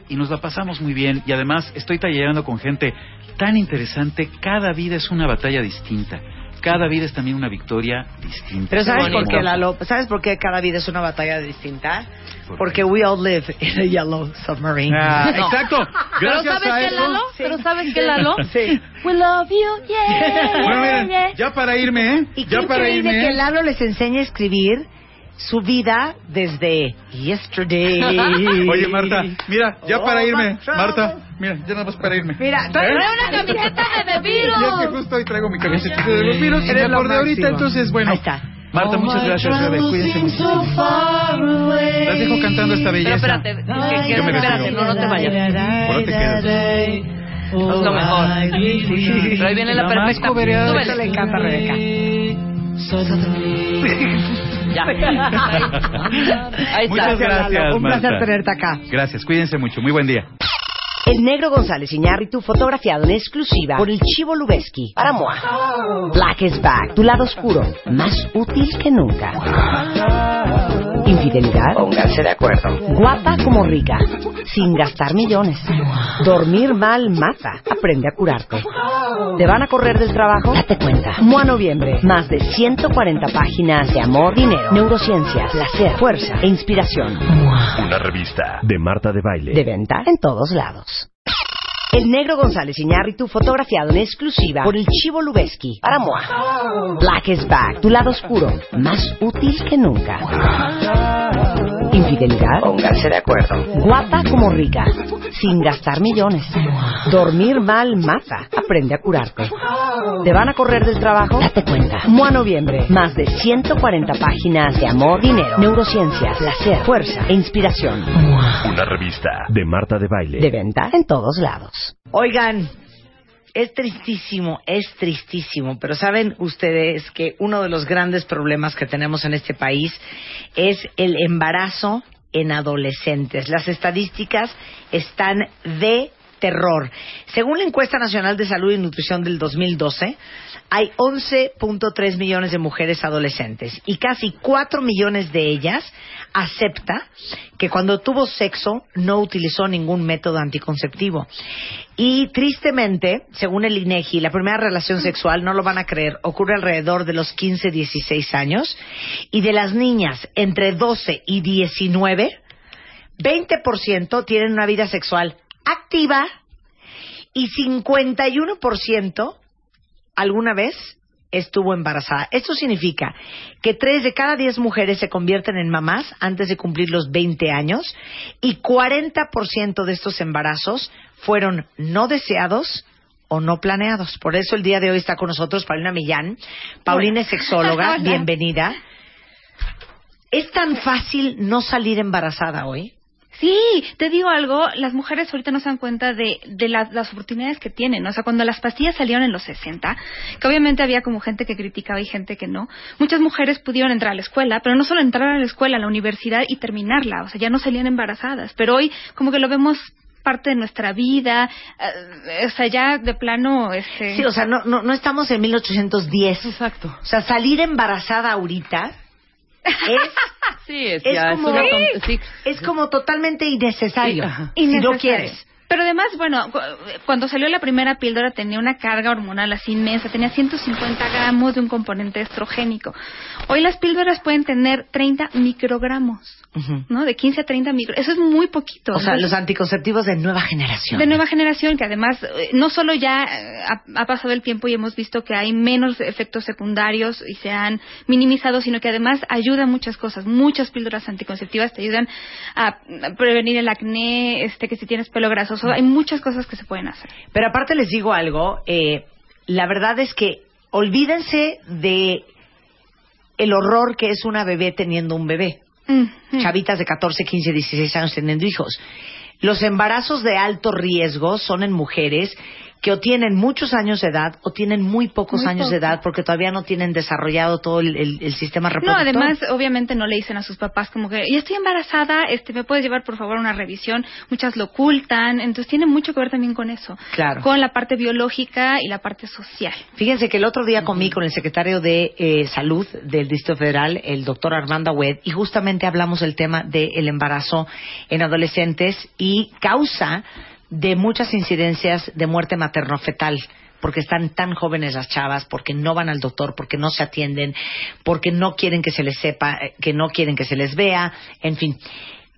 Y nos la pasamos muy bien. Y además estoy tallerando con gente tan interesante. Cada vida es una batalla distinta. Cada vida es también una victoria distinta. Pero ¿sabes por qué. Lalo? ¿Sabes por qué cada vida es una batalla distinta? ¿Por Porque we all live in a yellow submarine. Ah, No. Exacto. Pero Gracias ¿sabes a qué, eso. Lalo? Sí. Pero ¿sabes qué, Lalo? Sí. We love you, yeah. Bueno, miren, ya para irme, ¿eh? Y qué ya para irme. que ¿eh? Lalo les enseñe a escribir su vida desde yesterday. Oye, Marta, mira, ya Oh, para irme. Marta, mira, ya nada más para irme. Mira, ¿Eh? Trae una camiseta de The Y es que justo hoy traigo mi camiseta de los virus me lo acordé ahorita, entonces, bueno. Ahí está. Marta, muchas gracias, Rebe. Cuídense muchísimo. Las dejo cantando esta Pero belleza. espérate, que, que- Yo espérate, no, no te vayas. Ahora te quedas. Es lo mejor. Pero ahí viene la perfecta. Eso le encanta a Rebeca. Ya. Ahí está. Muchas gracias. Un placer Marta. tenerte acá. Gracias, cuídense mucho. Muy buen día. El negro González Iñárritu fotografiado en exclusiva por el Chivo Lubeski para Moa. Black is back, tu lado oscuro, más útil que nunca. Infidelidad, pónganse de acuerdo. Guapa como rica, sin gastar millones. Dormir mal mata, aprende a curarte. ¿Te van a correr del trabajo? Date cuenta. Moa Noviembre, más de 140 páginas de amor, dinero, neurociencia, placer, fuerza e inspiración. Una revista de Marta de Baile. De venta en todos lados. El negro González Iñárritu fotografiado en exclusiva por el Chivo Lubeski para Moa. Black is back, tu lado oscuro, más útil que nunca. Infidelidad, pónganse de acuerdo. Guapa como rica, sin gastar millones. Dormir mal mata, aprende a curarte. ¿Te van a correr del trabajo? Date cuenta. Moa Noviembre, más de 140 páginas de amor, dinero, neurociencia, placer, fuerza e inspiración. Una revista de Marta de Baile. De venta en todos lados. Oigan, es tristísimo, es tristísimo, pero saben ustedes que uno de los grandes problemas que tenemos en este país es el embarazo en adolescentes. Las estadísticas están de terror. Según la encuesta nacional de salud y nutrición del 2012, hay 11.3 millones de mujeres adolescentes y casi 4 millones de ellas acepta que cuando tuvo sexo no utilizó ningún método anticonceptivo. Y tristemente, según el INEGI, la primera relación sexual, no lo van a creer, ocurre alrededor de los 15, 16 años. Y de las niñas entre 12 y 19, 20% tienen una vida sexual activa y 51% alguna vez estuvo embarazada. Esto significa que 3 de cada 10 mujeres se convierten en mamás antes de cumplir los 20 años y 40% de estos embarazos fueron no deseados o no planeados. Por eso el día de hoy está con nosotros Paulina Millán. Paulina es sexóloga, bienvenida. ¿Es tan fácil no salir embarazada hoy? Sí, te digo algo, las mujeres ahorita no se dan cuenta de, de la- las oportunidades que tienen. O sea, cuando las pastillas salieron en los 60, que obviamente había como gente que criticaba y gente que no, muchas mujeres pudieron entrar a la escuela, pero no solo entrar a la escuela, a la universidad y terminarla. O sea, ya no salían embarazadas. Pero hoy como que lo vemos parte de nuestra vida, eh, o sea, ya de plano... Este... Sí, o sea, no, no, no estamos en 1810. Exacto. O sea, salir embarazada ahorita es, Sí, es, como, es una ton- sí. es como totalmente innecesario. Sí. Si no quieres. Pero además, bueno, cu- cuando salió la primera píldora tenía una carga hormonal así inmensa, tenía 150 gramos de un componente estrogénico. Hoy las píldoras pueden tener 30 microgramos, Ujú. ¿no? De 15 a 30 micro. Eso es muy poquito. O sea, los anticonceptivos de nueva generación. de nueva generación que además eh, no solo ya eh, ha, ha pasado el tiempo y hemos visto que hay menos efectos secundarios y se han minimizado, sino que además ayudan muchas cosas. Muchas píldoras anticonceptivas te ayudan a a prevenir el acné, este que si tienes pelo grasoso, hay muchas cosas que se pueden hacer. Pero aparte les digo algo, eh, la verdad es que olvídense de el horror que es una bebé teniendo un bebé. Ujú. Chavitas de 14, 15, 16 años teniendo hijos. Los embarazos de alto riesgo son en mujeres que o tienen muchos años de edad o tienen muy pocos Muy años de edad porque todavía no tienen desarrollado todo el, el- el sistema No, reproductor. además, obviamente no le dicen a sus papás como que, ya estoy embarazada, este, me puedes llevar por favor una revisión. Muchas lo ocultan, entonces tiene mucho que ver también con eso. Claro. Con la parte biológica y la parte social. Fíjense que el otro día comí con el secretario de eh, Salud del Distrito Federal, el doctor Armando Wed, y justamente hablamos del tema del embarazo en adolescentes y causa de muchas incidencias de muerte materno-fetal porque están tan jóvenes las chavas, porque no van al doctor, porque no se atienden, porque no quieren que se les sepa, eh, que no quieren que se les vea, en fin.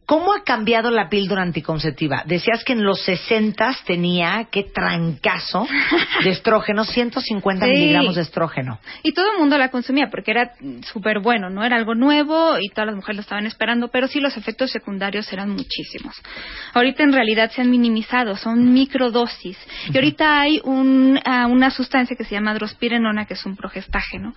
¿Cómo ha cambiado la píldora anticonceptiva? Decías que en los 60 tenía, qué trancazo, de estrógeno, 150 Sí. miligramos de estrógeno. Y todo el mundo la consumía porque era súper bueno, ¿no? Era algo nuevo y todas las mujeres lo estaban esperando, pero sí los efectos secundarios eran muchísimos. Ahorita en realidad se han minimizado, son microdosis. Y ahorita hay un, ah, una sustancia que se llama drospirenona, que es un progestágeno,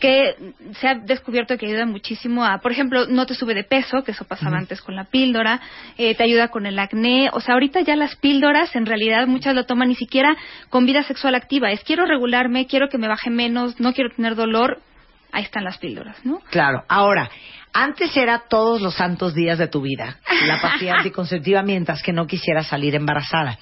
que se ha descubierto que ayuda muchísimo a, por ejemplo, no te sube de peso, que eso pasaba antes con la píldora, eh, te ayuda con el acné. O sea, ahorita ya las píldoras, en realidad muchas lo toman ni siquiera con vida sexual activa. Es quiero regularme, quiero que me baje menos, no quiero tener dolor. Ahí están las píldoras, ¿no? Claro. Ahora, antes era todos los santos días de tu vida la pastilla anticonceptiva mientras que no quisieras salir embarazada.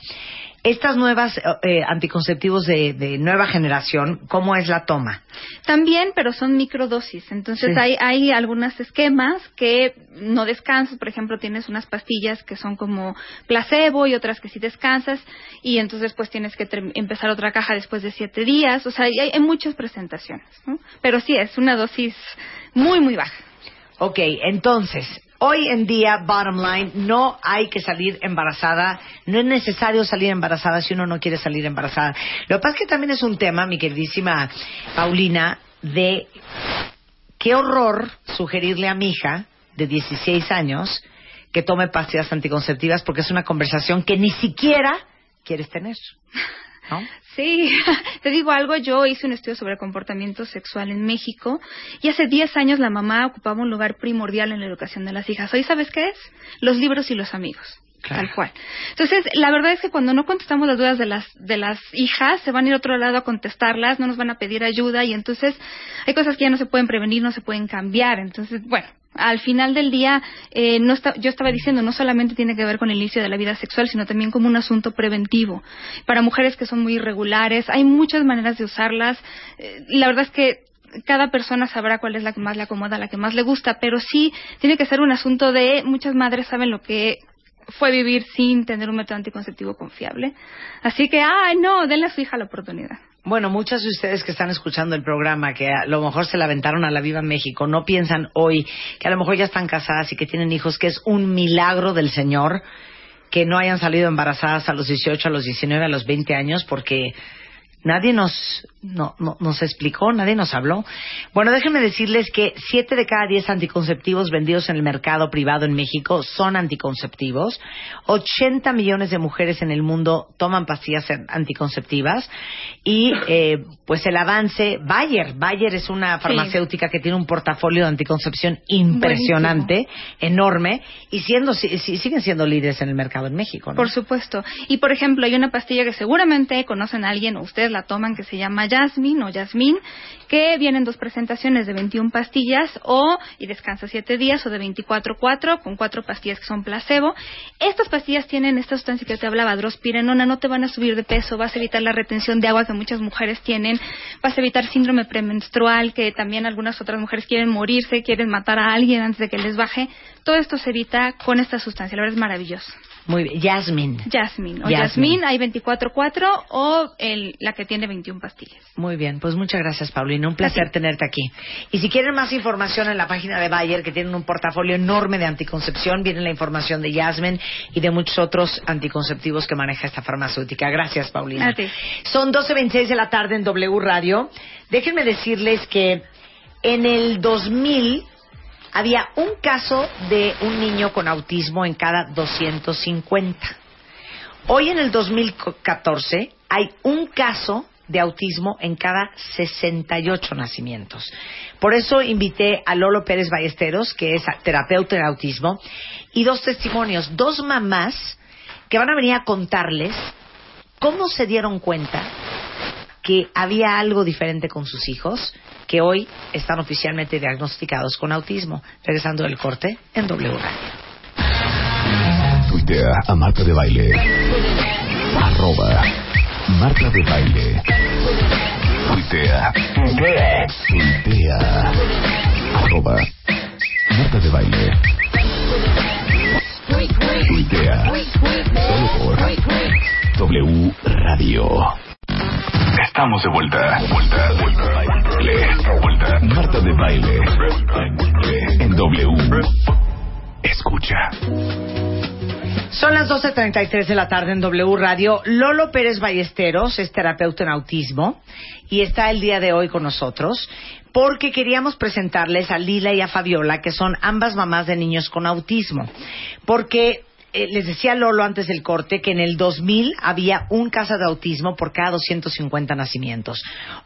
Estas nuevas eh, eh, anticonceptivos de, de nueva generación, ¿cómo es la toma? También, pero son microdosis. Entonces Sí. hay, hay algunos esquemas que no descansas. Por ejemplo, tienes unas pastillas que son como placebo y otras que sí descansas. Y entonces pues tienes que empezar otra caja después de siete días. O sea, hay, hay muchas presentaciones. ¿no? Pero sí, es una dosis muy, muy baja. Ok, entonces, hoy en día, bottom line, no hay que salir embarazada, no es necesario salir embarazada si uno no quiere salir embarazada. Lo que pasa es que también es un tema, mi queridísima Paulina, de qué horror sugerirle a mi hija de 16 años que tome pastillas anticonceptivas porque es una conversación que ni siquiera quieres tener. ¿No? Sí, te digo algo, yo hice un estudio sobre comportamiento sexual en México y hace 10 años la mamá ocupaba un lugar primordial en la educación de las hijas. Hoy sabes qué es? Los libros y los amigos. Claro. Tal cual. Entonces, la verdad es que cuando no contestamos las dudas de las, de las hijas, se van a ir a otro lado a contestarlas, no nos van a pedir ayuda y entonces hay cosas que ya no se pueden prevenir, no se pueden cambiar. Entonces, bueno, al final del día, eh, no está, yo estaba diciendo, no solamente tiene que ver con el inicio de la vida sexual, sino también como un asunto preventivo. Para mujeres que son muy irregulares, hay muchas maneras de usarlas. Eh, la verdad es que cada persona sabrá cuál es la que más le acomoda, la que más le gusta, pero sí tiene que ser un asunto de muchas madres saben lo que fue vivir sin tener un método anticonceptivo confiable. Así que, ay, no, denle a su hija la oportunidad. Bueno, muchas de ustedes que están escuchando el programa, que a lo mejor se la aventaron a la Viva México, no piensan hoy que a lo mejor ya están casadas y que tienen hijos, que es un milagro del Señor que no hayan salido embarazadas a los 18, a los 19, a los 20 años, porque Nadie nos, no, no- nos explicó, nadie nos habló. Bueno, déjenme decirles que 7 de cada 10 anticonceptivos vendidos en el mercado privado en México son anticonceptivos. 80 millones de mujeres en el mundo toman pastillas anticonceptivas. Y eh, pues el avance, Bayer, Bayer es una farmacéutica que tiene un portafolio de anticoncepción impresionante, enorme, y siendo, si- si- siguen siendo líderes en el mercado en México. ¿no? Por supuesto. Y por ejemplo, hay una pastilla que seguramente conocen a alguien o ustedes la toman que se llama Jasmine o Jasmine, que vienen dos presentaciones de 21 pastillas o y descansa 7 días o de 24-4 con cuatro pastillas que son placebo. Estas pastillas tienen esta sustancia que te hablaba, drospirenona, no te van a subir de peso, vas a evitar la retención de agua que muchas mujeres tienen, vas a evitar síndrome premenstrual que también algunas otras mujeres quieren morirse, quieren matar a alguien antes de que les baje. Todo esto se evita con esta sustancia, la verdad es maravilloso. Muy bien, Jasmine. Jasmine. O Jasmine. Hay 24-4 o el, la que tiene 21 pastillas. Muy bien, pues muchas gracias, Paulina. Un placer tenerte aquí. Y si quieren más información en la página de Bayer, que tienen un portafolio enorme de anticoncepción, viene la información de Jasmine y de muchos otros anticonceptivos que maneja esta farmacéutica. Gracias, Paulina. A ti. Son 12.26 de la tarde en W Radio. Déjenme decirles que en el 2000 había un caso de un niño con autismo en cada 250. Hoy en el 2014 hay un caso de autismo en cada 68 nacimientos. Por eso invité a Lolo Pérez Ballesteros, que es terapeuta en autismo, y dos testimonios, dos mamás que van a venir a contarles cómo se dieron cuenta que había algo diferente con sus hijos que hoy están oficialmente diagnosticados con autismo. Regresando del corte en W Radio. Tuitea a Marta de Baile. Arroba Marta de Baile. Tuitea. Tuitea. Arroba Marta de Baile. Tuitea. Solo por W Radio. Estamos de vuelta. Vuelta, vuelta. Baile. Vuelta. Marta de Baile. En W. Escucha. Son las 12.33 de la tarde en W Radio. Lolo Pérez Ballesteros es terapeuta en autismo y está el día de hoy con nosotros porque queríamos presentarles a Lila y a Fabiola, que son ambas mamás de niños con autismo. Porque eh, les decía Lolo antes del corte que en el 2000 había un caso de autismo por cada 250 nacimientos.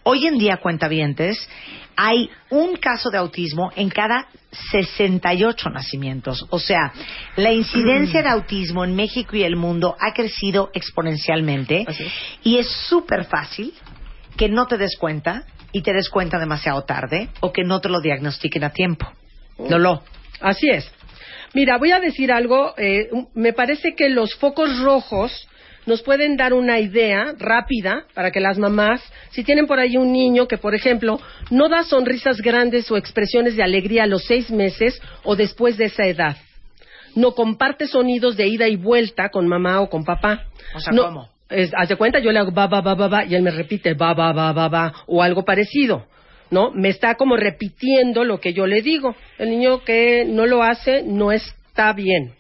Hoy en día, cuentavientes, hay un caso de autismo en cada 68 nacimientos. O sea, la incidencia de autismo en México y el mundo ha crecido exponencialmente y es súper fácil que no te des cuenta y te des cuenta demasiado tarde o que no te lo diagnostiquen a tiempo. Lolo. Así es. Mira, voy a decir algo. eh, me parece que los focos rojos nos pueden dar una idea rápida para que las mamás, si tienen por ahí un niño que, por ejemplo, no da sonrisas grandes o expresiones de alegría a los seis meses o después de esa edad, no comparte sonidos de ida y vuelta con mamá o con papá. O sea, No- ¿cómo? es, haz de cuenta, yo le hago ba, ba, ba, ba, ba, y él me repite ba, ba, ba, ba, ba, o algo parecido. ¿No? Me está como repitiendo lo que yo le digo. El niño que no lo hace no está bien.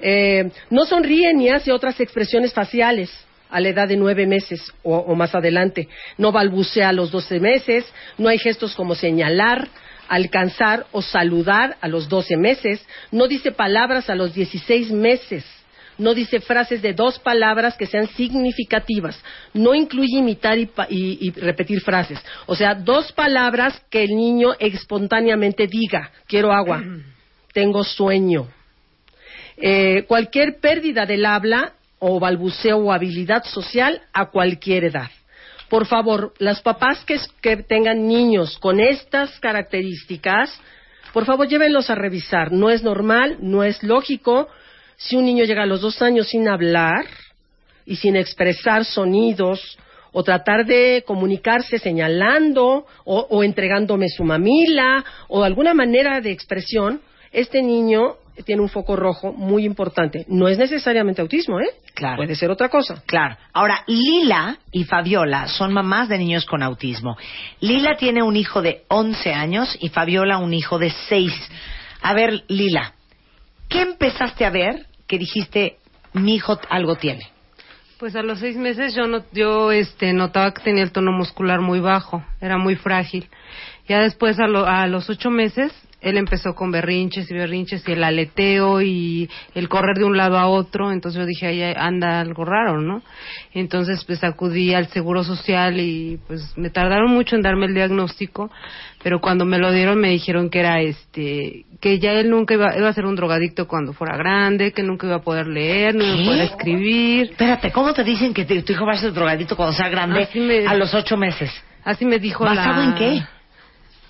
Eh, no sonríe ni hace otras expresiones faciales a la edad de nueve meses o, o más adelante. No balbucea a los doce meses, no hay gestos como señalar, alcanzar o saludar a los doce meses, no dice palabras a los dieciséis meses, no dice frases de dos palabras que sean significativas, no incluye imitar y, y repetir frases. O sea, dos palabras que el niño espontáneamente diga, quiero agua, tengo sueño. Eh, cualquier pérdida del habla o balbuceo o habilidad social a cualquier edad. Por favor, las papás que, que tengan niños con estas características, por favor llévenlos a revisar. No es normal, no es lógico. Si un niño llega a los dos años sin hablar y sin expresar sonidos o tratar de comunicarse señalando o, o entregándome su mamila o alguna manera de expresión, este niño tiene un foco rojo muy importante. No es necesariamente autismo, ¿eh? Claro. Puede ser otra cosa. Claro. Ahora, Lila y Fabiola son mamás de niños con autismo. Lila tiene un hijo de 11 años y Fabiola un hijo de 6. A ver, Lila, ¿qué empezaste a ver que dijiste, mi hijo algo tiene? Pues a los seis meses yo no, yo este notaba que tenía el tono muscular muy bajo, era muy frágil. Ya después a, lo- a los ocho meses él empezó con berrinches y berrinches y el aleteo y el correr de un lado a otro, entonces yo dije ahí anda algo raro, ¿no? Entonces pues acudí al seguro social y pues me tardaron mucho en darme el diagnóstico, pero cuando me lo dieron me dijeron que era este que ya él nunca iba, iba a ser un drogadicto cuando fuera grande, que nunca iba a poder leer, no iba a poder escribir. Espérate, ¿cómo te dicen que te- tu hijo va a ser drogadito cuando sea grande Así me- a los ocho meses? Así me dijo ¿Basado la... en qué?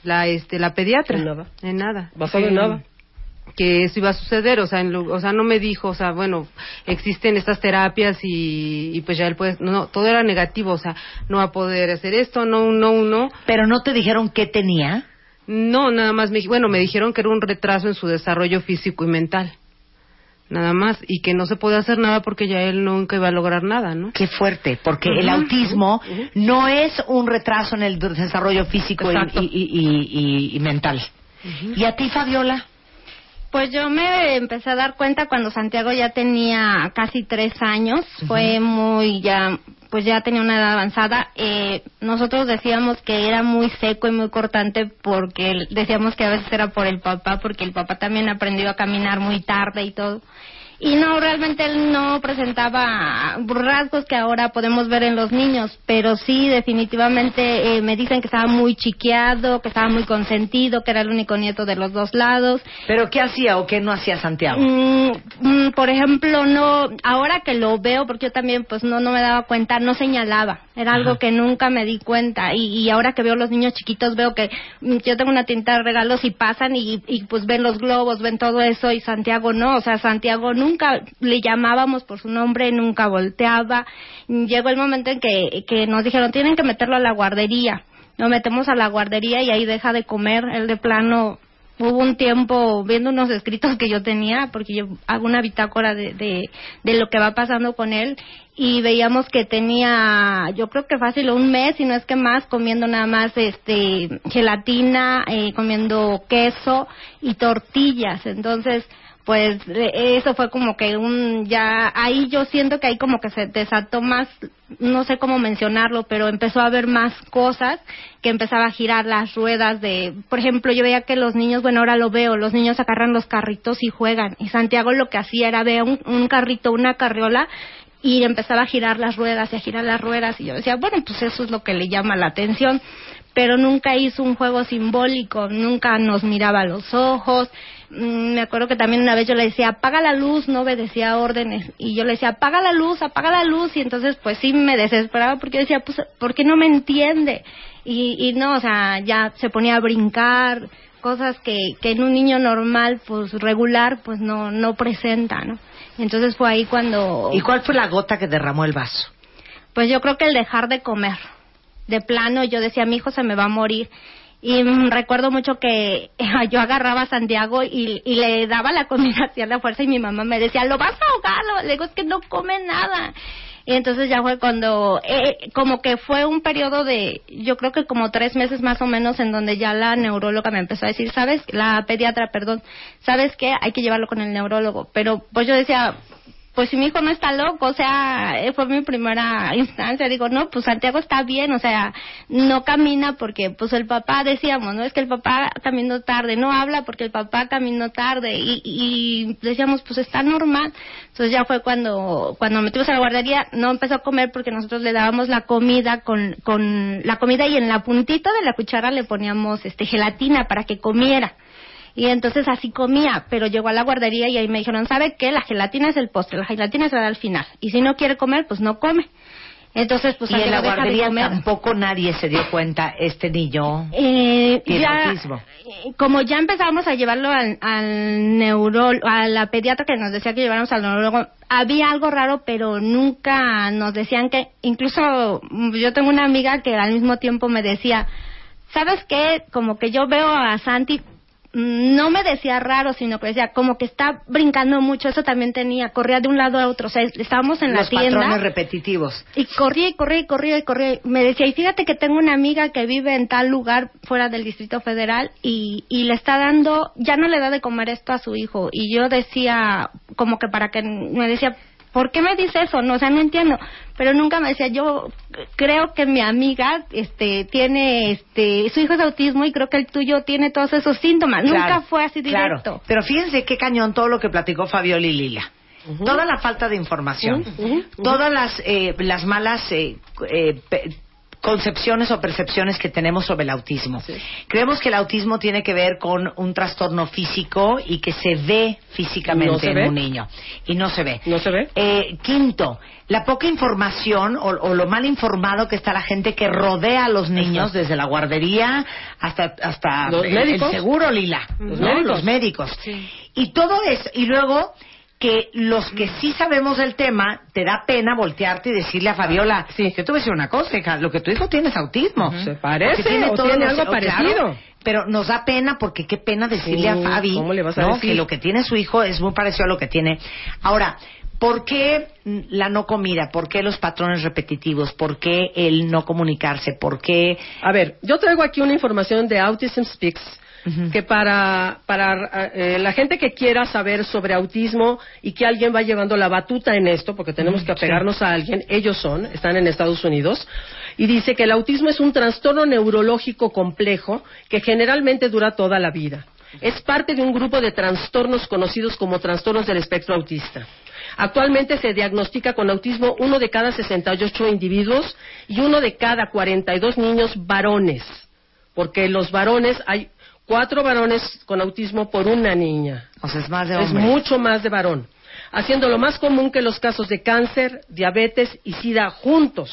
La, este, la pediatra. En nada. En nada. Basado en nada. Que eso iba a suceder, o sea, en lu- o sea, no me dijo, o sea, bueno, existen estas terapias y, y pues ya él puede, no, todo era negativo, o sea, no va a poder hacer esto, no, no, no. Pero no te dijeron qué tenía. No, nada más, me, bueno, me dijeron que era un retraso en su desarrollo físico y mental. Nada más, y que no se puede hacer nada porque ya él nunca iba a lograr nada, ¿no? Qué fuerte, porque el Ujú, autismo no es un retraso en el desarrollo físico y, y- y- y- y mental. ¿Y a ti, Fabiola? Pues yo me empecé a dar cuenta cuando Santiago ya tenía casi tres años. Fue muy ya, pues ya tenía una edad avanzada. Eh, nosotros decíamos que era muy seco y muy cortante porque decíamos que a veces era por el papá, porque el papá también aprendió a caminar muy tarde y todo. Y no, realmente él no presentaba rasgos que ahora podemos ver en los niños, pero sí, definitivamente eh, me dicen que estaba muy chiqueado, que estaba muy consentido, que era el único nieto de los dos lados. ¿Pero qué hacía o qué no hacía Santiago? Mm, mm, por ejemplo, no, ahora que lo veo, porque yo también pues no, no me daba cuenta, no señalaba, era algo que nunca me di cuenta y, y ahora que veo los niños chiquitos veo que mm, yo tengo una tinta de regalos y pasan y, y pues ven los globos, ven todo eso y Santiago no, o sea, Santiago nunca le llamábamos por su nombre, nunca volteaba. Llegó el momento en que, que nos dijeron tienen que meterlo a la guardería. Lo metemos a la guardería y ahí deja de comer, él de plano hubo un tiempo viendo unos escritos que yo tenía, porque yo hago una bitácora de, de, de lo que va pasando con él, y veíamos que tenía, yo creo que fácil un mes, y no es que más, comiendo nada más este gelatina, eh, comiendo queso y tortillas. Entonces, pues eh, eso fue como que un ya ahí yo siento que ahí como que se desató más no sé cómo mencionarlo pero empezó a haber más cosas que empezaba a girar las ruedas de por ejemplo yo veía que los niños bueno ahora lo veo los niños agarran los carritos y juegan y Santiago lo que hacía era ver un, un carrito una carriola y empezaba a girar las ruedas y a girar las ruedas y yo decía bueno pues eso es lo que le llama la atención pero nunca hizo un juego simbólico, nunca nos miraba a los ojos. Mm, Me acuerdo que también una vez yo le decía, apaga la luz, no obedecía órdenes. Y yo le decía, apaga la luz, apaga la luz. Y entonces, pues sí me desesperaba porque yo decía, pues, ¿por qué no me entiende? Y, y no, o sea, ya se ponía a brincar, cosas que, que en un niño normal, pues regular, pues no, no presenta, ¿no? Entonces fue ahí cuando... ¿Y cuál fue la gota que derramó el vaso? Pues yo creo que el dejar de comer. De plano, yo decía, mi hijo se me va a morir. Y mm, recuerdo mucho que yo agarraba a Santiago y, le daba la comida hacia la fuerza y mi mamá me decía, lo vas a ahogar. lo-". Le digo, es que no come nada. Y entonces ya fue cuando, eh, como que fue un periodo de, yo creo que como tres meses más o menos, en donde ya la neuróloga me empezó a decir, ¿sabes? La pediatra, perdón, ¿sabes qué? Hay que llevarlo con el neurólogo. Pero pues yo decía, pues si mi hijo no está loco, o sea, eh, fue mi primera instancia, digo, no, pues Santiago está bien, o sea, no camina porque, pues el papá, decíamos, ¿no? Es que el papá caminó tarde, no habla porque el papá caminó tarde, y, y decíamos, pues está normal. Entonces ya fue cuando, cuando metimos a la guardería, no empezó a comer porque nosotros le dábamos la comida con, con la comida y en la puntita de la cuchara le poníamos este gelatina para que comiera. Y entonces así comía, pero llegó a la guardería y ahí me dijeron, ¿sabe qué? La gelatina es el postre, la gelatina se da al final. Y si no quiere comer, pues no come. Entonces, pues y en la guardería tampoco nadie se dio cuenta, este niño Eh, tiene ya, autismo. eh, como ya empezamos a llevarlo al, al a la pediatra que nos decía que lleváramos al neurólogo, había algo raro, pero nunca nos decían que, incluso mm, yo tengo una amiga que al mismo tiempo me decía, ¿sabes qué? Como que yo veo a Santi, no me decía raro, sino que decía, como que está brincando mucho, eso también tenía, corría de un lado a otro, o sea, estábamos en Los la tienda. patrones repetitivos. Y corría y corría y corría y corría. Me decía, y fíjate que tengo una amiga que vive en tal lugar fuera del Distrito Federal y, y le está dando, ya no le da de comer esto a su hijo. Y yo decía, como que para que, me decía, ¿por qué me dice eso? No, o sea, no entiendo. Pero nunca me decía, yo creo que mi amiga este tiene este su hijo es de autismo y creo que el tuyo tiene todos esos síntomas. Nunca fue así directo. Claro. Pero fíjense qué cañón todo lo que platicó Fabiola y Lila. Toda la falta de información, todas las, eh, las malas eh, eh, concepciones o percepciones que tenemos sobre el autismo. Creemos que el autismo tiene que ver con un trastorno físico y que se ve físicamente No se en ve. un niño. Y no se ve. No se ve. Eh, quinto, la poca información o, o lo mal informado que está la gente que rodea a los niños desde la guardería hasta, hasta Los el- médicos. el seguro, Lila. Los ¿no? médicos. Los médicos. Y todo es, y luego que los que sí sabemos del tema, te da pena voltearte y decirle a Fabiola, sí. yo te voy a decir una cosa, hija, lo que tu hijo tiene es autismo. Se parece, Porque o tiene los- algo claro, parecido. pero nos da pena porque qué pena decirle Sí, a Fabi ¿cómo le vas a ¿no? decir? que lo que tiene su hijo es muy parecido a lo que tiene. Ahora, ¿por qué la no comida? ¿Por qué los patrones repetitivos? ¿Por qué el no comunicarse? ¿Por qué...? A ver, yo traigo aquí una información de Autism Speaks que para, para eh, la gente que quiera saber sobre autismo y que alguien va llevando la batuta en esto, porque tenemos que apegarnos a alguien, ellos son, están en Estados Unidos, y dice que el autismo es un trastorno neurológico complejo que generalmente dura toda la vida. Es parte de un grupo de trastornos conocidos como trastornos del espectro autista. Actualmente se diagnostica con autismo uno de cada 68 individuos y uno de cada 42 niños varones, porque los varones hay cuatro varones con autismo por una niña. O sea, es más de Es mucho más de varón, haciendo lo más común que los casos de cáncer, diabetes y sida juntos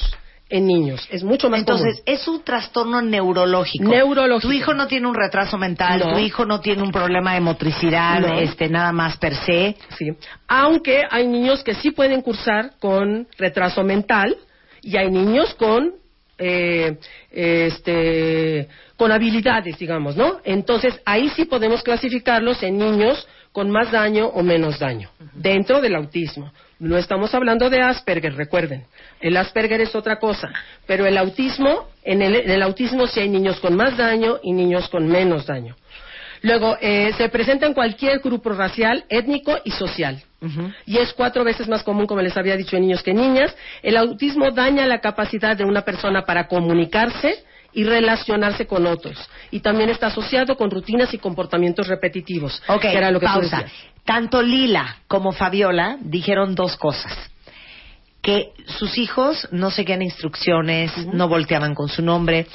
en niños. Es mucho más Entonces, común. es un trastorno neurológico. Neurológico. Tu hijo no tiene un retraso mental, No. tu hijo no tiene un problema de motricidad, No. este, nada más per se. Sí. Aunque hay niños que sí pueden cursar con retraso mental y hay niños con eh, este con habilidades, digamos, ¿no? Entonces ahí sí podemos clasificarlos en niños con más daño o menos daño dentro del autismo. No estamos hablando de Asperger, recuerden. El Asperger es otra cosa, pero el autismo, en el, en el autismo sí hay niños con más daño y niños con menos daño. Luego, eh, se presenta en cualquier grupo racial, étnico y social. Y es cuatro veces más común, como les había dicho, en niños que en niñas. El autismo daña la capacidad de una persona para comunicarse y relacionarse con otros. Y también está asociado con rutinas y comportamientos repetitivos. Ok, que era lo que pausa. Tanto Lila como Fabiola dijeron dos cosas. Que sus hijos no seguían instrucciones, no volteaban con su nombre.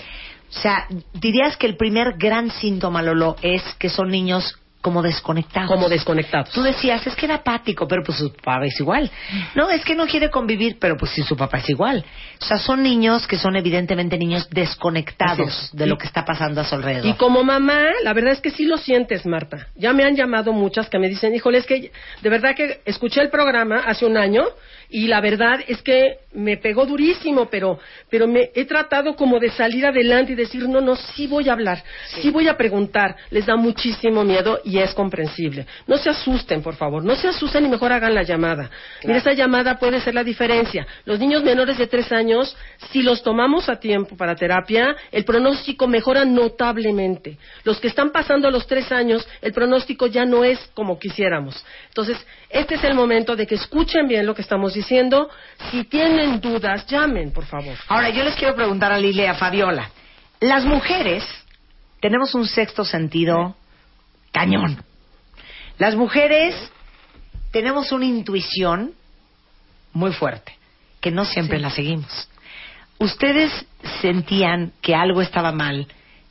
O sea, dirías que el primer gran síntoma, Lolo, es que son niños como desconectados. Como desconectados. Tú decías, es que era apático, pero pues su papá es igual. No, es que no quiere convivir, pero pues sí, su papá es igual. O sea, son niños que son evidentemente niños desconectados de lo que está pasando a su alrededor. Y como mamá, la verdad es que sí lo sientes, Marta. Ya me han llamado muchas que me dicen, híjole, es que de verdad que escuché el programa hace un año y la verdad es que me pegó durísimo, pero, pero me he tratado como de salir adelante y decir, no, no, sí voy a hablar, sí, voy a preguntar. Les da muchísimo miedo y es comprensible. No se asusten, por favor, no se asusten y mejor hagan la llamada. Mira, esa llamada puede ser la diferencia. Los niños menores de tres años, si los tomamos a tiempo para terapia, el pronóstico mejora notablemente. Los que están pasando a los tres años, el pronóstico ya no es como quisiéramos. Entonces, este es el momento de que escuchen bien lo que estamos diciendo. Si tienen dudas, llamen, por favor. Ahora, yo les quiero preguntar a Lile a Fabiola. Las mujeres tenemos un sexto sentido cañón. Las mujeres tenemos una intuición muy fuerte, que no siempre la seguimos. Ustedes sentían que algo estaba mal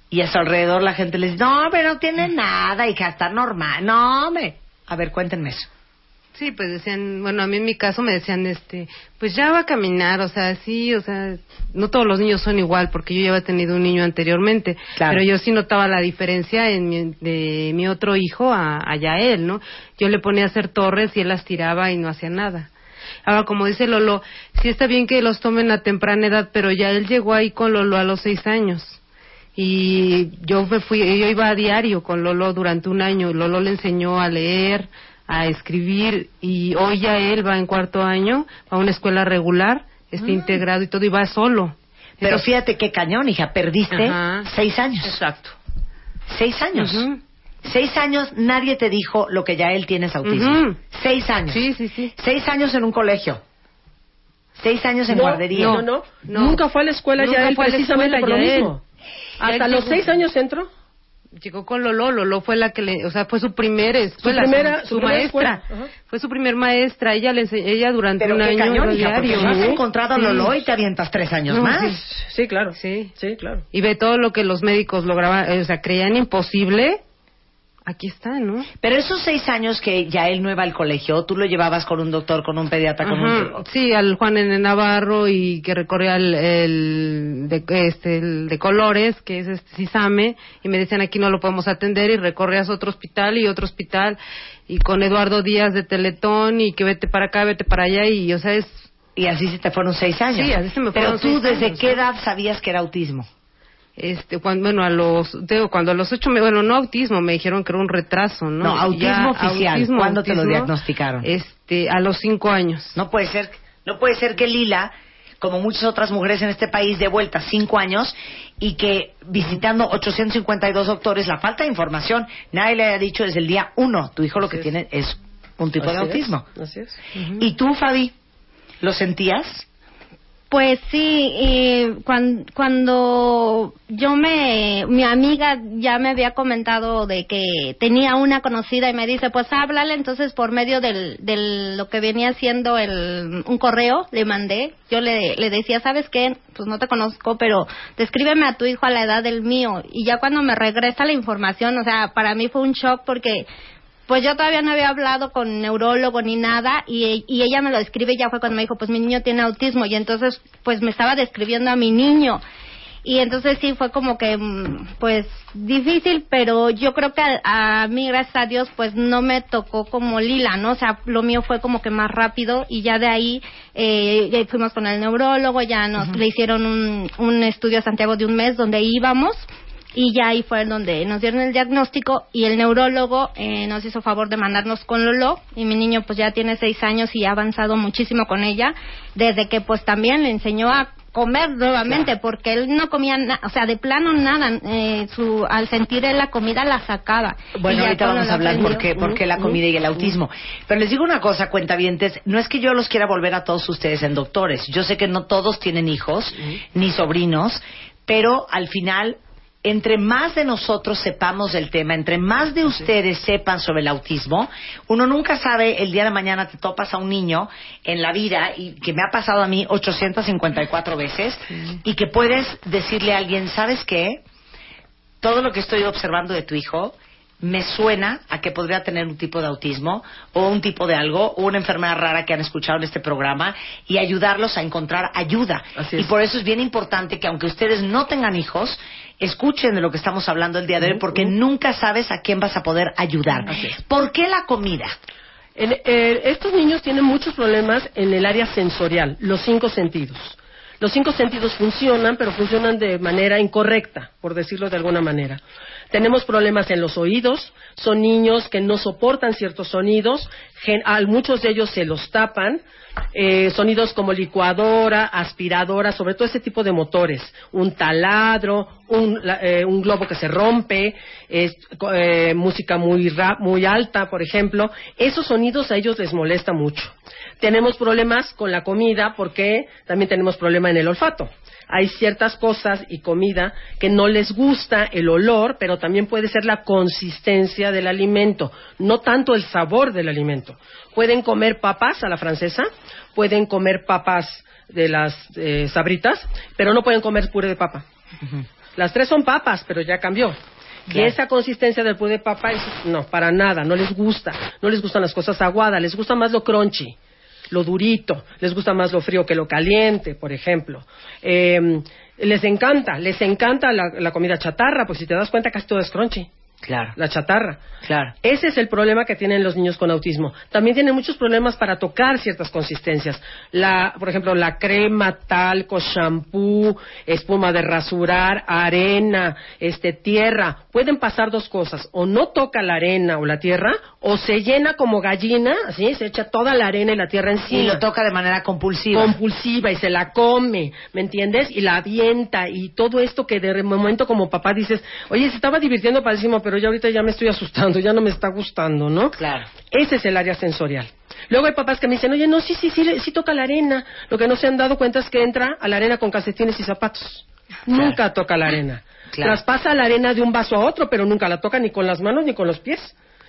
y a su alrededor la gente les dice, no, pero no tiene nada y que está normal. No, hombre. A ver, cuéntenme eso. Sí, pues decían, bueno, a mí en mi caso me decían, este, pues ya va a caminar, o sea, sí, o sea, no todos los niños son igual, porque yo ya había tenido un niño anteriormente, Claro. pero yo sí notaba la diferencia en mi, de mi otro hijo a, a Yael, ¿no? Yo le ponía a hacer torres y él las tiraba y no hacía nada. Ahora, como dice Lolo, sí está bien que los tomen a temprana edad, pero ya él llegó ahí con Lolo a los seis años. Y yo me fui, yo iba a diario con Lolo durante un año. Lolo le enseñó a leer, a escribir y hoy ya él va en cuarto año a una escuela regular, está integrado y todo y va solo. Pero Entonces- fíjate qué cañón, hija. Perdiste Ajá. seis años. Exacto. Seis años. Seis años nadie te dijo lo que ya él tienes autismo. Ujú. Seis años. Sí, sí, sí. Seis años en un colegio. Seis años en no, guardería. No, no, Nunca fue a la escuela Nunca ya él fue precisamente por lo mismo. Hasta los seis años entró. Llegó con Lolo, Lolo fue la que le, o sea, fue su primera escuela, primera- su, su primera maestra, escuela. Ajá. fue su primer maestra, ella le ense- ella durante Pero un qué año cañón, iba hija, porque diario. no has encontrado a Sí. Lolo y te avientas tres años No, más. sí. Sí, claro. Sí. Sí, claro. Y ve todo lo que los médicos lograban, o sea, creían imposible. Aquí está, ¿no? Pero esos seis años que ya él no iba al colegio, tú lo llevabas con un doctor, con un pediatra, con Ajá. un... Sí, al Juan N. Navarro y que recorría el, el de, este, el de colores, que es este Cisame, y me decían aquí no lo podemos atender y recorrías otro hospital y otro hospital y con Eduardo Díaz de Teletón y que vete para acá, vete para allá y, o sea, es... Y así se te fueron seis años. Sí, así se me Pero fueron tú, seis ¿desde años, qué edad sabías que era autismo? Este, cuando, bueno, a los, digo, cuando a los ocho, me- bueno, no autismo, me dijeron que era un retraso, ¿no? No, autismo Ya, oficial. autismo, ¿Cuándo te lo autismo, diagnosticaron? Este, a los cinco años. No puede ser, no puede ser que Lila, como muchas otras mujeres en este país, de vuelta cinco años y que visitando 852 doctores, la falta de información, nadie le haya dicho desde el día uno, tu hijo lo que tiene es un tipo de Así es, autismo. Así es. ¿Y tú, Fabi, lo sentías? Pues sí, y cuan- cuando yo me, mi amiga ya me había comentado de que tenía una conocida y me dice, pues háblale, entonces por medio del, del lo que venía siendo el, un correo le mandé, yo le, le decía, ¿sabes qué? Pues no te conozco, pero descríbeme a tu hijo a la edad del mío. Y ya cuando me regresa la información, o sea, para mí fue un shock porque pues yo todavía no había hablado con neurólogo ni nada y, y ella me lo describe y ya fue cuando me dijo, pues mi niño tiene autismo y entonces pues me estaba describiendo a mi niño. Y entonces sí fue como que mm, pues difícil, pero yo creo que a, a mí gracias a Dios pues no me tocó como Lila, ¿no? O sea, lo mío fue como que más rápido y ya de ahí eh, ya fuimos con el neurólogo, ya nos le hicieron un, un estudio a Santiago de un mes donde íbamos y ya ahí fue donde nos dieron el diagnóstico y el neurólogo eh, nos hizo favor de mandarnos con Lolo. Y mi niño pues ya tiene seis años y ha avanzado muchísimo con ella desde que pues también le enseñó a comer nuevamente porque él no comía nada, o sea de plano nada eh, su al sentir él la comida la sacaba. Bueno, ahorita vamos a hablar por qué, por qué la comida y el autismo. Pero les digo una cosa, cuentavientes, no es que yo los quiera volver a todos ustedes en doctores. Yo sé que no todos tienen hijos, ni sobrinos, pero al final, entre más de nosotros sepamos del tema, entre más de ustedes sepan sobre el autismo, uno nunca sabe, el día de mañana te topas a un niño en la vida, y que me ha pasado a mí 854 veces, y que puedes decirle a alguien, ¿sabes qué? todo lo que estoy observando de tu hijo me suena a que podría tener un tipo de autismo o un tipo de algo o una enfermedad rara que han escuchado en este programa y ayudarlos a encontrar ayuda. Y por eso es bien importante que aunque ustedes no tengan hijos, escuchen de lo que estamos hablando el día de hoy porque nunca sabes a quién vas a poder ayudar. ¿Por qué la comida? En- eh, estos niños tienen muchos problemas en el área sensorial, los cinco sentidos. Los cinco sentidos funcionan, pero funcionan de manera incorrecta, por decirlo de alguna manera. Tenemos problemas en los oídos, son niños que no soportan ciertos sonidos, gen- a muchos de ellos se los tapan, eh, sonidos como licuadora, aspiradora, sobre todo ese tipo de motores, un taladro, un, eh, un globo que se rompe, eh, música muy, ra- muy alta, por ejemplo, esos sonidos a ellos les molesta mucho. Tenemos problemas con la comida porque también tenemos problema en el olfato. Hay ciertas cosas y comida que no les gusta el olor, pero también puede ser la consistencia del alimento, no tanto el sabor del alimento. Pueden comer papas a la francesa, pueden comer papas de las eh, sabritas, pero no pueden comer puré de papa. Las tres son papas, pero ya cambió. Y Claro. esa consistencia del puré de papa, eso- no, para nada, no les gusta. No les gustan las cosas aguadas, les gusta más lo crunchy, lo durito, les gusta más lo frío que lo caliente, por ejemplo. Eh, les encanta, les encanta la, la comida chatarra, pues si te das cuenta casi todo es crunchy. Claro. La chatarra. Claro. Ese es el problema que tienen los niños con autismo. También tienen muchos problemas para tocar ciertas consistencias. La, por ejemplo, la crema, talco, shampoo, espuma de rasurar, arena, este, tierra. Pueden pasar dos cosas. O no toca la arena o la tierra, o se llena como gallina, así, se echa toda la arena y la tierra encima. Y lo toca de manera compulsiva. Compulsiva y se la come, ¿me entiendes? Y la avienta y todo esto que de momento como papá dices, oye, se estaba divirtiendo padrísimo, pero ya ahorita ya me estoy asustando, ya no me está gustando, ¿no? Claro. Ese es el área sensorial. Luego hay papás que me dicen, oye, no, sí, sí, sí, sí toca la arena. Lo que no se han dado cuenta es que entra a la arena con calcetines y zapatos. Nunca toca la arena. Claro. Traspasa la arena de un vaso a otro, pero nunca la toca ni con las manos ni con los pies.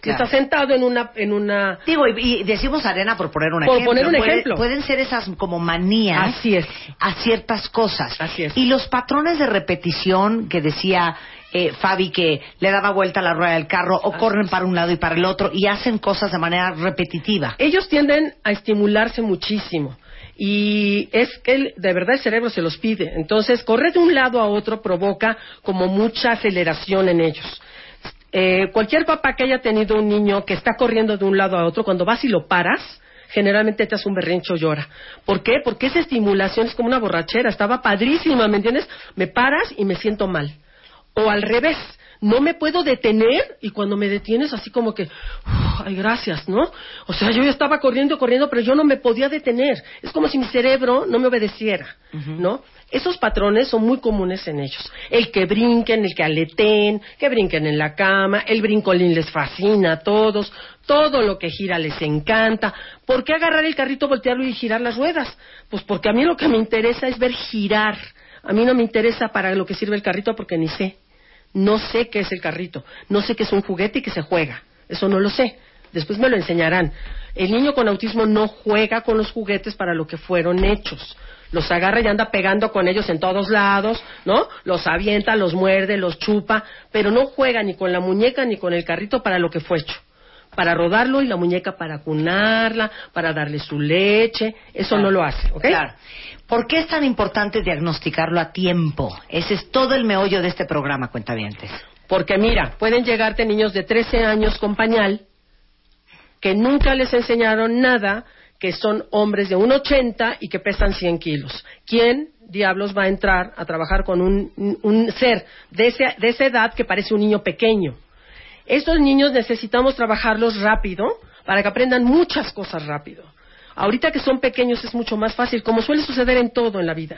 Claro. Está sentado en una, en una Digo, y, y decimos arena por poner un Por ejemplo. poner un Puede- ejemplo. Pueden ser esas como manías Así es. a ciertas cosas. Así es. Y los patrones de repetición que decía eh, Fabi que le daba vuelta a la rueda del carro o corren para un lado y para el otro y hacen cosas de manera repetitiva. Ellos tienden a estimularse muchísimo. Y es que el- de verdad el cerebro se los pide. Entonces, correr de un lado a otro provoca como mucha aceleración en ellos. Eh, cualquier papá que haya tenido un niño que está corriendo de un lado a otro, cuando vas y lo paras, generalmente te hace un berrincho llora. ¿Por qué? Porque esa estimulación es como una borrachera. Estaba padrísima, ¿me entiendes? Me paras y me siento mal. O al revés, no me puedo detener y cuando me detienes así como que, "Uf, ay, gracias, ¿no? O sea, yo ya estaba corriendo, corriendo, pero yo no me podía detener. Es como si mi cerebro no me obedeciera, ¿no? Esos patrones son muy comunes en ellos. El que brinquen, el que aleteen, que brinquen en la cama, el brincolín les fascina a todos, todo lo que gira les encanta. ¿Por qué agarrar el carrito, voltearlo y girar las ruedas? Pues porque a mí lo que me interesa es ver girar. A mí no me interesa para lo que sirve el carrito porque ni sé. No sé qué es el carrito. No sé qué es un juguete y que se juega. Eso no lo sé. Después me lo enseñarán. El niño con autismo no juega con los juguetes para lo que fueron hechos. Los agarra y anda pegando con ellos en todos lados, ¿no? Los avienta, los muerde, los chupa, pero no juega ni con la muñeca ni con el carrito para lo que fue hecho. Para rodarlo y la muñeca para cunarla, para darle su leche. Eso no lo hace, ¿ok? Claro. ¿Por qué es tan importante diagnosticarlo a tiempo? Ese es todo el meollo de este programa, cuentavientes. Porque mira, pueden llegarte niños de 13 años con pañal que nunca les enseñaron nada, que son hombres de 1,80 y que pesan 100 kilos. ¿Quién diablos va a entrar a trabajar con un, un ser de, ese- de esa edad que parece un niño pequeño? Estos niños necesitamos trabajarlos rápido para que aprendan muchas cosas rápido. Ahorita que son pequeños es mucho más fácil, como suele suceder en todo en la vida.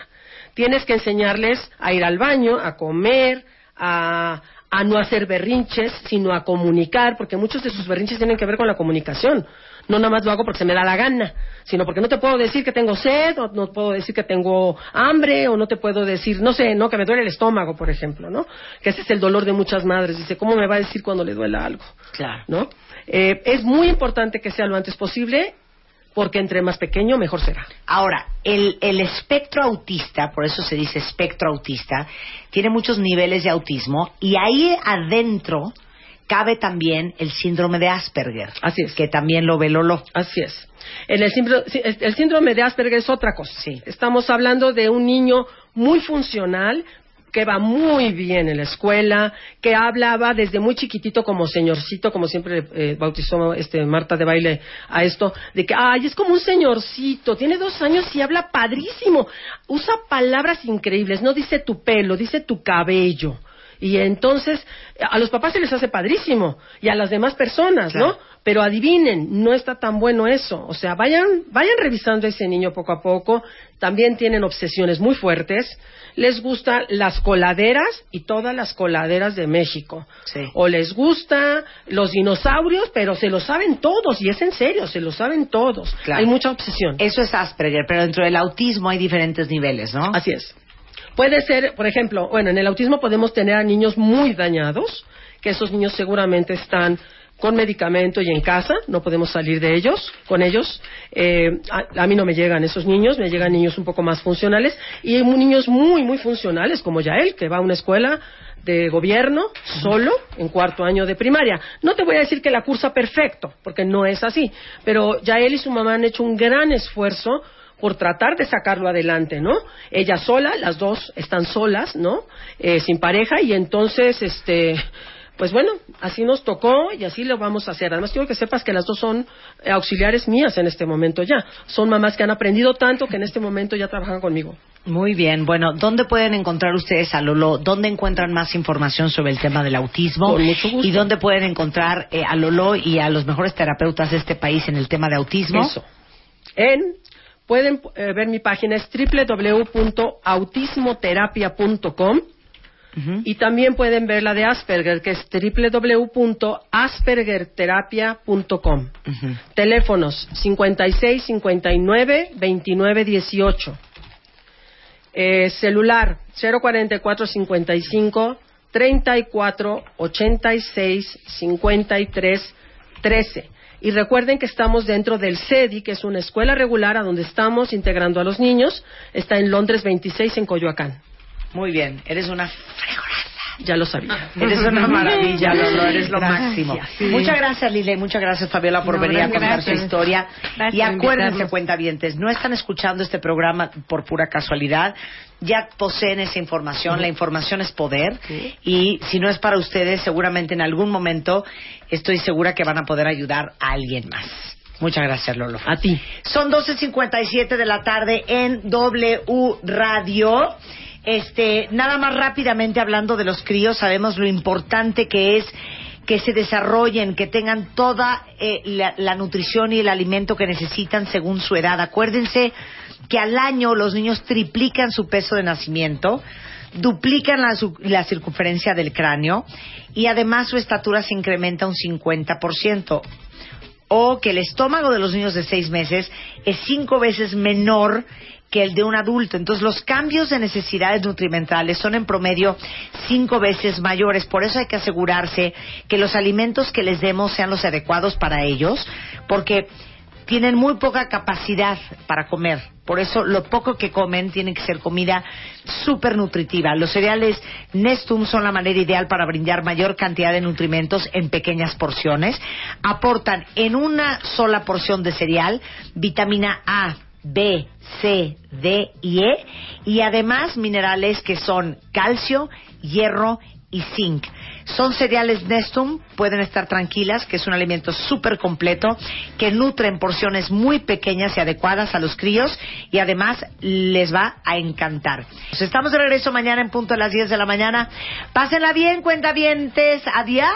Tienes que enseñarles a ir al baño, a comer, a, a no hacer berrinches, sino a comunicar, porque muchos de sus berrinches tienen que ver con la comunicación. No nada más lo hago porque se me da la gana, sino porque no te puedo decir que tengo sed, o no puedo decir que tengo hambre, o no te puedo decir, no sé, no, que me duele el estómago, por ejemplo, ¿no? Que ese es el dolor de muchas madres. Dice, ¿cómo me va a decir cuando le duela algo? Claro. ¿No? Eh, es muy importante que sea lo antes posible, porque entre más pequeño, mejor será. Ahora, el, el espectro autista, por eso se dice espectro autista, tiene muchos niveles de autismo y ahí adentro cabe también el síndrome de Asperger. Así es. Que también lo ve Lolo. Así es. En el, síndrome, sí, el síndrome de Asperger es otra cosa. Estamos hablando de un niño muy funcional, que va muy bien en la escuela, que hablaba desde muy chiquitito como señorcito, como siempre eh, bautizó este Marta de baile a esto, de que, ay, es como un señorcito, tiene dos años y habla padrísimo, usa palabras increíbles, no dice tu pelo, dice tu cabello. Y entonces, a los papás se les hace padrísimo, y a las demás personas, ¿no? Pero adivinen, no está tan bueno eso. O sea, vayan, vayan revisando a ese niño poco a poco. También tienen obsesiones muy fuertes. Les gustan las coladeras y todas las coladeras de México. O les gusta los dinosaurios, pero se lo saben todos, y es en serio, se lo saben todos. Hay mucha obsesión. Eso es Asperger, pero dentro del autismo hay diferentes niveles, ¿no? Así es. Puede ser, por ejemplo, bueno, en el autismo podemos tener a niños muy dañados, que esos niños seguramente están con medicamento y en casa, no podemos salir de ellos, con ellos. Eh, a, mí no me llegan esos niños, me llegan niños un poco más funcionales y hay niños muy, muy funcionales, como Yael, que va a una escuela de gobierno solo en cuarto año de primaria. No te voy a decir que la cursa perfecto, porque no es así, pero Yael y su mamá han hecho un gran esfuerzo por tratar de sacarlo adelante, ¿no? Ella sola, las dos están solas, ¿no? Eh, sin pareja y entonces, este, pues bueno, así nos tocó y así lo vamos a hacer. Además quiero que sepas que las dos son eh, auxiliares mías en este momento ya. Son mamás que han aprendido tanto que en este momento ya trabajan conmigo. Muy bien, bueno, ¿dónde pueden encontrar ustedes a Lolo? ¿Dónde encuentran más información sobre el tema del autismo? Con mucho gusto. ¿Y dónde pueden encontrar eh, a Lolo y a los mejores terapeutas de este país en el tema de autismo? Eso. En, pueden eh, ver mi página es www.autismoterapia.com Y también pueden ver la de Asperger, que es www.aspergerterapia.com. Teléfonos 56 59 29 18. Eh, celular 044 55 34 86 53 13. Y recuerden que estamos dentro del CEDI, que es una escuela regular a donde estamos integrando a los niños. Está en Londres 26, en Coyoacán. Muy bien, eres una Ya lo sabía. Eres una maravilla, Lolo, eres lo Gracias. máximo. Sí. Muchas gracias, Lile, muchas gracias, Fabiola, por No, venir a gracias. contar su historia. Gracias y acuérdense, cuentavientes, no están escuchando este programa por pura casualidad. Ya poseen esa información, la información es poder. Y si no es para ustedes, seguramente en algún momento estoy segura que van a poder ayudar a alguien más. Muchas gracias, Lolo. A ti. Son 12.57 de la tarde en W Radio. Este, nada más rápidamente hablando de los críos, sabemos lo importante que es que se desarrollen, que tengan toda eh, la, nutrición y el alimento que necesitan según su edad. Acuérdense que al año los niños triplican su peso de nacimiento, duplican la, su- la circunferencia del cráneo y además su estatura se incrementa un 50% o que el estómago de los niños de seis meses es cinco veces menor que el de un adulto. Entonces, los cambios de necesidades nutrimentales son en promedio cinco veces mayores. Por eso hay que asegurarse que los alimentos que les demos sean los adecuados para ellos, porque tienen muy poca capacidad para comer. Por eso lo poco que comen tiene que ser comida súper nutritiva. Los cereales Nestum son la manera ideal para brindar mayor cantidad de nutrimentos en pequeñas porciones. Aportan en una sola porción de cereal vitamina A, B, C, D y E y además minerales que son calcio, hierro y zinc. Son cereales Nestum, pueden estar tranquilas, que es un alimento súper completo, que nutre en porciones muy pequeñas y adecuadas a los críos y además les va a encantar. Pues estamos de regreso mañana en punto a las 10 de la mañana. Pásenla bien, cuentavientes. Adiós.